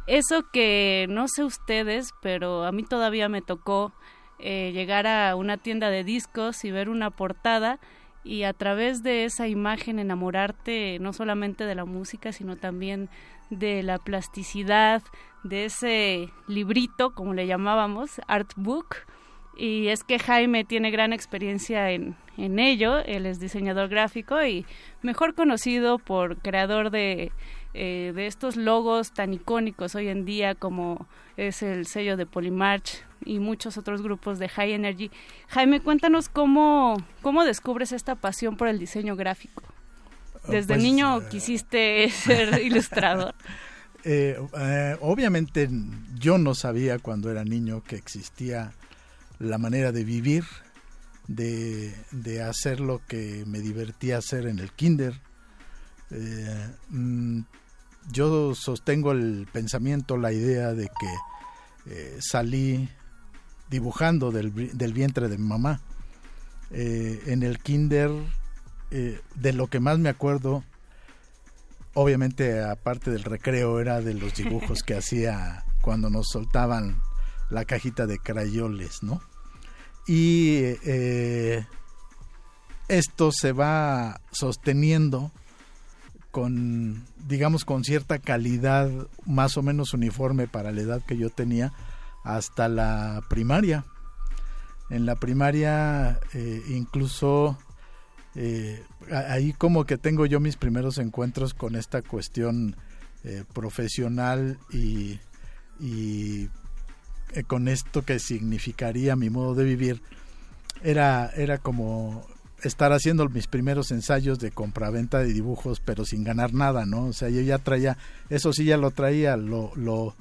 eso que no sé ustedes, pero a mí todavía me tocó eh, llegar a una tienda de discos y ver una portada y a través de esa imagen enamorarte no solamente de la música, sino también de la plasticidad, de ese librito, como le llamábamos, artbook. Y es que Jaime tiene gran experiencia en, en ello, él es diseñador gráfico y mejor conocido por creador de eh, de estos logos tan icónicos hoy en día como es el sello de Polymarch y muchos otros grupos de High Energy. Jaime, cuéntanos cómo, cómo descubres esta pasión por el diseño gráfico. Ah, Desde pues, niño eh, quisiste *laughs* ser ilustrador. *laughs* Eh, obviamente yo no sabía cuando era niño que existía la manera de vivir, de, de hacer lo que me divertía hacer en el kinder. Mm, yo sostengo el pensamiento, la idea de que eh, salí dibujando del, vientre de mi mamá. Eh, en el kinder, eh, de lo que más me acuerdo, obviamente aparte del recreo, era de los dibujos que *laughs* hacía cuando nos soltaban la cajita de crayoles, ¿no? Y esto se va sosteniendo con, digamos, con cierta calidad más o menos uniforme para la edad que yo tenía hasta la primaria. En la primaria eh, incluso eh, ahí como que tengo yo mis primeros encuentros con esta cuestión eh, profesional y, y con esto que significaría mi modo de vivir era, era como estar haciendo mis primeros ensayos de compraventa de dibujos, pero sin ganar nada, ¿no? O sea, yo ya traía, eso sí ya lo traía, lo, lo,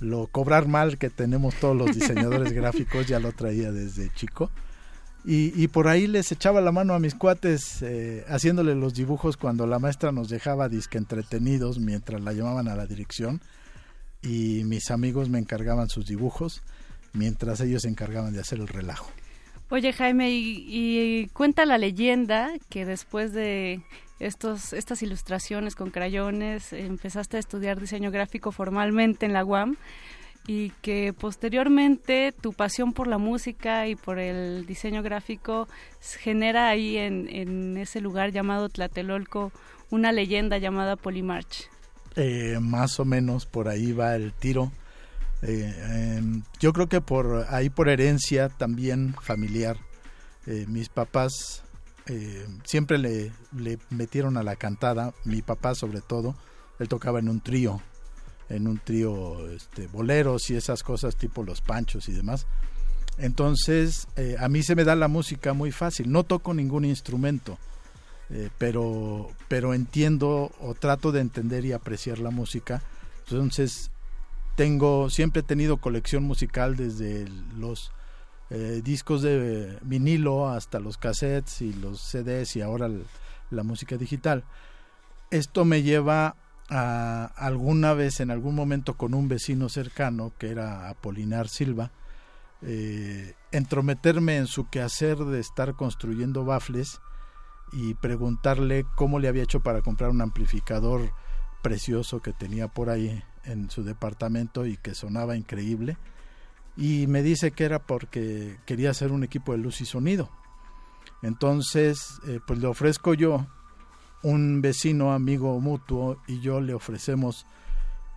lo cobrar mal que tenemos todos los diseñadores *laughs* gráficos, ya lo traía desde chico. Y, y, por ahí les echaba la mano a mis cuates eh, haciéndole los dibujos cuando la maestra nos dejaba disque entretenidos mientras la llamaban a la dirección y mis amigos me encargaban sus dibujos mientras ellos se encargaban de hacer el relajo. Oye Jaime, y, cuenta la leyenda que después de estos, estas ilustraciones con crayones empezaste a estudiar diseño gráfico formalmente en la UAM y que posteriormente tu pasión por la música y por el diseño gráfico genera ahí en, en ese lugar llamado Tlatelolco una leyenda llamada Polymarch. Eh, más o menos por ahí va el tiro. Eh, em, yo creo que por ahí por herencia también familiar, eh, mis papás eh, siempre le, metieron a la cantada, mi papá sobre todo, él tocaba en un trío, en un trío este, boleros y esas cosas tipo los panchos y demás. Entonces, a mí se me da la música muy fácil, no toco ningún instrumento, pero, pero entiendo o trato de entender y apreciar la música. Entonces, tengo, siempre he tenido colección musical desde los eh, discos de vinilo hasta los cassettes y los CDs y ahora la música digital. Esto me lleva a alguna vez, en algún momento, con un vecino cercano que era Apolinar Silva, eh, entrometerme en su quehacer de estar construyendo bafles y preguntarle cómo le había hecho para comprar un amplificador precioso que tenía por ahí en su departamento y que sonaba increíble. Y me dice que era porque quería hacer un equipo de luz y sonido. Entonces, eh, pues le ofrezco yo, un vecino, amigo mutuo, y yo le ofrecemos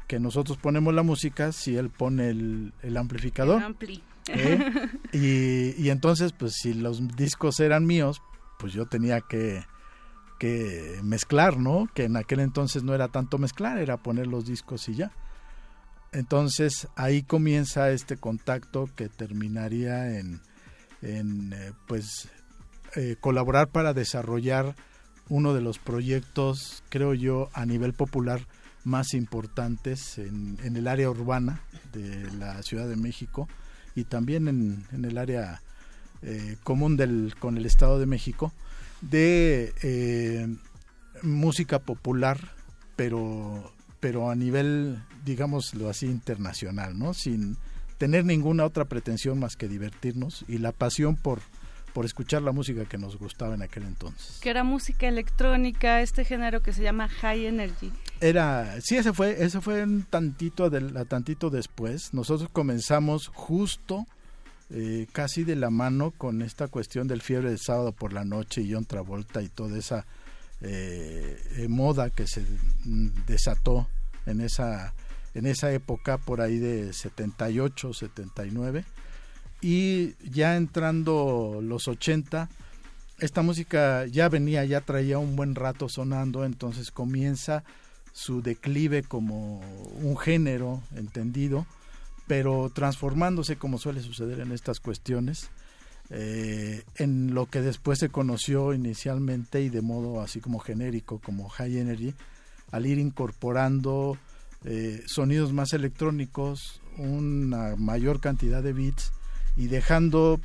que nosotros ponemos la música si él pone el, amplificador. ¿Eh? *laughs* y, y entonces, pues si los discos eran míos, pues yo tenía que que mezclar, ¿no? Que en aquel entonces no era tanto mezclar, era poner los discos y ya. Entonces ahí comienza este contacto que terminaría en, eh, pues eh, colaborar para desarrollar uno de los proyectos, creo yo, a nivel popular más importantes en, el área urbana de la Ciudad de México y también en, en el área eh, común del, con el Estado de México de eh, música popular, pero, pero a nivel, digámoslo así, internacional, ¿no? Sin tener ninguna otra pretensión más que divertirnos y la pasión por, por escuchar la música que nos gustaba en aquel entonces. Que era música electrónica, este género que se llama High Energy. Era, sí, ese fue, ese fue un tantito, de, tantito después. Nosotros comenzamos justo eh, casi de la mano con esta cuestión del fiebre del sábado por la noche y John Travolta y toda esa eh, eh, moda que se desató en esa en esa época por ahí de 78 79 y ya entrando los 80 esta música ya venía ya traía un buen rato sonando entonces comienza su declive como un género entendido pero transformándose como suele suceder en estas cuestiones eh, en lo que después se conoció inicialmente y de modo así como genérico como high energy al ir incorporando eh, sonidos más electrónicos una mayor cantidad de beats y dejando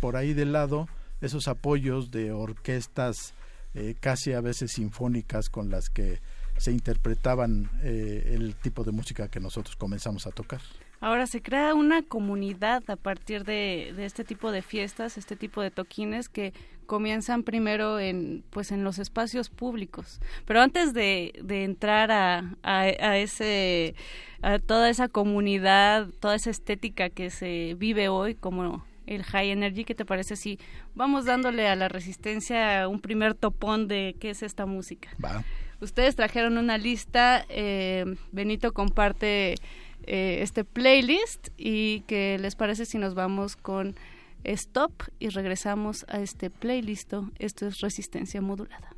por ahí de lado esos apoyos de orquestas eh, casi a veces sinfónicas con las que se interpretaban el tipo de música que nosotros comenzamos a tocar. Ahora se crea una comunidad a partir de, este tipo de fiestas, este tipo de toquines que comienzan primero en pues en los espacios públicos. Pero antes de, entrar a, a, ese a toda esa comunidad, toda esa estética que se vive hoy como el high energy, ¿qué te parece si vamos dándole a la resistencia un primer topón de qué es esta música? Ustedes trajeron una lista, eh, Benito comparte eh, este playlist y que les parece si nos vamos con stop y regresamos a este playlist. Esto es resistencia modulada.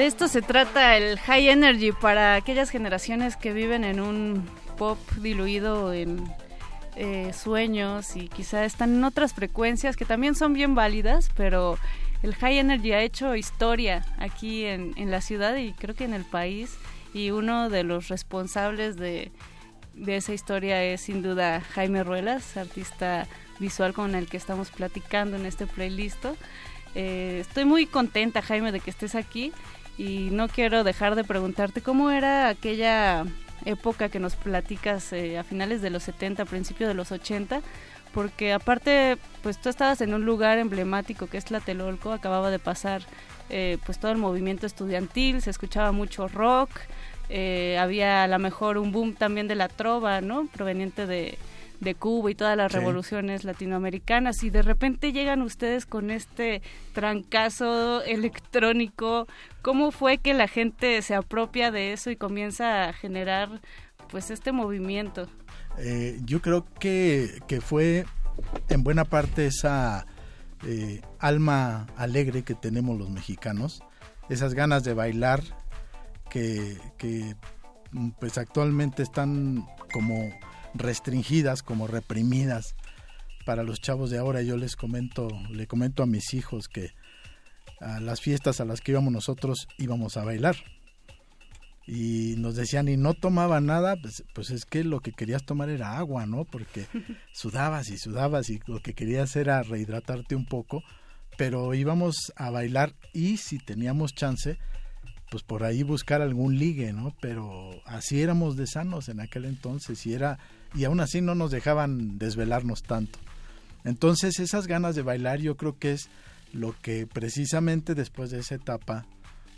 De esto se trata el High Energy para aquellas generaciones que viven en un pop diluido en eh, sueños y quizá están en otras frecuencias que también son bien válidas, pero el High Energy ha hecho historia aquí en, la ciudad y creo que en el país y uno de los responsables de, de esa historia es sin duda Jaime Ruelas, artista visual con el que estamos platicando en este playlist. Eh, estoy muy contenta, Jaime, de que estés aquí y no quiero dejar de preguntarte cómo era aquella época que nos platicas eh, a finales de los 70, principios de los 80, porque aparte, pues tú estabas en un lugar emblemático que es Tlatelolco, acababa de pasar eh, pues todo el movimiento estudiantil, se escuchaba mucho rock, eh, había a lo mejor un boom también de la trova, ¿no? Proveniente de, de Cuba y todas las revoluciones latinoamericanas y de repente llegan ustedes con este trancazo electrónico. ¿Cómo fue que la gente se apropia de eso y comienza a generar pues este movimiento? Eh, yo creo que, que, fue en buena parte esa eh, alma alegre que tenemos los mexicanos, esas ganas de bailar que, que pues actualmente están como restringidas, como reprimidas para los chavos de ahora. Yo les comento, le comento a mis hijos que a las fiestas a las que íbamos nosotros íbamos a bailar. Y nos decían, y no tomaba nada, pues, pues es que lo que querías tomar era agua, ¿no? Porque *laughs* sudabas y sudabas y lo que querías era rehidratarte un poco, pero íbamos a bailar y si teníamos chance, pues por ahí buscar algún ligue, ¿no? Pero así éramos de sanos en aquel entonces y era y aún así no nos dejaban desvelarnos tanto. Entonces esas ganas de bailar yo creo que es lo que precisamente después de esa etapa,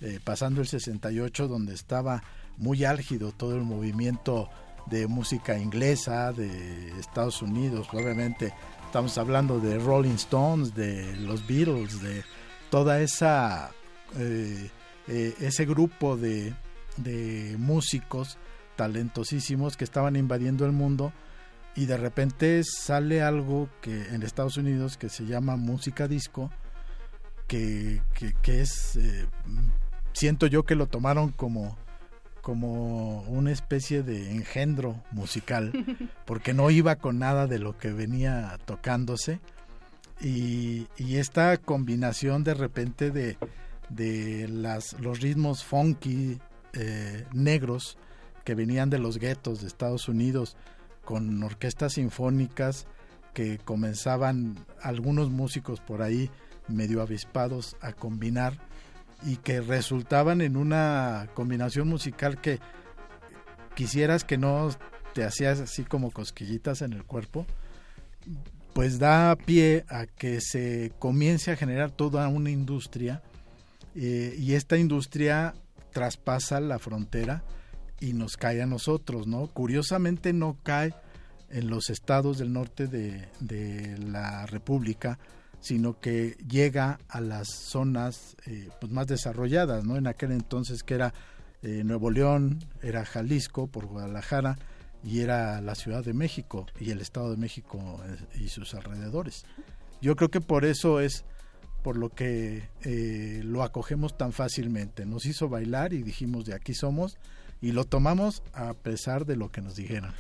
eh, pasando el 68, donde estaba muy álgido todo el movimiento de música inglesa de Estados Unidos, obviamente estamos hablando de Rolling Stones, de los Beatles, de toda esa eh, eh, ese grupo de, de músicos talentosísimos que estaban invadiendo el mundo y de repente sale algo que en Estados Unidos que se llama música disco que, que, es eh, siento yo que lo tomaron como como una especie de engendro musical *laughs* porque no iba con nada de lo que venía tocándose. Y, y esta combinación de repente de, de las, los ritmos funky eh, negros que venían de los guetos de Estados Unidos con orquestas sinfónicas que comenzaban algunos músicos por ahí medio avispados a combinar y que resultaban en una combinación musical que quisieras que no te hacías así como cosquillitas en el cuerpo, pues da pie a que se comience a generar toda una industria eh, y esta industria traspasa la frontera y nos cae a nosotros, ¿no? Curiosamente no cae en los estados del norte de, la República, sino que llega a las zonas eh, pues más desarrolladas, ¿no? En aquel entonces que era eh, Nuevo León, era Jalisco por Guadalajara y era la Ciudad de México y el Estado de México eh, y sus alrededores. Yo creo que por eso es por lo que lo acogemos tan fácilmente. Nos hizo bailar y dijimos de aquí somos y lo tomamos a pesar de lo que nos dijeron.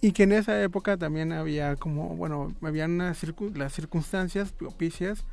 Y que en esa época también había como, bueno, habían las circunstancias propicias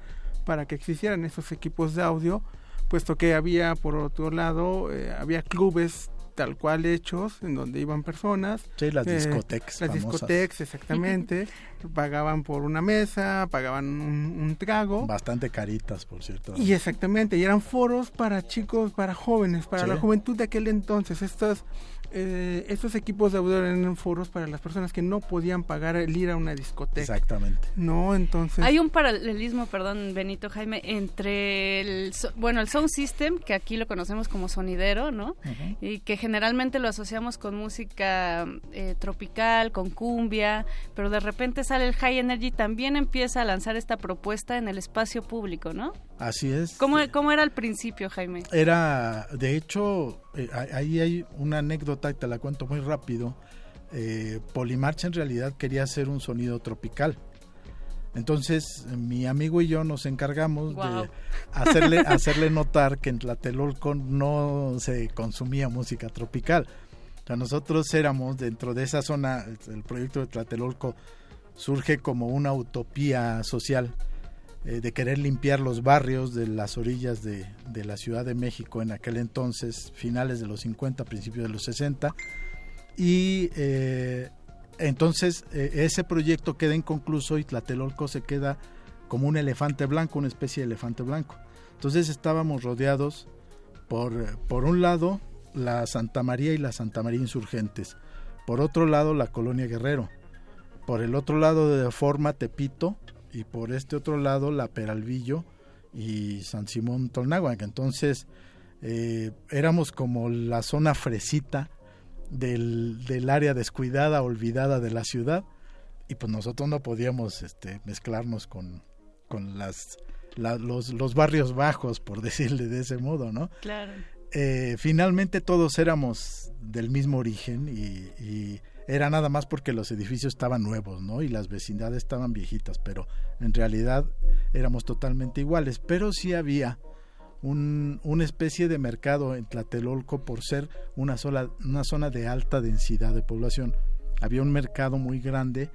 para que existieran esos equipos de audio, puesto que había, por otro lado, eh, había clubes tal cual hechos en donde iban personas. Sí, las eh, discotecas. Las discotecas, exactamente. *laughs* pagaban por una mesa, pagaban un, trago. Bastante caritas, por cierto. Y exactamente, y eran foros para chicos, para jóvenes, para la juventud de aquel entonces. Estas eh, estos equipos de audio eran foros para las personas que no podían pagar el ir a una discoteca. Exactamente. No, entonces. Hay un paralelismo, perdón, Benito Jaime, entre el, bueno, el sound system, que aquí lo conocemos como sonidero, ¿no? Y que generalmente lo asociamos con música eh, tropical, con cumbia, pero de repente sale el high energy, también empieza a lanzar esta propuesta en el espacio público, ¿no? Así es. ¿Cómo, cómo era al principio, Jaime? Era, de hecho, eh, ahí hay una anécdota, y te la cuento muy rápido. Eh, Polimarcha en realidad quería hacer un sonido tropical. Entonces mi amigo y yo nos encargamos de hacerle, *laughs* hacerle notar que en Tlatelolco no se consumía música tropical. O sea, nosotros éramos dentro de esa zona, el proyecto de Tlatelolco surge como una utopía social eh, de querer limpiar los barrios de las orillas de, la Ciudad de México en aquel entonces, finales de los 50, principios de los 60. Y eh, entonces eh, ese proyecto queda inconcluso y Tlatelolco se queda como un elefante blanco, una especie de elefante blanco. Entonces estábamos rodeados Por, por un lado, la Santa María y la Santa María Insurgentes. Por otro lado, la Colonia Guerrero. Por el otro lado de forma Tepito y por este otro lado la Peralvillo y San Simón Tolnáhuac. Entonces eh, éramos como la zona fresita del, del, área descuidada, olvidada de la ciudad y pues nosotros no podíamos este, mezclarnos con, con las, los, los, barrios bajos, por *laughs* decirle de ese modo, ¿no? Claro. Eh, finalmente todos éramos del mismo origen y, y, era nada más porque los edificios estaban nuevos, ¿no? Y las vecindades estaban viejitas, pero en realidad éramos totalmente iguales. Pero sí había un, una especie de mercado en Tlatelolco por ser una, sola, una zona de alta densidad de población. Había un mercado muy grande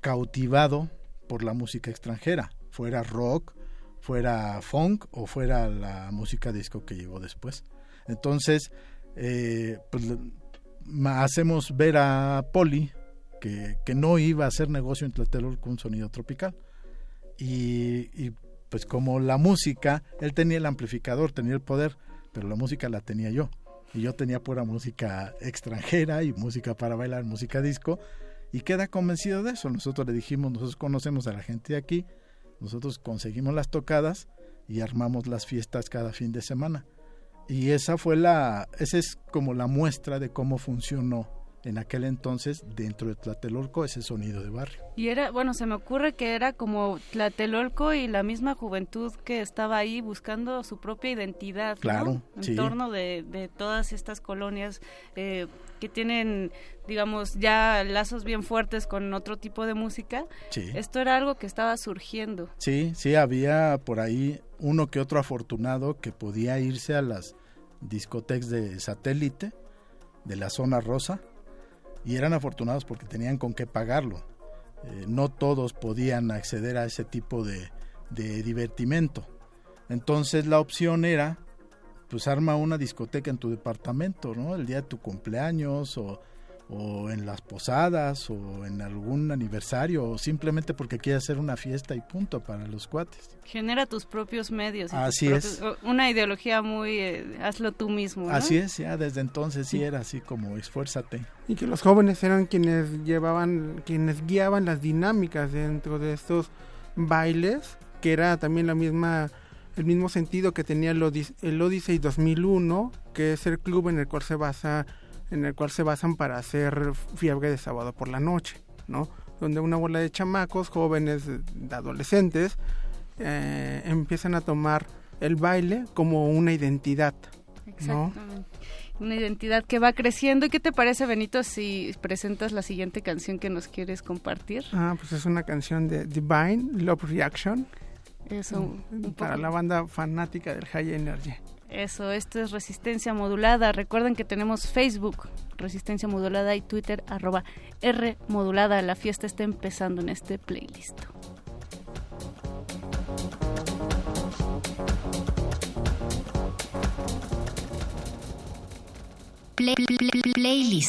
cautivado por la música extranjera, fuera rock, fuera funk o fuera la música disco que llegó después. Entonces, eh, pues, hacemos ver a Poli que, que, no iba a hacer negocio en Tlatelolco con sonido tropical. Y, y, pues como la música, él tenía el amplificador, tenía el poder, pero la música la tenía yo. Y yo tenía pura música extranjera y música para bailar, música disco. Y queda convencido de eso. Nosotros le dijimos, nosotros conocemos a la gente de aquí, nosotros conseguimos las tocadas y armamos las fiestas cada fin de semana. Y esa fue la, esa es como la muestra de cómo funcionó en aquel entonces dentro de Tlatelolco ese sonido de barrio. Y era, bueno, se me ocurre que era como Tlatelolco y la misma juventud que estaba ahí buscando su propia identidad, claro, En torno de, de, todas estas colonias eh, que tienen, digamos, ya lazos bien fuertes con otro tipo de música. Sí. Esto era algo que estaba surgiendo. Sí, sí, había por ahí uno que otro afortunado que podía irse a las discotecas de satélite de la zona rosa y eran afortunados porque tenían con qué pagarlo. Eh, no todos podían acceder a ese tipo de, de divertimento. Entonces la opción era, pues arma una discoteca en tu departamento, ¿no? El día de tu cumpleaños o, o en las posadas o en algún aniversario o simplemente porque quieres hacer una fiesta y punto para los cuates. Genera tus propios medios. Así es. Una ideología muy, eh, hazlo tú mismo. ¿no? Así es, ya desde entonces sí era así como esfuérzate. Y que los jóvenes eran quienes llevaban, quienes guiaban las dinámicas dentro de estos bailes, que era también la misma el mismo sentido que tenía el, Odis el Odyssey 2001, que es el club en el cual se basa en el cual se basan para hacer fiebre de sábado por la noche, ¿no? Donde una bola de chamacos, jóvenes, de adolescentes, eh, empiezan a tomar el baile como una identidad, ¿no? Exactamente. Una identidad que va creciendo. ¿Y qué te parece, Benito, si presentas la siguiente canción que nos quieres compartir? Ah, pues es una canción de Divine, Love Reaction. Eso, un, un para la banda fanática del High Energy. Eso, esto es Resistencia Modulada. Recuerden que tenemos Facebook, Resistencia Modulada, y Twitter, arroba R Modulada. La fiesta está empezando en este playlist. Play, play,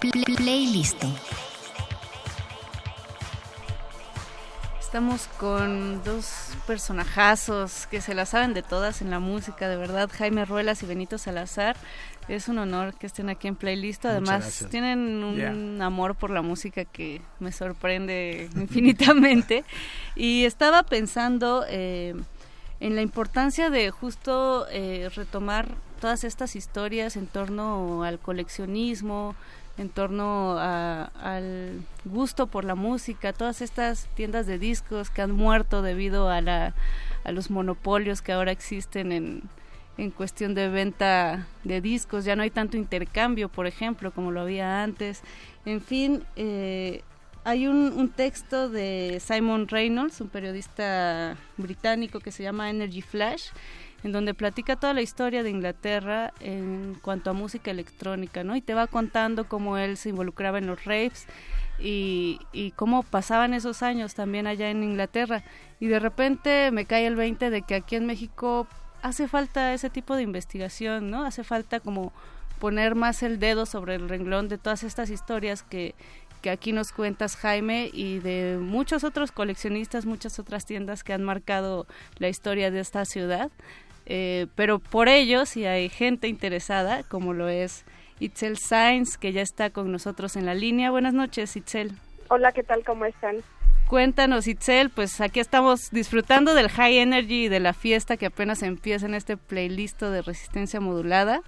play, playlist. Playlist. Estamos con dos personajazos que se la saben de todas en la música, de verdad, Jaime Ruelas y Benito Salazar. Es un honor que estén aquí en Playlist. Además, tienen un amor por la música que me sorprende *laughs* infinitamente. y estaba pensando eh, en la importancia de justo eh, retomar todas estas historias en torno al coleccionismo, en torno al gusto por la música, todas estas tiendas de discos que han muerto debido a, la, a los monopolios que ahora existen en, en cuestión de venta de discos, ya no hay tanto intercambio, por ejemplo, como lo había antes. En fin, eh, hay un, un, texto de Simon Reynolds, un periodista británico que se llama Energy Flash, en donde platica toda la historia de Inglaterra en cuanto a música electrónica, ¿no? Y te va contando cómo él se involucraba en los raves y, y cómo pasaban esos años también allá en Inglaterra. Y de repente me cae el 20 de que aquí en México hace falta ese tipo de investigación, ¿no? Hace falta como poner más el dedo sobre el renglón de todas estas historias que, que aquí nos cuentas, Jaime, y de muchos otros coleccionistas, muchas otras tiendas que han marcado la historia de esta ciudad. Eh, pero por ello, si hay gente interesada, como lo es Itzel Sainz, que ya está con nosotros en la línea. Buenas noches, Itzel. Hola, ¿qué tal? ¿Cómo están? Cuéntanos, Itzel, pues aquí estamos disfrutando del High Energy y de la fiesta que apenas empieza en este playlist de resistencia modulada.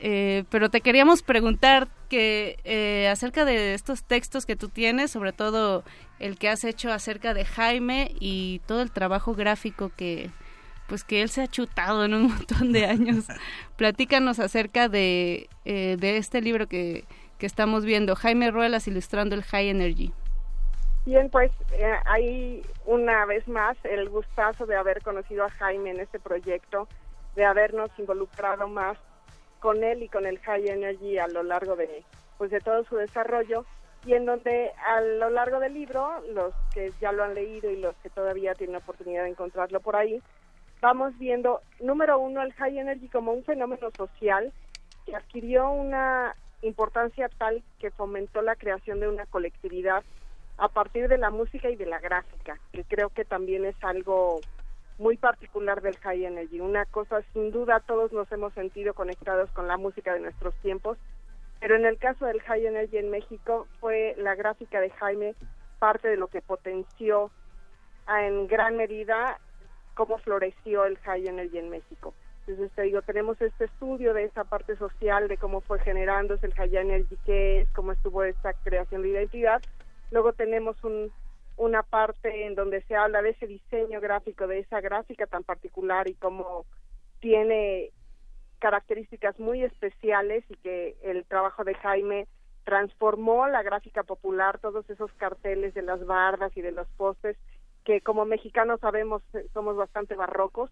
Eh, pero te queríamos preguntar que eh, acerca de estos textos que tú tienes, sobre todo el que has hecho acerca de Jaime y todo el trabajo gráfico que, pues que él se ha chutado en un *laughs* montón de años. Platícanos acerca de, eh, de este libro que, que estamos viendo, Jaime Ruelas ilustrando el High Energy. Bien, pues eh, hay una vez más el gustazo de haber conocido a Jaime en este proyecto, de habernos involucrado más con él y con el High Energy a lo largo de, pues, de todo su desarrollo y en donde a lo largo del libro, los que ya lo han leído y los que todavía tienen oportunidad de encontrarlo por ahí, vamos viendo, número uno, el high energy como un fenómeno social que adquirió una importancia tal que fomentó la creación de una colectividad a partir de la música y de la gráfica, que creo que también es algo muy particular del high energy. Una cosa, sin duda, todos nos hemos sentido conectados con la música de nuestros tiempos, pero en el caso del high energy en México fue la gráfica de Jaime parte de lo que potenció en gran medida cómo floreció el high energy en México. Entonces te digo, tenemos este estudio de esa parte social, de cómo fue generándose el high energy, qué es, cómo estuvo esta creación de identidad. Luego tenemos un, una parte en donde se habla de ese diseño gráfico, de esa gráfica tan particular y cómo tiene características muy especiales y que el trabajo de Jaime transformó la gráfica popular, todos esos carteles de las bardas y de los postes que como mexicanos sabemos eh, somos bastante barrocos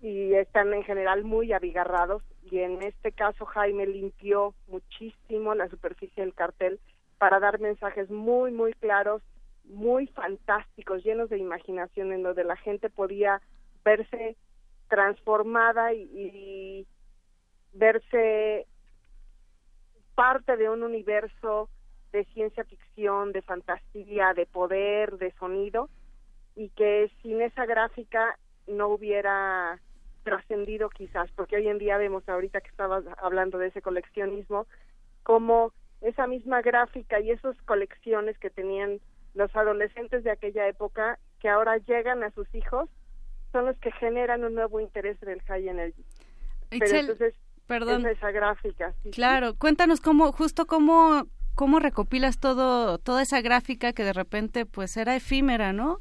y están en general muy abigarrados. Y en este caso Jaime limpió muchísimo la superficie del cartel para dar mensajes muy muy claros, muy fantásticos, llenos de imaginación en donde la gente podía verse transformada y, y verse parte de un universo de ciencia ficción, de fantasía, de poder, de sonido y que sin esa gráfica no hubiera trascendido quizás, porque hoy en día vemos ahorita que estabas hablando de ese coleccionismo, como esa misma gráfica y esas colecciones que tenían los adolescentes de aquella época, que ahora llegan a sus hijos, son los que generan un nuevo interés en el high energy. Pero entonces, perdón. esa gráfica. claro, cuéntanos cómo, justo cómo cómo recopilas todo toda esa gráfica que de repente pues era efímera, ¿no?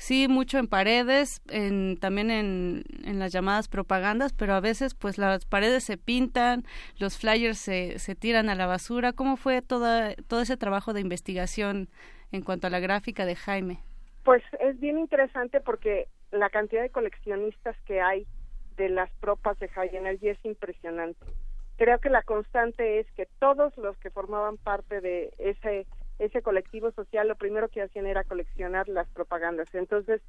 Sí mucho en paredes, en, también en, las llamadas propagandas, pero a veces pues las paredes se pintan, los flyers se, se tiran a la basura. ¿Cómo fue toda, todo ese trabajo de investigación en cuanto a la gráfica de Jaime? Pues es bien interesante porque la cantidad de coleccionistas que hay de las propas de High Energy es impresionante. Creo que la constante es que todos los que formaban parte de ese ese colectivo social lo primero que hacían era coleccionar las propagandas. Entonces,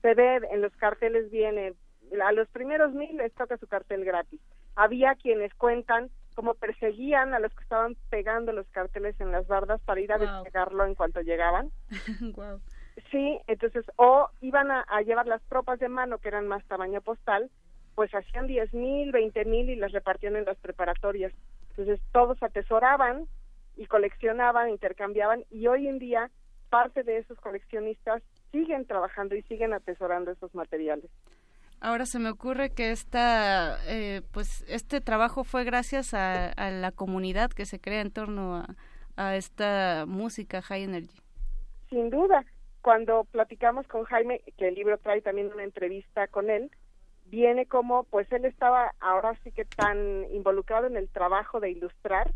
se ve en los carteles viene, a los primeros mil les toca su cartel gratis. Había quienes cuentan como perseguían a los que estaban pegando los carteles en las bardas para ir a despegarlo en cuanto llegaban. *laughs* Sí, entonces, o iban a, llevar las tropas de mano que eran más tamaño postal, pues hacían diez mil, veinte mil y las repartían en las preparatorias. Entonces, todos atesoraban y coleccionaban, intercambiaban y hoy en día parte de esos coleccionistas siguen trabajando y siguen atesorando esos materiales. Ahora se me ocurre que esta, eh, pues este trabajo fue gracias a, la comunidad que se crea en torno a, esta música high energy. Sin duda, cuando platicamos con Jaime, que el libro trae también una entrevista con él, viene como, pues él estaba ahora sí que tan involucrado en el trabajo de ilustrar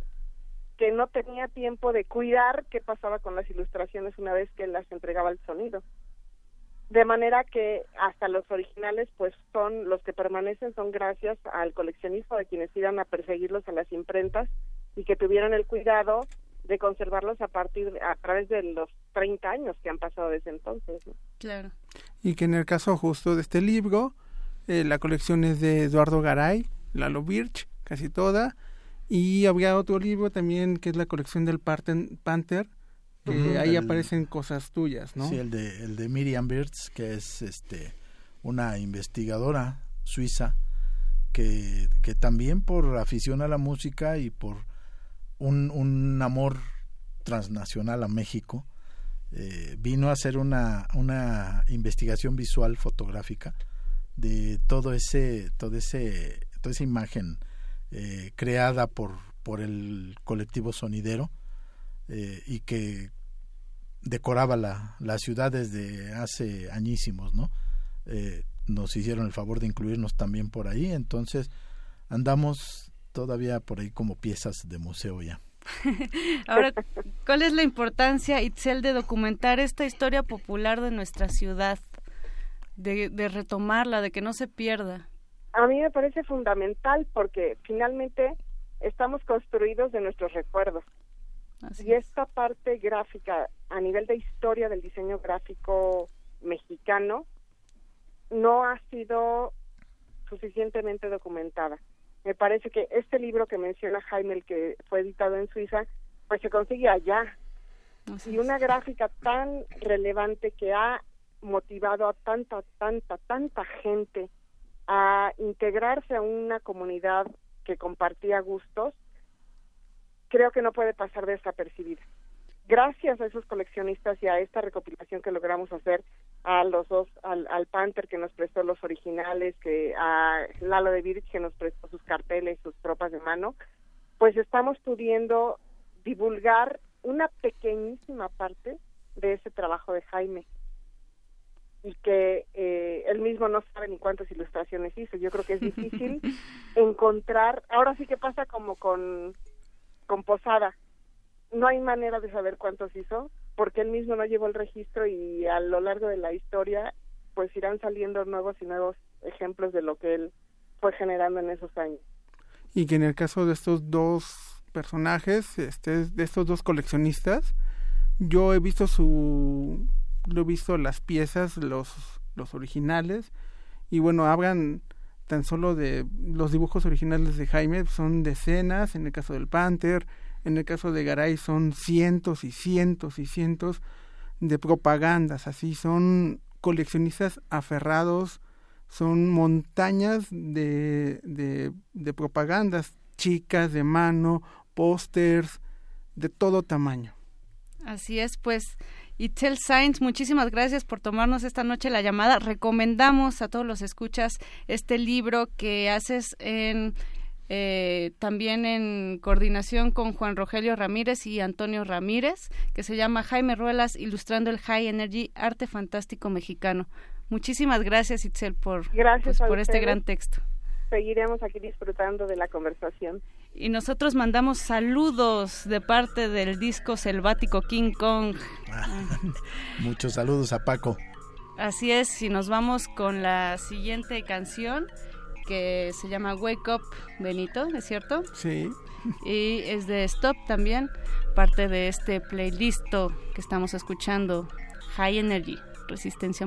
que no tenía tiempo de cuidar qué pasaba con las ilustraciones una vez que las entregaba al sonido de manera que hasta los originales pues son los que permanecen son gracias al coleccionismo de quienes iban a perseguirlos a las imprentas y que tuvieron el cuidado de conservarlos a partir a través de los 30 años que han pasado desde entonces. Claro. Y que en el caso justo de este libro eh, la colección es de Eduardo Garay, Lalo Birch, casi toda, y había otro libro también que es la colección del Panther que ahí aparecen cosas tuyas, ¿no? Sí, el de, el de Miriam Birds, que es este una investigadora suiza que, que también por afición a la música y por un, un amor transnacional a México, eh, vino a hacer una, una investigación visual fotográfica de todo ese, todo ese, toda esa imagen eh, creada por, por el colectivo sonidero eh, y que decoraba la, la, ciudad desde hace añísimos, ¿no? Eh, nos hicieron el favor de incluirnos también por ahí, entonces andamos todavía por ahí como piezas de museo ya. *laughs* Ahora, ¿cuál es la importancia, Itzel, de documentar esta historia popular de nuestra ciudad? De, de retomarla, de que no se pierda. A mí me parece fundamental porque finalmente estamos construidos de nuestros recuerdos y esta parte gráfica a nivel de historia del diseño gráfico mexicano no ha sido suficientemente documentada. Me parece que este libro que menciona Jaime, el que fue editado en Suiza, pues se consigue allá. y una gráfica tan relevante que ha motivado a tanta, tanta, tanta gente a integrarse a una comunidad que compartía gustos, creo que no puede pasar desapercibida. Gracias a esos coleccionistas y a esta recopilación que logramos hacer, a los dos, al, al Panther que nos prestó los originales, que a Lalo de Virch que nos prestó sus carteles, sus tropas de mano, pues estamos pudiendo divulgar una pequeñísima parte de ese trabajo de Jaime y que eh, él mismo no sabe ni cuántas ilustraciones hizo. Yo creo que es difícil *laughs* encontrar, ahora sí que pasa como con con Posada. No hay manera de saber cuántos hizo, porque él mismo no llevó el registro y a lo largo de la historia pues irán saliendo nuevos y nuevos ejemplos de lo que él fue generando en esos años. Y que en el caso de estos dos personajes, este, de estos dos coleccionistas, yo he visto su, lo he visto las piezas, los, los originales, y bueno, hablan tan solo de los dibujos originales de Jaime son decenas, en el caso del Panther, en el caso de Garay son cientos y cientos y cientos de propagandas, así son coleccionistas aferrados, son montañas de, de, de propagandas chicas, de mano, pósters, de todo tamaño. Así es, pues Itzel Sainz, muchísimas gracias por tomarnos esta noche la llamada. Recomendamos a todos los escuchas este libro que haces en eh, también en coordinación con Juan Rogelio Ramírez y Antonio Ramírez, que se llama Jaime Ruelas, ilustrando el High Energy, arte fantástico mexicano. Muchísimas gracias, Itzel, por, gracias pues, por este gran texto. Seguiremos aquí disfrutando de la conversación. Y nosotros mandamos saludos de parte del disco selvático King Kong. *laughs* Muchos saludos a Paco. Así es, y nos vamos con la siguiente canción que se llama Wake Up Benito, ¿es cierto? Sí. Y es de Stop también, parte de este playlist que estamos escuchando, High Energy, resistencia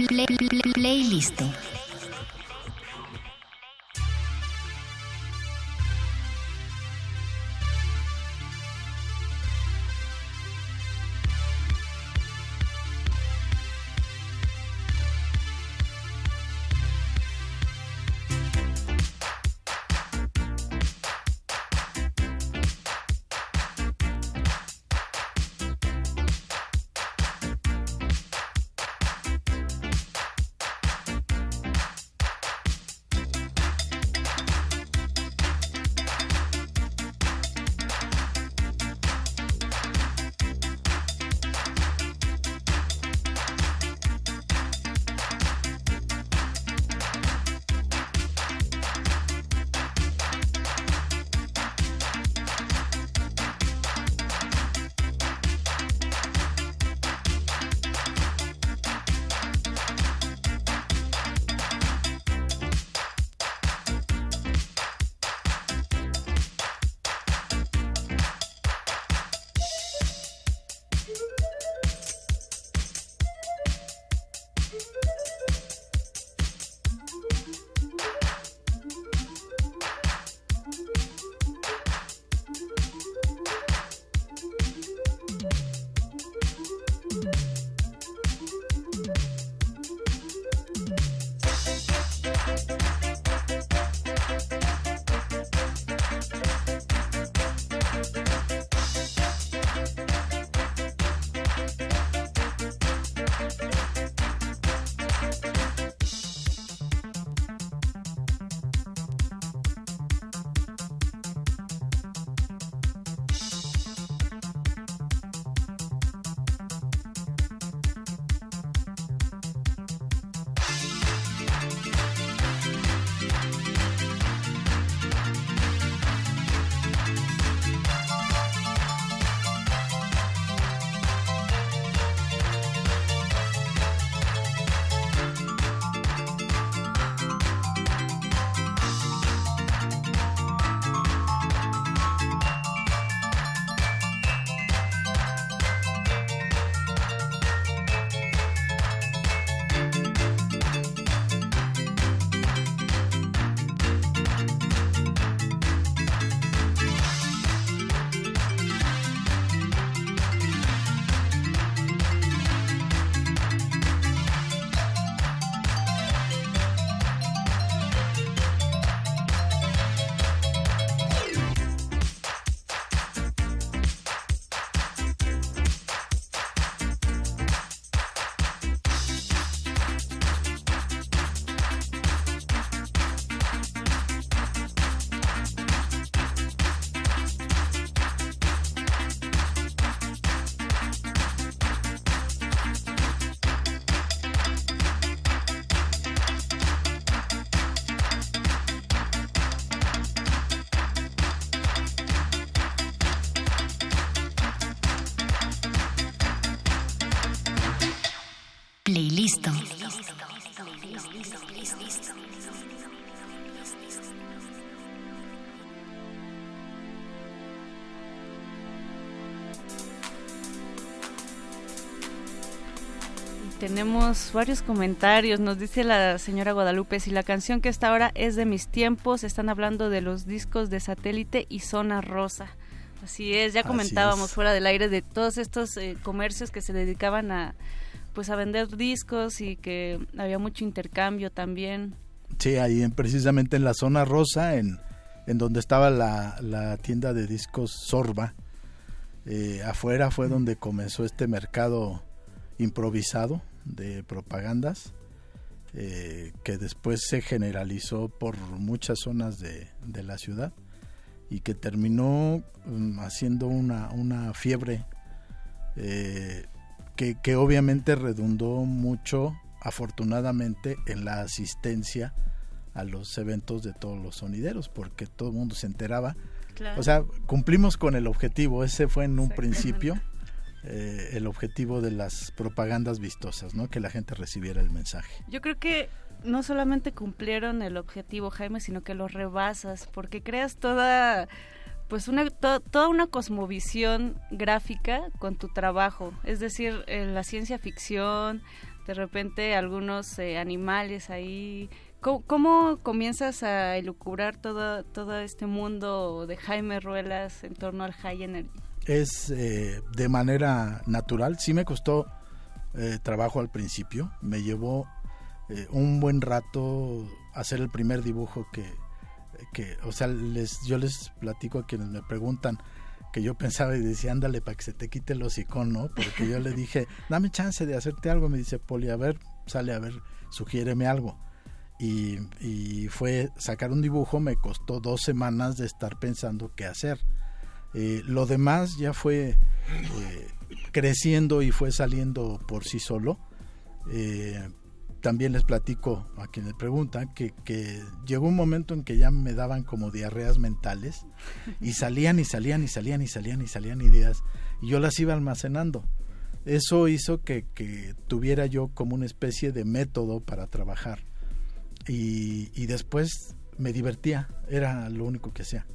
modular. Playlist. Tenemos varios comentarios. Nos dice la señora Guadalupe, si la canción que está ahora es de mis tiempos, están hablando de los discos de satélite y zona rosa. Así es, ya comentábamos fuera del aire de todos estos eh, comercios que se dedicaban a pues a vender discos y que había mucho intercambio también. Sí, ahí precisamente en la zona rosa, en, en donde estaba la, la tienda de discos Sorba, eh, afuera fue donde comenzó este mercado improvisado de propagandas eh, que después se generalizó por muchas zonas de, la ciudad y que terminó mm, haciendo una, una fiebre eh, que, que, obviamente redundó mucho afortunadamente en la asistencia a los eventos de todos los sonideros porque todo el mundo se enteraba. O sea cumplimos con el objetivo ese fue en un principio eh, el objetivo de las propagandas vistosas, ¿no? Que la gente recibiera el mensaje. Yo creo que no solamente cumplieron el objetivo, Jaime, sino que lo rebasas, porque creas toda pues una toda una cosmovisión gráfica con tu trabajo, es decir, la ciencia ficción, de repente algunos eh, animales ahí. ¿Cómo, comienzas a elucubrar todo, todo este mundo de Jaime Ruelas en torno al High Energy? Es eh, de manera natural, sí me costó eh, trabajo al principio, me llevó un buen rato hacer el primer dibujo que, que o sea, les, yo les platico a quienes me preguntan, que yo pensaba y decía, ándale para que se te quite el hocicón, ¿no? Porque yo le dije, *laughs* dame chance de hacerte algo. Me dice, Poli, a ver, sale a ver, sugiéreme algo. Y, y fue sacar un dibujo, me costó dos semanas de estar pensando qué hacer. Eh, lo demás ya fue eh, creciendo y fue saliendo por sí solo. Eh, también les platico a quienes preguntan que, que, llegó un momento en que ya me daban como diarreas mentales y salían y salían y salían y salían y salían ideas y yo las iba almacenando. Eso hizo que, tuviera yo como una especie de método para trabajar y, y, después me divertía, era lo único que hacía.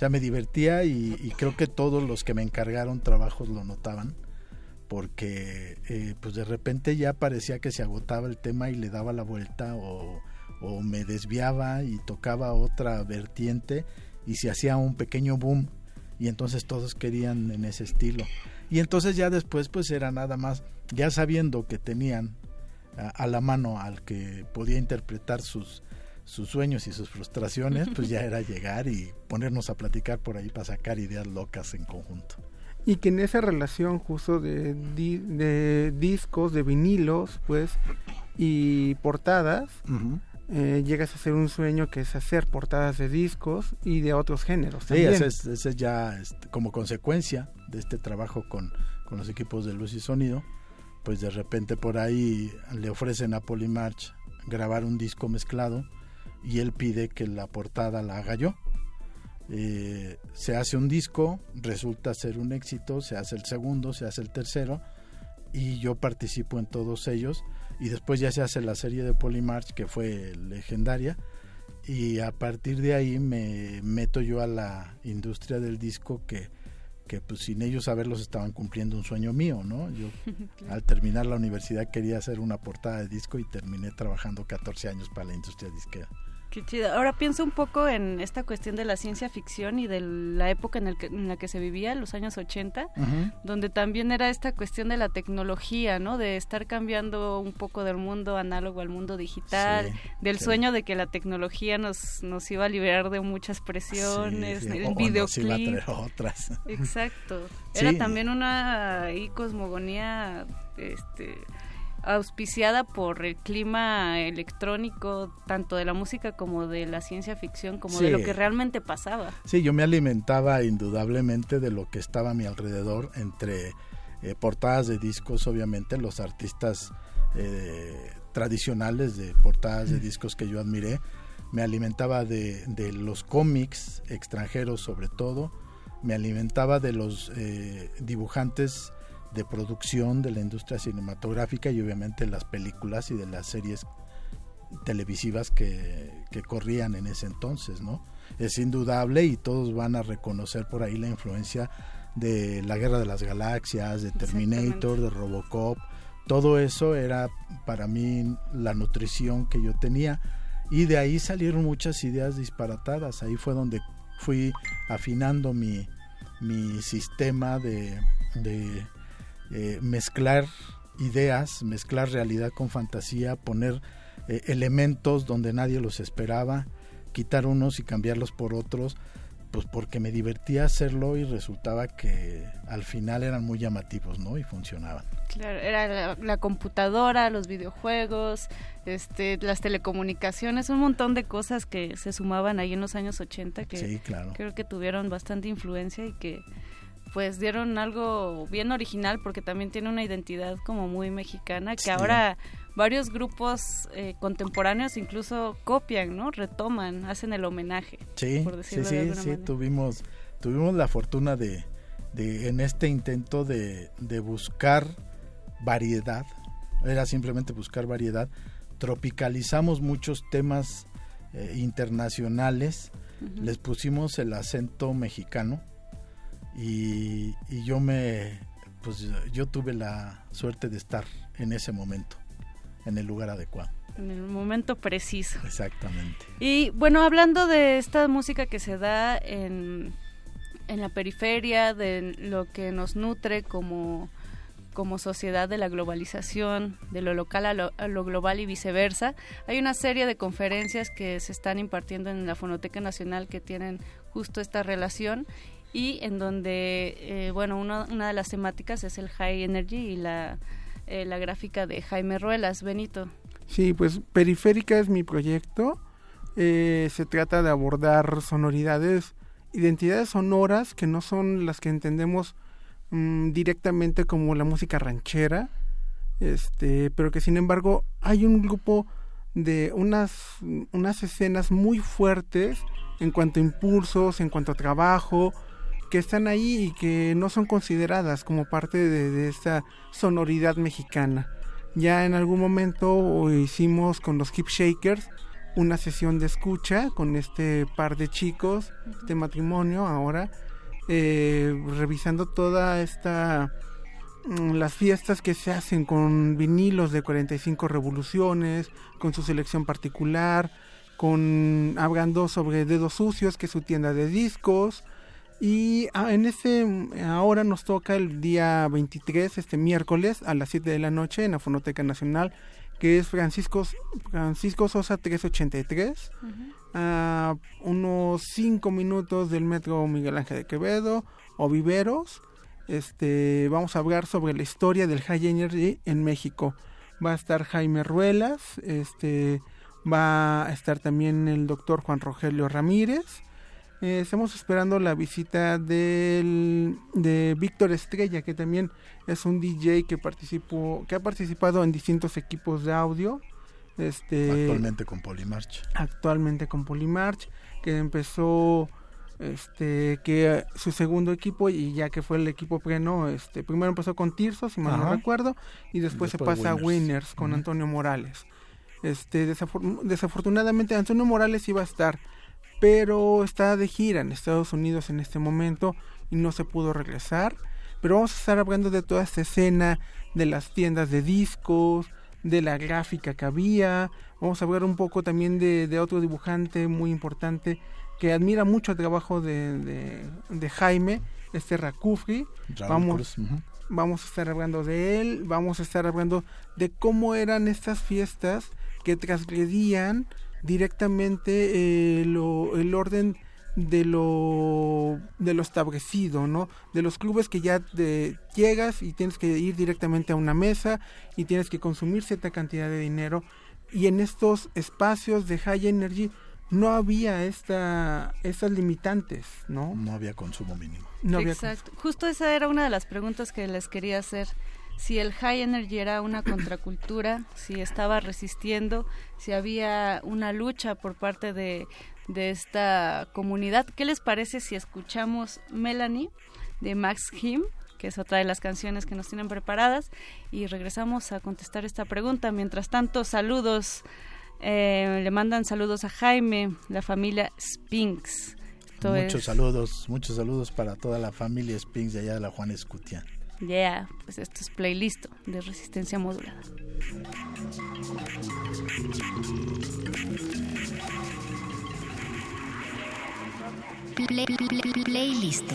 O sea, me divertía y, creo que todos los que me encargaron trabajos lo notaban porque eh, pues de repente ya parecía que se agotaba el tema y le daba la vuelta o, me desviaba y tocaba otra vertiente y se hacía un pequeño boom y entonces todos querían en ese estilo. Y entonces ya después pues era nada más ya sabiendo que tenían a, la mano al que podía interpretar sus sus sueños y sus frustraciones pues ya era llegar y ponernos a platicar por ahí para sacar ideas locas en conjunto y que en esa relación justo de, de discos, de vinilos, pues, y portadas, eh, llegas a hacer un sueño que es hacer portadas de discos y de otros géneros. Sí, ese es, ya este, como consecuencia de este trabajo con, con los equipos de luz y sonido, pues de repente por ahí le ofrecen a Polymarch grabar un disco mezclado y él pide que la portada la haga yo eh, se hace un disco, resulta ser un éxito, se hace el segundo, se hace el tercero y yo participo en todos ellos y después ya se hace la serie de Polymarch que fue legendaria y a partir de ahí me meto yo a la industria del disco que, que pues sin ellos saberlos estaban cumpliendo un sueño mío, ¿no? Yo *laughs* al terminar la universidad quería hacer una portada de disco y terminé trabajando 14 años para la industria disquera. Qué chido. Ahora pienso un poco en esta cuestión de la ciencia ficción y de la época en, el que, en la que se vivía, los años 80, donde también era esta cuestión de la tecnología, ¿no? De estar cambiando un poco del mundo análogo al mundo digital, del sueño de que la tecnología nos, nos iba a liberar de muchas presiones, sí, videoclip. otras. Exacto. Era también una cosmogonía este auspiciada por el clima electrónico, tanto de la música como de la ciencia ficción, como de lo que realmente pasaba. Sí, yo me alimentaba indudablemente de lo que estaba a mi alrededor, entre eh, portadas de discos, obviamente, los artistas eh, tradicionales de portadas de mm. discos que yo admiré, me alimentaba de, de los cómics extranjeros sobre todo, me alimentaba de los eh, dibujantes de producción de la industria cinematográfica y obviamente las películas y de las series televisivas que, corrían en ese entonces, ¿no? Es indudable y todos van a reconocer por ahí la influencia de la Guerra de las Galaxias, de Terminator, de Robocop, todo eso era para mí la nutrición que yo tenía. Y de ahí salieron muchas ideas disparatadas, ahí fue donde fui afinando mi, mi sistema de eh, mezclar ideas, mezclar realidad con fantasía, poner eh, elementos donde nadie los esperaba, quitar unos y cambiarlos por otros, pues porque me divertía hacerlo y resultaba que al final eran muy llamativos, ¿no? Y funcionaban. Claro, era la, computadora, los videojuegos, este, las telecomunicaciones, un montón de cosas que se sumaban ahí en los años 80 que creo que tuvieron bastante influencia y que pues dieron algo bien original porque también tiene una identidad como muy mexicana que ahora varios grupos eh, contemporáneos incluso copian, ¿no? Retoman, hacen el homenaje. Sí, sí, sí, sí, tuvimos, tuvimos la fortuna de, de en este intento de, de buscar variedad, era simplemente buscar variedad, tropicalizamos muchos temas eh, internacionales, les pusimos el acento mexicano, y, yo me pues yo tuve la suerte de estar en ese momento en el lugar adecuado. En el momento preciso. Exactamente. Y bueno, hablando de esta música que se da en, en la periferia, de lo que nos nutre como como sociedad de la globalización, de lo local a lo, global y viceversa. Hay una serie de conferencias que se están impartiendo en la Fonoteca Nacional que tienen justo esta relación y en donde, eh, bueno, una, una de las temáticas es el High Energy y la, eh, la gráfica de Jaime Ruelas. Benito. Sí, pues Periférica es mi proyecto. Eh, se trata de abordar sonoridades, identidades sonoras que no son las que entendemos Mm, directamente como la música ranchera, este, pero que sin embargo hay un grupo de unas, unas escenas muy fuertes en cuanto a impulsos, en cuanto a trabajo, que están ahí y que no son consideradas como parte de, esta sonoridad mexicana. Ya en algún momento hicimos con los Hip Shakers una sesión de escucha con este par de chicos, este matrimonio ahora, eh, revisando toda esta mm, las fiestas que se hacen con vinilos de 45 revoluciones, con su selección particular, con hablando sobre Dedos Sucios, que es su tienda de discos. Y ah, en ese ahora nos toca el día 23, este miércoles, a las 7 de la noche, en la Fonoteca Nacional, que es Francisco, Francisco Sosa 383 a unos 5 minutos del metro Miguel Ángel de Quevedo o Viveros. Este, vamos a hablar sobre la historia del High Energy en México. Va a estar Jaime Ruelas, este, va a estar también el doctor Juan Rogelio Ramírez. Eh, estamos esperando la visita del, de Víctor Estrella, que también es un DJ que participó, que ha participado en distintos equipos de audio este, actualmente con Polymarch. Actualmente con Polymarch, que empezó este que su segundo equipo y ya que fue el equipo pleno, este primero empezó con Tirso, si mal no recuerdo, y después, se pasa a Winners con Antonio Morales. Este desafortunadamente Antonio Morales iba a estar, pero está de gira en Estados Unidos en este momento y no se pudo regresar. Pero vamos a estar hablando de toda esta escena de las tiendas de discos, de la gráfica que había. Vamos a ver un poco también de, otro dibujante muy importante que admira mucho el trabajo de, de, Jaime, este Rakufri. Vamos, vamos a estar hablando de él, vamos a estar hablando de cómo eran estas fiestas que transgredían directamente eh, lo, el orden de lo de lo establecido, ¿no? De los clubes que ya te llegas y tienes que ir directamente a una mesa y tienes que consumir cierta cantidad de dinero y en estos espacios de high energy no había esta estas limitantes, ¿no? No había consumo mínimo. Exacto. Justo esa era una de las preguntas que les quería hacer. Si el high energy era una contracultura, si estaba resistiendo, si había una lucha por parte de de esta comunidad. ¿Qué les parece si escuchamos Melanie de Max Him? que es otra de las canciones que nos tienen preparadas, y regresamos a contestar esta pregunta. Mientras tanto, saludos, eh, le mandan saludos a Jaime, la familia Spinks. muchos saludos, muchos saludos para toda la familia Spinks de allá de la Juan Escutia. Yeah, pues esto es playlist de resistencia modulada. Playlist.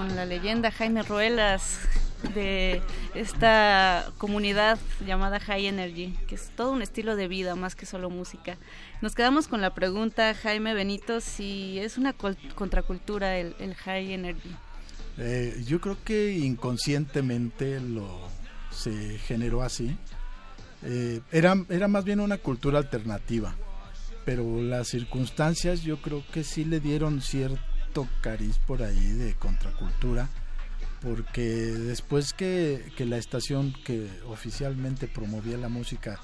Con la leyenda Jaime Ruelas de esta comunidad llamada High Energy, que es todo un estilo de vida más que solo música. Nos quedamos con la pregunta, Jaime Benito, si es una contracultura el, el High Energy. Eh, yo creo que inconscientemente lo se generó así. Eh, era, era más bien una cultura alternativa, pero las circunstancias yo creo que sí le dieron cierto cariz por ahí de contracultura, porque después que, la estación que oficialmente promovía la música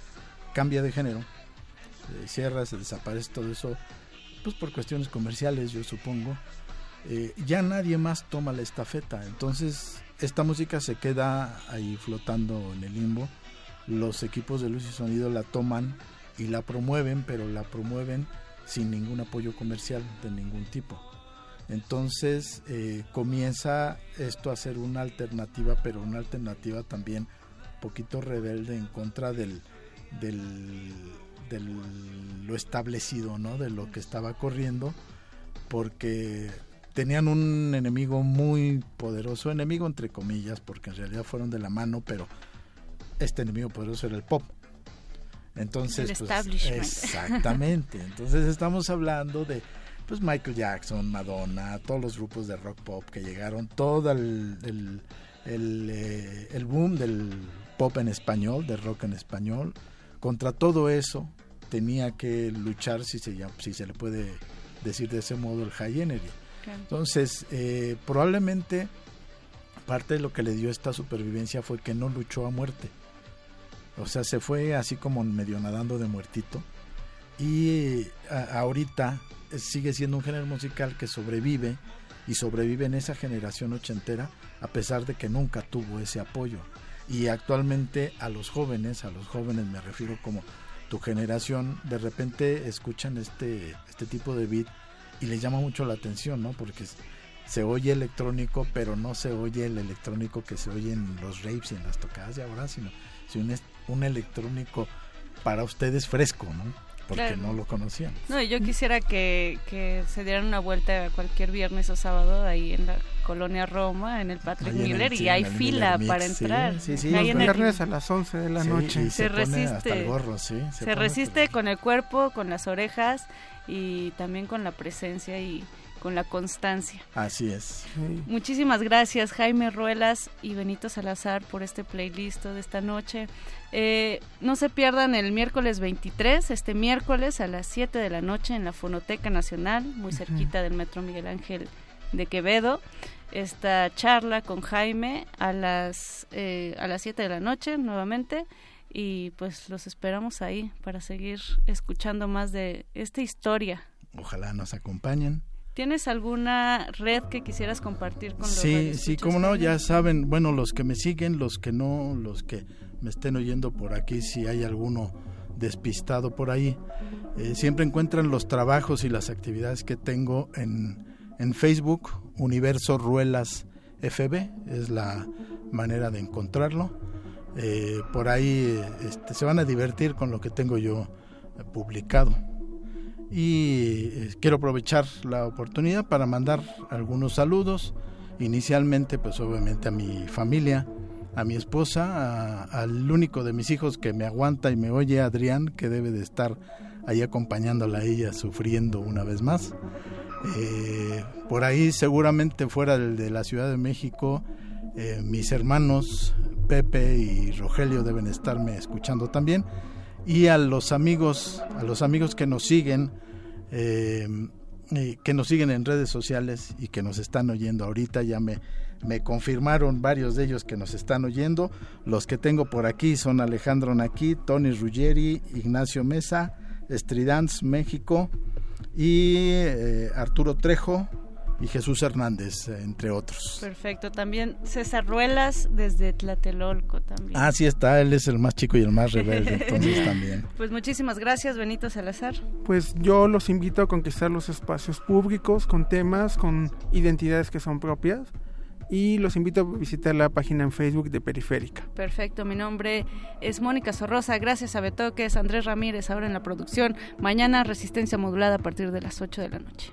cambia de género, eh, cierra, se desaparece todo eso, pues por cuestiones comerciales yo supongo, eh, ya nadie más toma la estafeta. Entonces, esta música se queda ahí flotando en el limbo. Los equipos de luz y sonido la toman y la promueven, pero la promueven sin ningún apoyo comercial de ningún tipo. Entonces eh, comienza esto a ser una alternativa, pero una alternativa también un poquito rebelde en contra del, del, del- lo establecido, ¿no? De lo que estaba corriendo, porque tenían un enemigo muy poderoso, enemigo entre comillas, porque en realidad fueron de la mano, pero este enemigo poderoso era el pop. Entonces, El pues, establishment. *laughs* exactamente. Entonces estamos hablando de pues Michael Jackson, Madonna, todos los grupos de rock pop que llegaron, todo el, el, el, eh, el boom del pop en español, de rock en español. Contra todo eso tenía que luchar, si se, si se le puede decir de ese modo, el high energy. Entonces, eh, probablemente parte de lo que le dio esta supervivencia fue que no luchó a muerte. O sea, se fue así como medio nadando de muertito. Y a- ahorita eh, sigue siendo un género musical que sobrevive y sobrevive en esa generación ochentera a pesar de que nunca tuvo ese apoyo. Y actualmente a los jóvenes, a los jóvenes me refiero como tu generación, de repente escuchan este, este tipo de beat y les llama mucho la atención, ¿no? Porque se oye electrónico, pero no se oye el electrónico que se oye en los raves y en las tocadas de ahora, sino, sino un, un electrónico para ustedes fresco, ¿no? Porque Claro. no lo conocían. No, y yo quisiera que, que se dieran una vuelta cualquier viernes o sábado ahí en la colonia Roma, en el Patrick Ahí el- Miller, sí, y hay fila Miller para Mix, sí, entrar. sí, sí, Ahí el- Viernes a las 11 de la Sí, noche. y se, Se pone hasta resiste. el gorro, sí. Se, pone resiste con el cuerpo, con las orejas y también con la presencia y con la constancia. Así es. Muchísimas gracias Jaime Ruelas y Benito Salazar por este playlist de esta noche. Eh, no se pierdan el miércoles 23, este miércoles a las 7 de la noche en la Fonoteca Nacional, muy cerquita del Metro Miguel Ángel de Quevedo. Esta charla con Jaime a las, eh, a las 7 de la noche nuevamente y pues los esperamos ahí para seguir escuchando más de esta historia. Ojalá nos acompañen. ¿Tienes alguna red que quisieras compartir con los Sí, sí, como no, ya saben, bueno, los que me siguen, los que no, los que me estén oyendo por aquí, si hay alguno despistado por ahí, eh, siempre encuentran los trabajos y las actividades que tengo en, en Facebook, Universo Ruelas FB, es la manera de encontrarlo. Eh, por ahí este, se van a divertir con lo que tengo yo eh, publicado. Y eh, quiero aprovechar la oportunidad para mandar algunos saludos. Inicialmente, pues obviamente a mi familia, a mi esposa, al único de mis hijos que me aguanta y me oye, Adrián, que debe de estar ahí acompañándola a ella sufriendo una vez más. Eh, por ahí seguramente fuera de la Ciudad de México, eh, mis hermanos Pepe y Rogelio deben estarme escuchando también y a los amigos a los amigos que nos siguen eh, que nos siguen en redes sociales y que nos están oyendo. Ahorita ya me me confirmaron varios de ellos que nos están oyendo. Los que tengo por aquí son Alejandro Naquí Tony Ruggeri Ignacio Mesa Estridans México y eh, Arturo Trejo y Jesús Hernández, entre otros. Perfecto, también César Ruelas desde Tlatelolco también. Ah, sí está, él es el más chico y el más rebelde, entonces también. *laughs* Pues muchísimas gracias, Benito Salazar. Pues yo los invito a conquistar los espacios públicos con temas, con identidades que son propias y los invito a visitar la página en Facebook de Periférica. Perfecto, mi nombre es Mónica Sorrosa, gracias a Betoques, Andrés Ramírez ahora en la producción, mañana resistencia modulada a partir de las 8 de la noche.